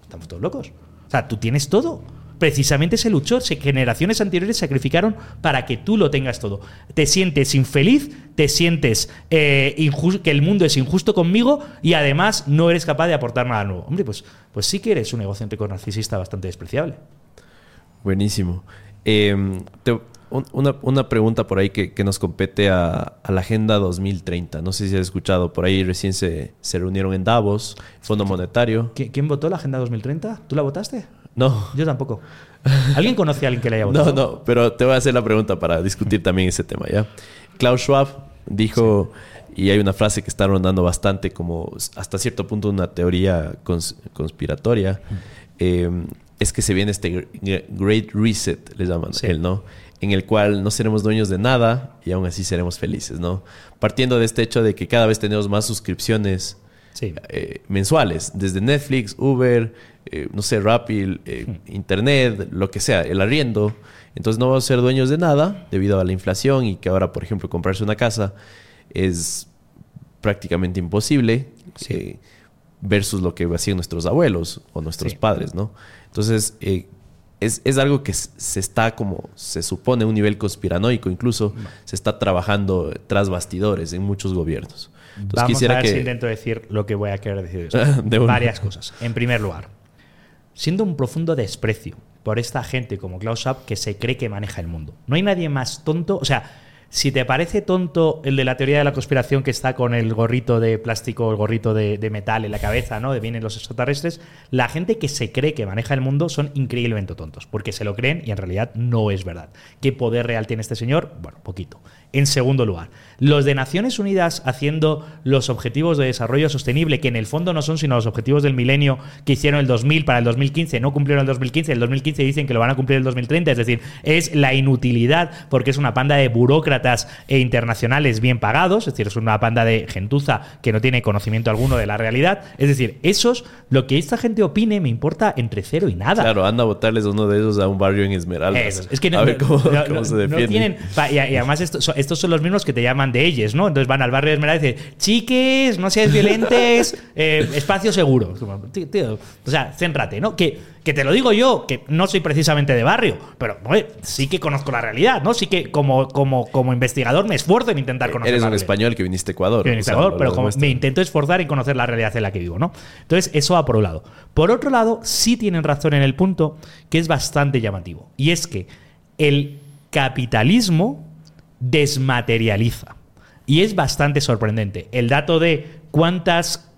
Estamos todos locos. O sea, tú tienes todo precisamente se luchó, se, generaciones anteriores sacrificaron para que tú lo tengas todo. Te sientes infeliz, te sientes eh, que el mundo es injusto conmigo y además no eres capaz de aportar nada nuevo. Hombre, pues, pues sí que eres un egocéntrico narcisista bastante despreciable. Buenísimo. Eh, te, una, una, pregunta por ahí que, que nos compete a, a, la Agenda 2030. No sé si has escuchado, por ahí recién se, se reunieron en Davos, Fondo Monetario. ¿Quién votó la Agenda 2030? ¿Tú la votaste? No. Yo tampoco. ¿Alguien conoce a alguien que le haya *laughs* votado? No, no, pero te voy a hacer la pregunta para discutir también ese tema, ¿ya? Klaus Schwab dijo, sí. y hay una frase que está rondando bastante como hasta cierto punto una teoría cons conspiratoria, eh, es que se viene este Great Reset, le llaman sí. él, ¿no? En el cual no seremos dueños de nada y aún así seremos felices, ¿no? Partiendo de este hecho de que cada vez tenemos más suscripciones sí. eh, mensuales, desde Netflix, Uber, eh, no sé, Rappi, eh, hmm. Internet, lo que sea, el arriendo. Entonces no vamos a ser dueños de nada debido a la inflación y que ahora, por ejemplo, comprarse una casa es prácticamente imposible Sí. eh, versus lo que hacían nuestros abuelos o nuestros Sí. padres, ¿no? Entonces es, es algo que se está como, se supone, a un nivel conspiranoico incluso, se está trabajando tras bastidores en muchos gobiernos. Entonces Vamos quisiera a ver que... si intento decir lo que voy a querer decir. *laughs* de. Varias cosas. En primer lugar, siendo un profundo desprecio por esta gente como Klaus Schwab que se cree que maneja el mundo. No hay nadie más tonto. O sea, si te parece tonto el de la teoría de la conspiración que está con el gorrito de plástico, el gorrito de, de metal en la cabeza, ¿no? De vienen los extraterrestres, la gente que se cree que maneja el mundo son increíblemente tontos, porque se lo creen y en realidad no es verdad. ¿Qué poder real tiene este señor? Bueno, poquito. En segundo lugar, los de Naciones Unidas haciendo los objetivos de desarrollo sostenible, que en el fondo no son sino los objetivos del milenio que hicieron el 2000 para el 2015, no cumplieron el 2015, el 2015 dicen que lo van a cumplir el 2030, es decir, es la inutilidad porque es una panda de burócratas e internacionales bien pagados, es decir, es una panda de gentuza que no tiene conocimiento alguno de la realidad, es decir, esos, lo que esta gente opine me importa entre cero y nada. Claro, anda a votarles uno de esos a un barrio en Esmeraldas. Es que no, a ver cómo, no- cómo no- se defienden. tienen. y, además, estos son, estos son los mismos que te llaman de ellos, ¿no? Entonces van al barrio de Esmeralda y dicen, chiques, no seas violentes, *laughs* eh, espacio seguro. Tío, tío, o sea, céntrate, ¿no? Que, que te lo digo yo, que no soy precisamente de barrio, pero oye, sí que conozco la realidad, ¿no? Sí que como, como, como investigador me esfuerzo en intentar conocer Eres un español que viniste a Ecuador. Que o sea, pero como me intento esforzar en conocer la realidad en la que vivo, ¿no? Entonces, eso va por un lado. Por otro lado, sí tienen razón en el punto que es bastante llamativo. Y es que el capitalismo desmaterializa. Y es bastante sorprendente. El dato de cuántas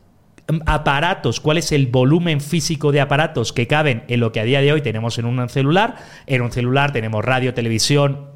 mm, aparatos, cuál es el volumen físico de aparatos que caben en lo que a día de hoy tenemos en un celular. En un celular tenemos radio, televisión,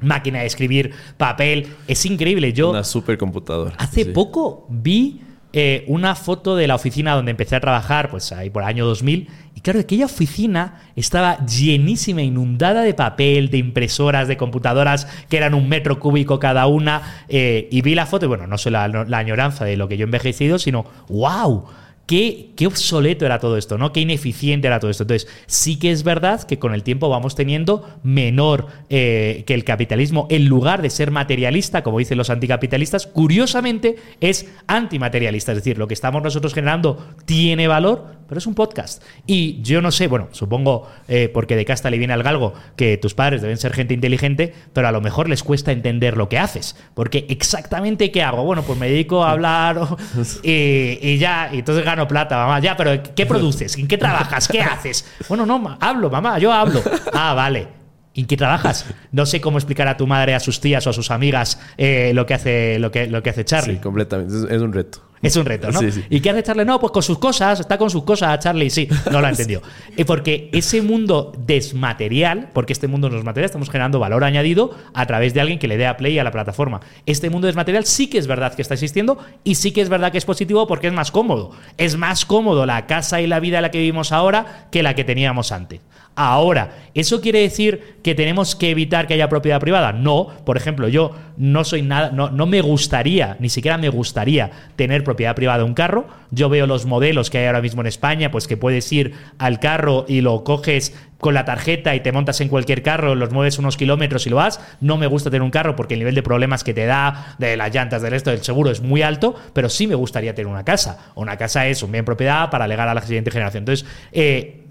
máquina de escribir, papel. Es increíble. Yo Una supercomputadora. Hace Sí. poco vi eh, una foto de la oficina donde empecé a trabajar, pues ahí por el año 2000, y claro, aquella oficina estaba llenísima, inundada de papel, de impresoras, de computadoras que eran un metro cúbico cada una, eh, y vi la foto, y bueno, no solo la, la añoranza de lo que yo he envejecido, sino, wow. Qué, obsoleto era todo esto, ¿no? Qué ineficiente era todo esto. Entonces, sí que es verdad que con el tiempo vamos teniendo menor eh, que el capitalismo, en lugar de ser materialista, como dicen los anticapitalistas, curiosamente es antimaterialista. Es decir, lo que estamos nosotros generando tiene valor, pero es un podcast. Y yo no sé, bueno, supongo, eh, porque de casta le viene al galgo, que tus padres deben ser gente inteligente, pero a lo mejor les cuesta entender lo que haces. Porque exactamente qué hago. Bueno, pues me dedico a hablar *laughs* y, ya, y entonces gano plata, mamá. Ya, pero ¿qué produces? ¿En qué trabajas? ¿Qué haces? Bueno, no, hablo, mamá, yo hablo. Ah, vale. ¿En qué trabajas? No sé cómo explicar a tu madre, a sus tías o a sus amigas eh, lo, que hace, lo, que, lo que hace Charlie. Sí, completamente. Es un reto. Es un reto, ¿no? Sí, sí. ¿Y qué hace Charlie? No, pues con sus cosas, está con sus cosas, Charlie, sí, no lo ha entendido. Y *laughs* porque ese mundo desmaterial, porque este mundo no es material, estamos generando valor añadido a través de alguien que le dé a play a la plataforma. Este mundo desmaterial sí que es verdad que está existiendo y sí que es verdad que es positivo porque es más cómodo. Es más cómodo la casa y la vida en la que vivimos ahora que la que teníamos antes. Ahora, ¿eso quiere decir que tenemos que evitar que haya propiedad privada? No, por ejemplo, yo no soy nada, no, no me gustaría, ni siquiera me gustaría tener propiedad privada de un carro. Yo veo los modelos que hay ahora mismo en España, pues que puedes ir al carro y lo coges con la tarjeta y te montas en cualquier carro, los mueves unos kilómetros y lo vas. No me gusta tener un carro porque el nivel de problemas que te da de las llantas, del esto, del seguro es muy alto, pero sí me gustaría tener una casa. Una casa es un bien propiedad para legar a la siguiente generación. Entonces, eh,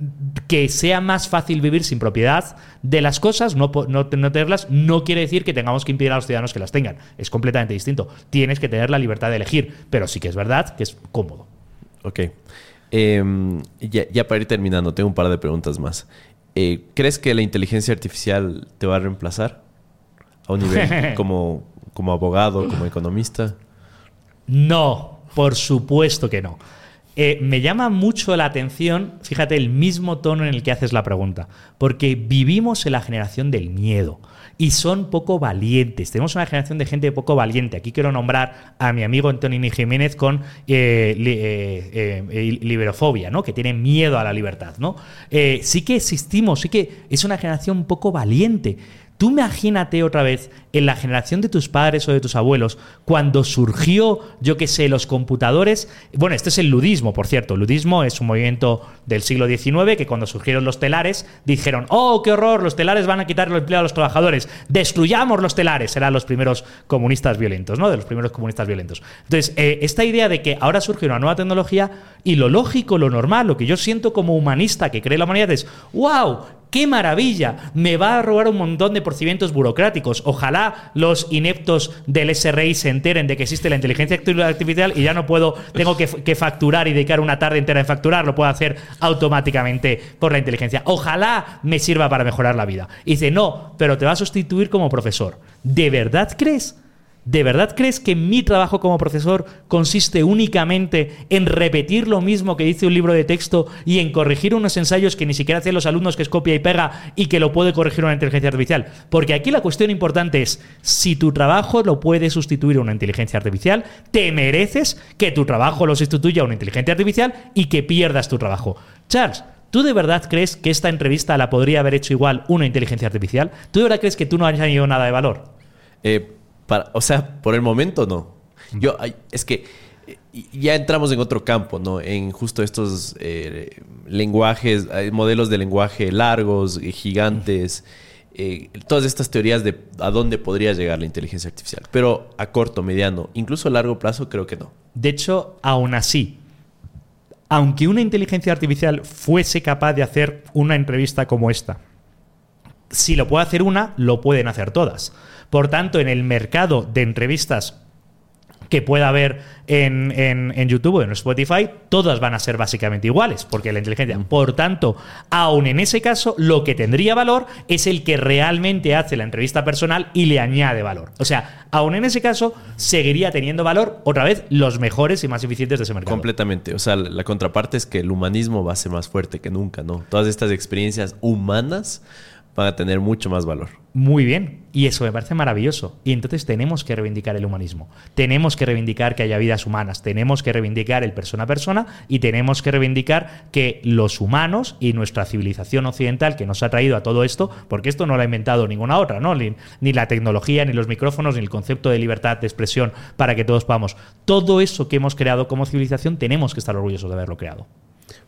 que sea más fácil vivir sin propiedad de las cosas, no, no, no tenerlas, no quiere decir que tengamos que impedir a los ciudadanos que las tengan. Es completamente distinto. Tienes que tener la libertad de elegir, pero sí que es verdad que es cómodo. Ok. Em, ya, ya, para ir terminando, tengo un par de preguntas más. Eh, ¿Crees que la inteligencia artificial te va a reemplazar a un nivel *laughs* como, como abogado, como economista? No, por supuesto que no. Eh, me llama mucho la atención, fíjate, el mismo tono en el que haces la pregunta, porque vivimos en la generación del miedo y son poco valientes. Tenemos una generación de gente poco valiente. Aquí quiero nombrar a mi amigo Antonini Jiménez con eh, eh, eh, liberofobia, ¿no? que tiene miedo a la libertad. ¿no? sí que existimos, sí que es una generación poco valiente. Tú imagínate otra vez en la generación de tus padres o de tus abuelos, cuando surgió, yo qué sé, los computadores. Bueno, este es el ludismo, por cierto. El ludismo es un movimiento del siglo XIX que cuando surgieron los telares dijeron, oh, qué horror, los telares van a quitar el empleo a los trabajadores, destruyamos los telares. Eran los primeros comunistas violentos, ¿no? De los primeros comunistas violentos. Entonces, eh, esta idea de que ahora surge una nueva tecnología y lo lógico, lo normal, lo que yo siento como humanista que cree la humanidad es, wow, ¡Qué maravilla! Me va a robar un montón de procedimientos burocráticos. Ojalá los ineptos del SRI se enteren de que existe la inteligencia artificial y ya no puedo, tengo que, facturar y dedicar una tarde entera en facturar, lo puedo hacer automáticamente por la inteligencia. Ojalá me sirva para mejorar la vida. Y dice, no, pero te va a sustituir como profesor. ¿De verdad crees? ¿De verdad crees que mi trabajo como profesor consiste únicamente en repetir lo mismo que dice un libro de texto y en corregir unos ensayos que ni siquiera hacen los alumnos, que es copia y pega y que lo puede corregir una inteligencia artificial? Porque aquí la cuestión importante es, si tu trabajo lo puede sustituir una inteligencia artificial, te mereces que tu trabajo lo sustituya una inteligencia artificial y que pierdas tu trabajo. Charles, ¿Tú de verdad crees que esta entrevista la podría haber hecho igual una inteligencia artificial? ¿Tú de verdad crees que tú no has añadido nada de valor? Eh, o sea, por el momento no. Yo, es que eh, ya entramos en otro campo, ¿no? En justo estos eh, lenguajes, modelos de lenguaje largos, gigantes, eh, todas estas teorías de a dónde podría llegar la inteligencia artificial. Pero a corto, mediano, incluso a largo plazo, creo que no. De hecho, aún así, aunque una inteligencia artificial fuese capaz de hacer una entrevista como esta, si lo puede hacer una, lo pueden hacer todas. Por tanto, en el mercado de entrevistas que pueda haber en, YouTube o en Spotify, todas van a ser básicamente iguales, porque la inteligencia. Por tanto, aún en ese caso, lo que tendría valor es el que realmente hace la entrevista personal y le añade valor. O sea, aún en ese caso, seguiría teniendo valor, otra vez, los mejores y más eficientes de ese mercado. Completamente. O sea, la contraparte es que el humanismo va a ser más fuerte que nunca, ¿no? Todas estas experiencias humanas van a tener mucho más valor. Muy bien, y eso me parece maravilloso. Y entonces tenemos que reivindicar el humanismo, tenemos que reivindicar que haya vidas humanas, tenemos que reivindicar el persona a persona y tenemos que reivindicar que los humanos y nuestra civilización occidental que nos ha traído a todo esto, porque esto no lo ha inventado ninguna otra, ¿no? Ni, la tecnología, ni los micrófonos, ni el concepto de libertad de expresión para que todos podamos. Todo eso que hemos creado como civilización tenemos que estar orgullosos de haberlo creado.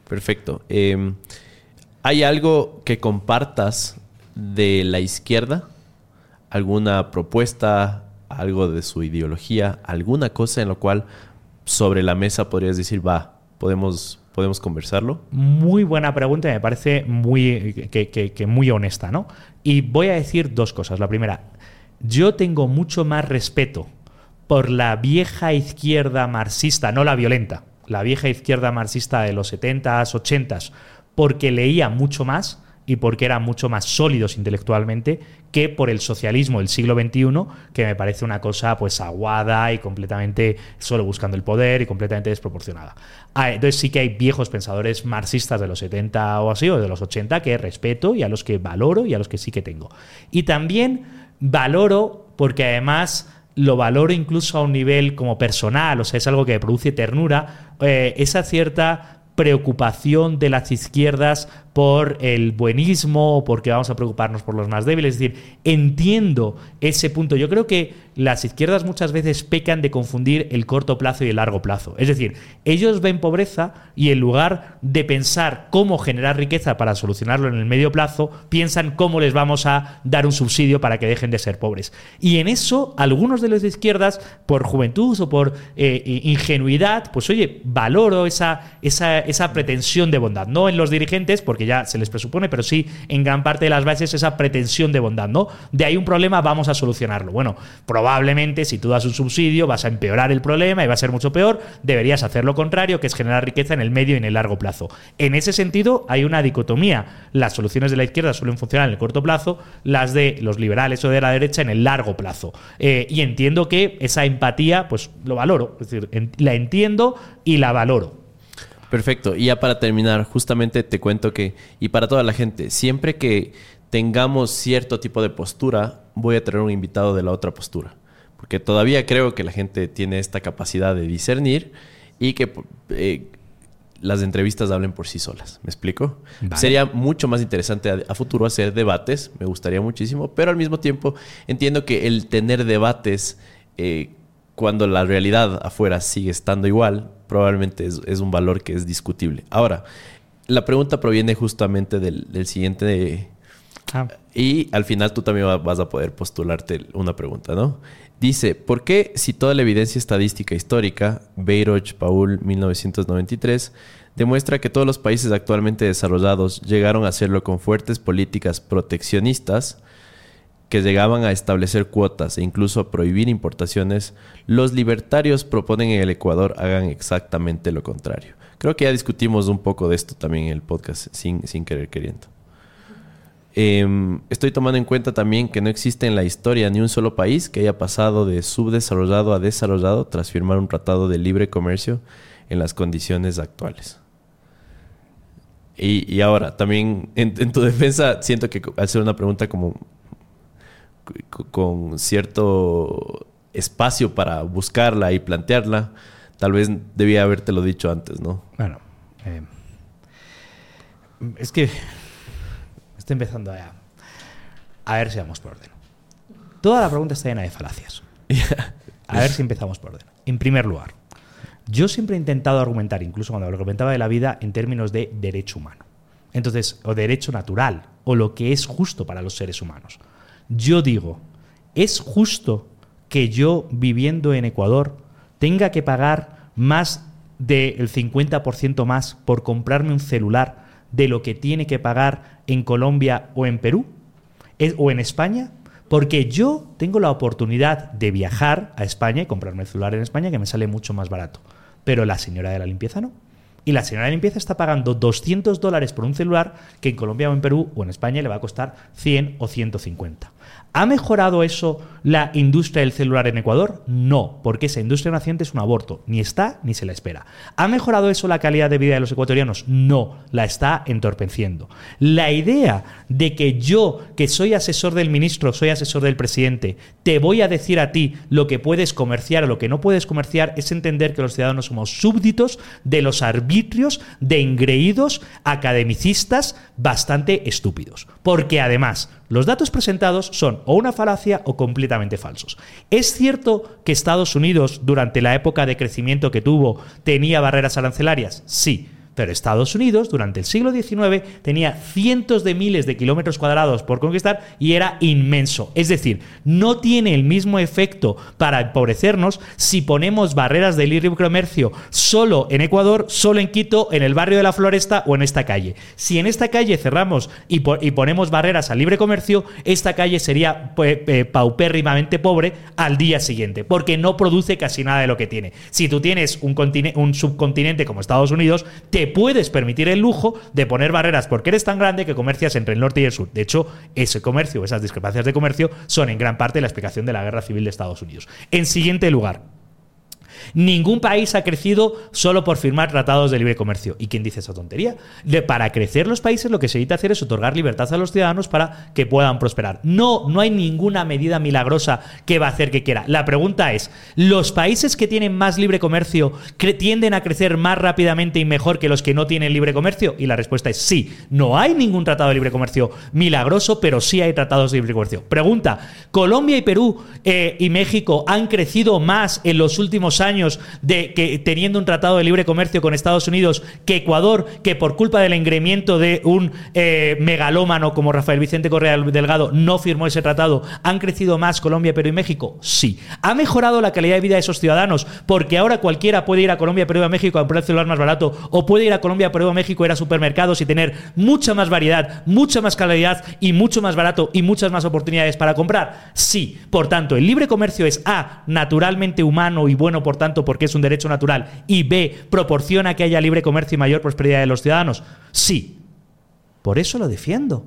Perfecto. Em, ¿Hay algo que compartas de la izquierda, alguna propuesta, algo de su ideología, alguna cosa en lo cual sobre la mesa podrías decir, va, podemos podemos conversarlo? Muy buena pregunta y me parece muy, que, que muy honesta, ¿no? Y voy a decir dos cosas. La primera, yo tengo mucho más respeto por la vieja izquierda marxista, no la violenta, la vieja izquierda marxista de los 70s, 80s, porque leía mucho más y porque eran mucho más sólidos intelectualmente que por el socialismo del siglo XXI, que me parece una cosa pues aguada y completamente solo buscando el poder y completamente desproporcionada. Ah, entonces sí que hay viejos pensadores marxistas de los 70 o así, o de los 80, que respeto y a los que valoro y a los que sí que tengo. Y también valoro porque además lo valoro incluso a un nivel como personal, o sea, es algo que produce ternura, eh, esa cierta preocupación de las izquierdas por el buenismo porque vamos a preocuparnos por los más débiles. Es decir, entiendo ese punto. Yo creo que las izquierdas muchas veces pecan de confundir el corto plazo y el largo plazo. Es decir, ellos ven pobreza y en lugar de pensar cómo generar riqueza para solucionarlo en el medio plazo, piensan cómo les vamos a dar un subsidio para que dejen de ser pobres. Y en eso, algunos de los de izquierdas, por juventud o por eh, ingenuidad, pues oye, valoro esa, esa, esa pretensión de bondad. No en los dirigentes, porque ya se les presupone, pero sí en gran parte de las bases esa pretensión de bondad, ¿no? De ahí un problema, vamos a solucionarlo. Bueno, probablemente si tú das un subsidio vas a empeorar el problema y va a ser mucho peor, deberías hacer lo contrario, que es generar riqueza en el medio y en el largo plazo. En ese sentido, hay una dicotomía. Las soluciones de la izquierda suelen funcionar en el corto plazo, las de los liberales o de la derecha en el largo plazo. Eh, y entiendo que esa empatía, pues lo valoro, es decir, la entiendo y la valoro. Perfecto. Y ya para terminar, justamente te cuento que, y para toda la gente, siempre que tengamos cierto tipo de postura, voy a traer un invitado de la otra postura. Porque todavía creo que la gente tiene esta capacidad de discernir y que eh, las entrevistas hablen por sí solas. ¿Me explico? Sería mucho más interesante a, futuro hacer debates, me gustaría muchísimo, pero al mismo tiempo entiendo que el tener debates eh, cuando la realidad afuera sigue estando igual, probablemente es, un valor que es discutible. Ahora, la pregunta proviene justamente del, siguiente... Ah. Y al final tú también vas a poder postularte una pregunta, ¿no? Dice, ¿por qué si toda la evidencia estadística histórica, Beiroch, Paul, 1993, demuestra que todos los países actualmente desarrollados llegaron a hacerlo con fuertes políticas proteccionistas, que llegaban a establecer cuotas e incluso a prohibir importaciones, los libertarios proponen en el Ecuador hagan exactamente lo contrario. Creo que ya discutimos un poco de esto también en el podcast, sin, sin querer queriendo. Em, estoy tomando en cuenta también que no existe en la historia ni un solo país que haya pasado de subdesarrollado a desarrollado tras firmar un tratado de libre comercio en las condiciones actuales. Y, ahora, también en, tu *laughs* defensa, siento que ser una pregunta como con cierto espacio para buscarla y plantearla, tal vez debía habértelo dicho antes, ¿no? Bueno, eh, es que estoy empezando a, a ver si vamos por orden. Toda la pregunta está llena de falacias. *laughs* A ver si empezamos por orden. En primer lugar, yo siempre he intentado argumentar, incluso cuando argumentaba de la vida, en términos de derecho humano. Entonces, o derecho natural, o lo que es justo para los seres humanos. Yo digo, ¿es justo que yo viviendo en Ecuador tenga que pagar más del 50% más por comprarme un celular de lo que tiene que pagar en Colombia o en Perú o en España? Porque yo tengo la oportunidad de viajar a España y comprarme el celular en España que me sale mucho más barato. Pero la señora de la limpieza no. Y la señora de limpieza está pagando 200 dólares por un celular que en Colombia o en Perú o en España le va a costar 100 o 150. ¿Ha mejorado eso la industria del celular en Ecuador? No, porque esa industria naciente es un aborto. Ni está ni se la espera. ¿Ha mejorado eso la calidad de vida de los ecuatorianos? No, la está entorpeciendo. La idea de que yo, que soy asesor del ministro, soy asesor del presidente, te voy a decir a ti lo que puedes comerciar o lo que no puedes comerciar es entender que los ciudadanos somos súbditos de los arbitrios de engreídos academicistas bastante estúpidos. Porque además, los datos presentados son o una falacia o completamente falsos. ¿Es cierto que Estados Unidos, durante la época de crecimiento que tuvo, tenía barreras arancelarias? Sí. Pero Estados Unidos, durante el siglo XIX, tenía cientos de miles de kilómetros cuadrados por conquistar y era inmenso. Es decir, no tiene el mismo efecto para empobrecernos si ponemos barreras de libre comercio solo en Ecuador, solo en Quito, en el barrio de la Floresta o en esta calle. Si en esta calle cerramos y, ponemos barreras al libre comercio, esta calle sería pues, eh, paupérrimamente pobre al día siguiente, porque no produce casi nada de lo que tiene. Si tú tienes un, un subcontinente como Estados Unidos, te puedes permitir el lujo de poner barreras porque eres tan grande que comercias entre el norte y el sur. De hecho, ese comercio, esas discrepancias de comercio, son en gran parte la explicación de la guerra civil de Estados Unidos. En siguiente lugar, Ningún país ha crecido solo por firmar tratados de libre comercio. ¿Y quién dice esa tontería? De, para crecer los países lo que se necesita hacer es otorgar libertad a los ciudadanos para que puedan prosperar. No, no hay ninguna medida milagrosa que va a hacer que quiera. La pregunta es, ¿los países que tienen más libre comercio tienden a crecer más rápidamente y mejor que los que no tienen libre comercio? Y la respuesta es sí. No hay ningún tratado de libre comercio milagroso, pero sí hay tratados de libre comercio. Pregunta, ¿Colombia y Perú eh, y México han crecido más en los últimos años? De que teniendo un tratado de libre comercio con Estados Unidos que Ecuador, que por culpa del engreimiento de un eh, megalómano como Rafael Vicente Correa Delgado no firmó ese tratado, han crecido más Colombia, Perú y México? Sí. ¿Ha mejorado la calidad de vida de esos ciudadanos? Porque ahora cualquiera puede ir a Colombia, Perú y México a comprar el celular más barato o puede ir a Colombia, Perú y México, ir a supermercados y tener mucha más variedad, mucha más calidad y mucho más barato y muchas más oportunidades para comprar. Sí. Por tanto, el libre comercio es A, naturalmente humano y bueno, tanto, porque es un derecho natural, y B, proporciona que haya libre comercio y mayor prosperidad de los ciudadanos? Sí. Por eso lo defiendo.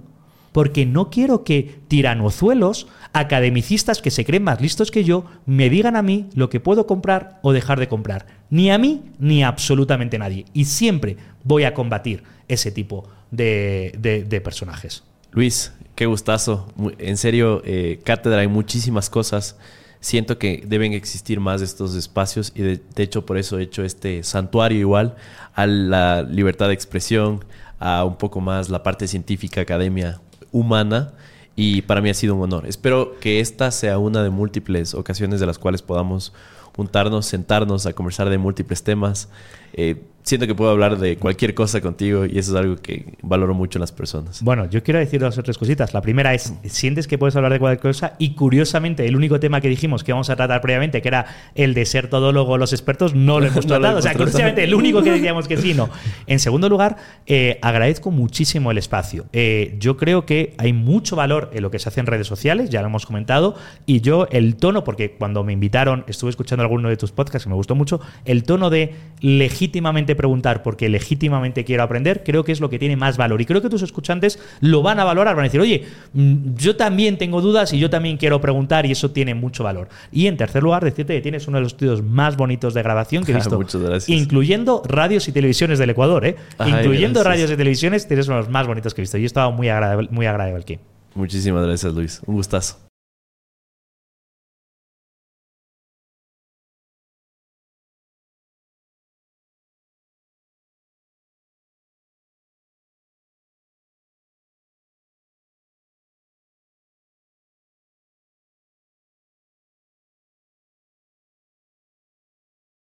Porque no quiero que tiranozuelos, academicistas que se creen más listos que yo, me digan a mí lo que puedo comprar o dejar de comprar. Ni a mí, ni absolutamente nadie. Y siempre voy a combatir ese tipo de, personajes. Luis, qué gustazo. En serio, eh, cátedra, hay muchísimas cosas siento que deben existir más estos espacios y de, hecho por eso he hecho este santuario igual a la libertad de expresión, a un poco más la parte científica, academia humana y para mí ha sido un honor. Espero que esta sea una de múltiples ocasiones de las cuales podamos juntarnos, sentarnos a conversar de múltiples temas. Eh, siento que puedo hablar de cualquier cosa contigo y eso es algo que valoro mucho en las personas. Bueno, yo quiero decir dos o tres cositas. La primera es, sientes que puedes hablar de cualquier cosa y curiosamente el único tema que dijimos que vamos a tratar previamente, que era el de ser todólogo los expertos, no lo *laughs* hemos tratado. o sea, curiosamente el único que decíamos que sí, no. En segundo lugar, eh, agradezco muchísimo el espacio. Eh, yo creo que hay mucho valor en lo que se hace en redes sociales, ya lo hemos comentado, y yo el tono, porque cuando me invitaron, estuve escuchando alguno de tus podcasts que me gustó mucho, el tono de legítimamente preguntar porque legítimamente quiero aprender, creo que es lo que tiene más valor. Y creo que tus escuchantes lo van a valorar, van a decir, oye, mm, yo también tengo dudas y yo también quiero preguntar y eso tiene mucho valor. Y en tercer lugar, decirte que tienes uno de los estudios más bonitos de grabación que he *laughs* visto, incluyendo radios y televisiones del Ecuador, ¿eh? incluyendo radios y televisiones, tienes uno de los más bonitos que he visto. Y he estado muy agradable, muy agradable aquí. Muchísimas gracias, Luis. Un gustazo.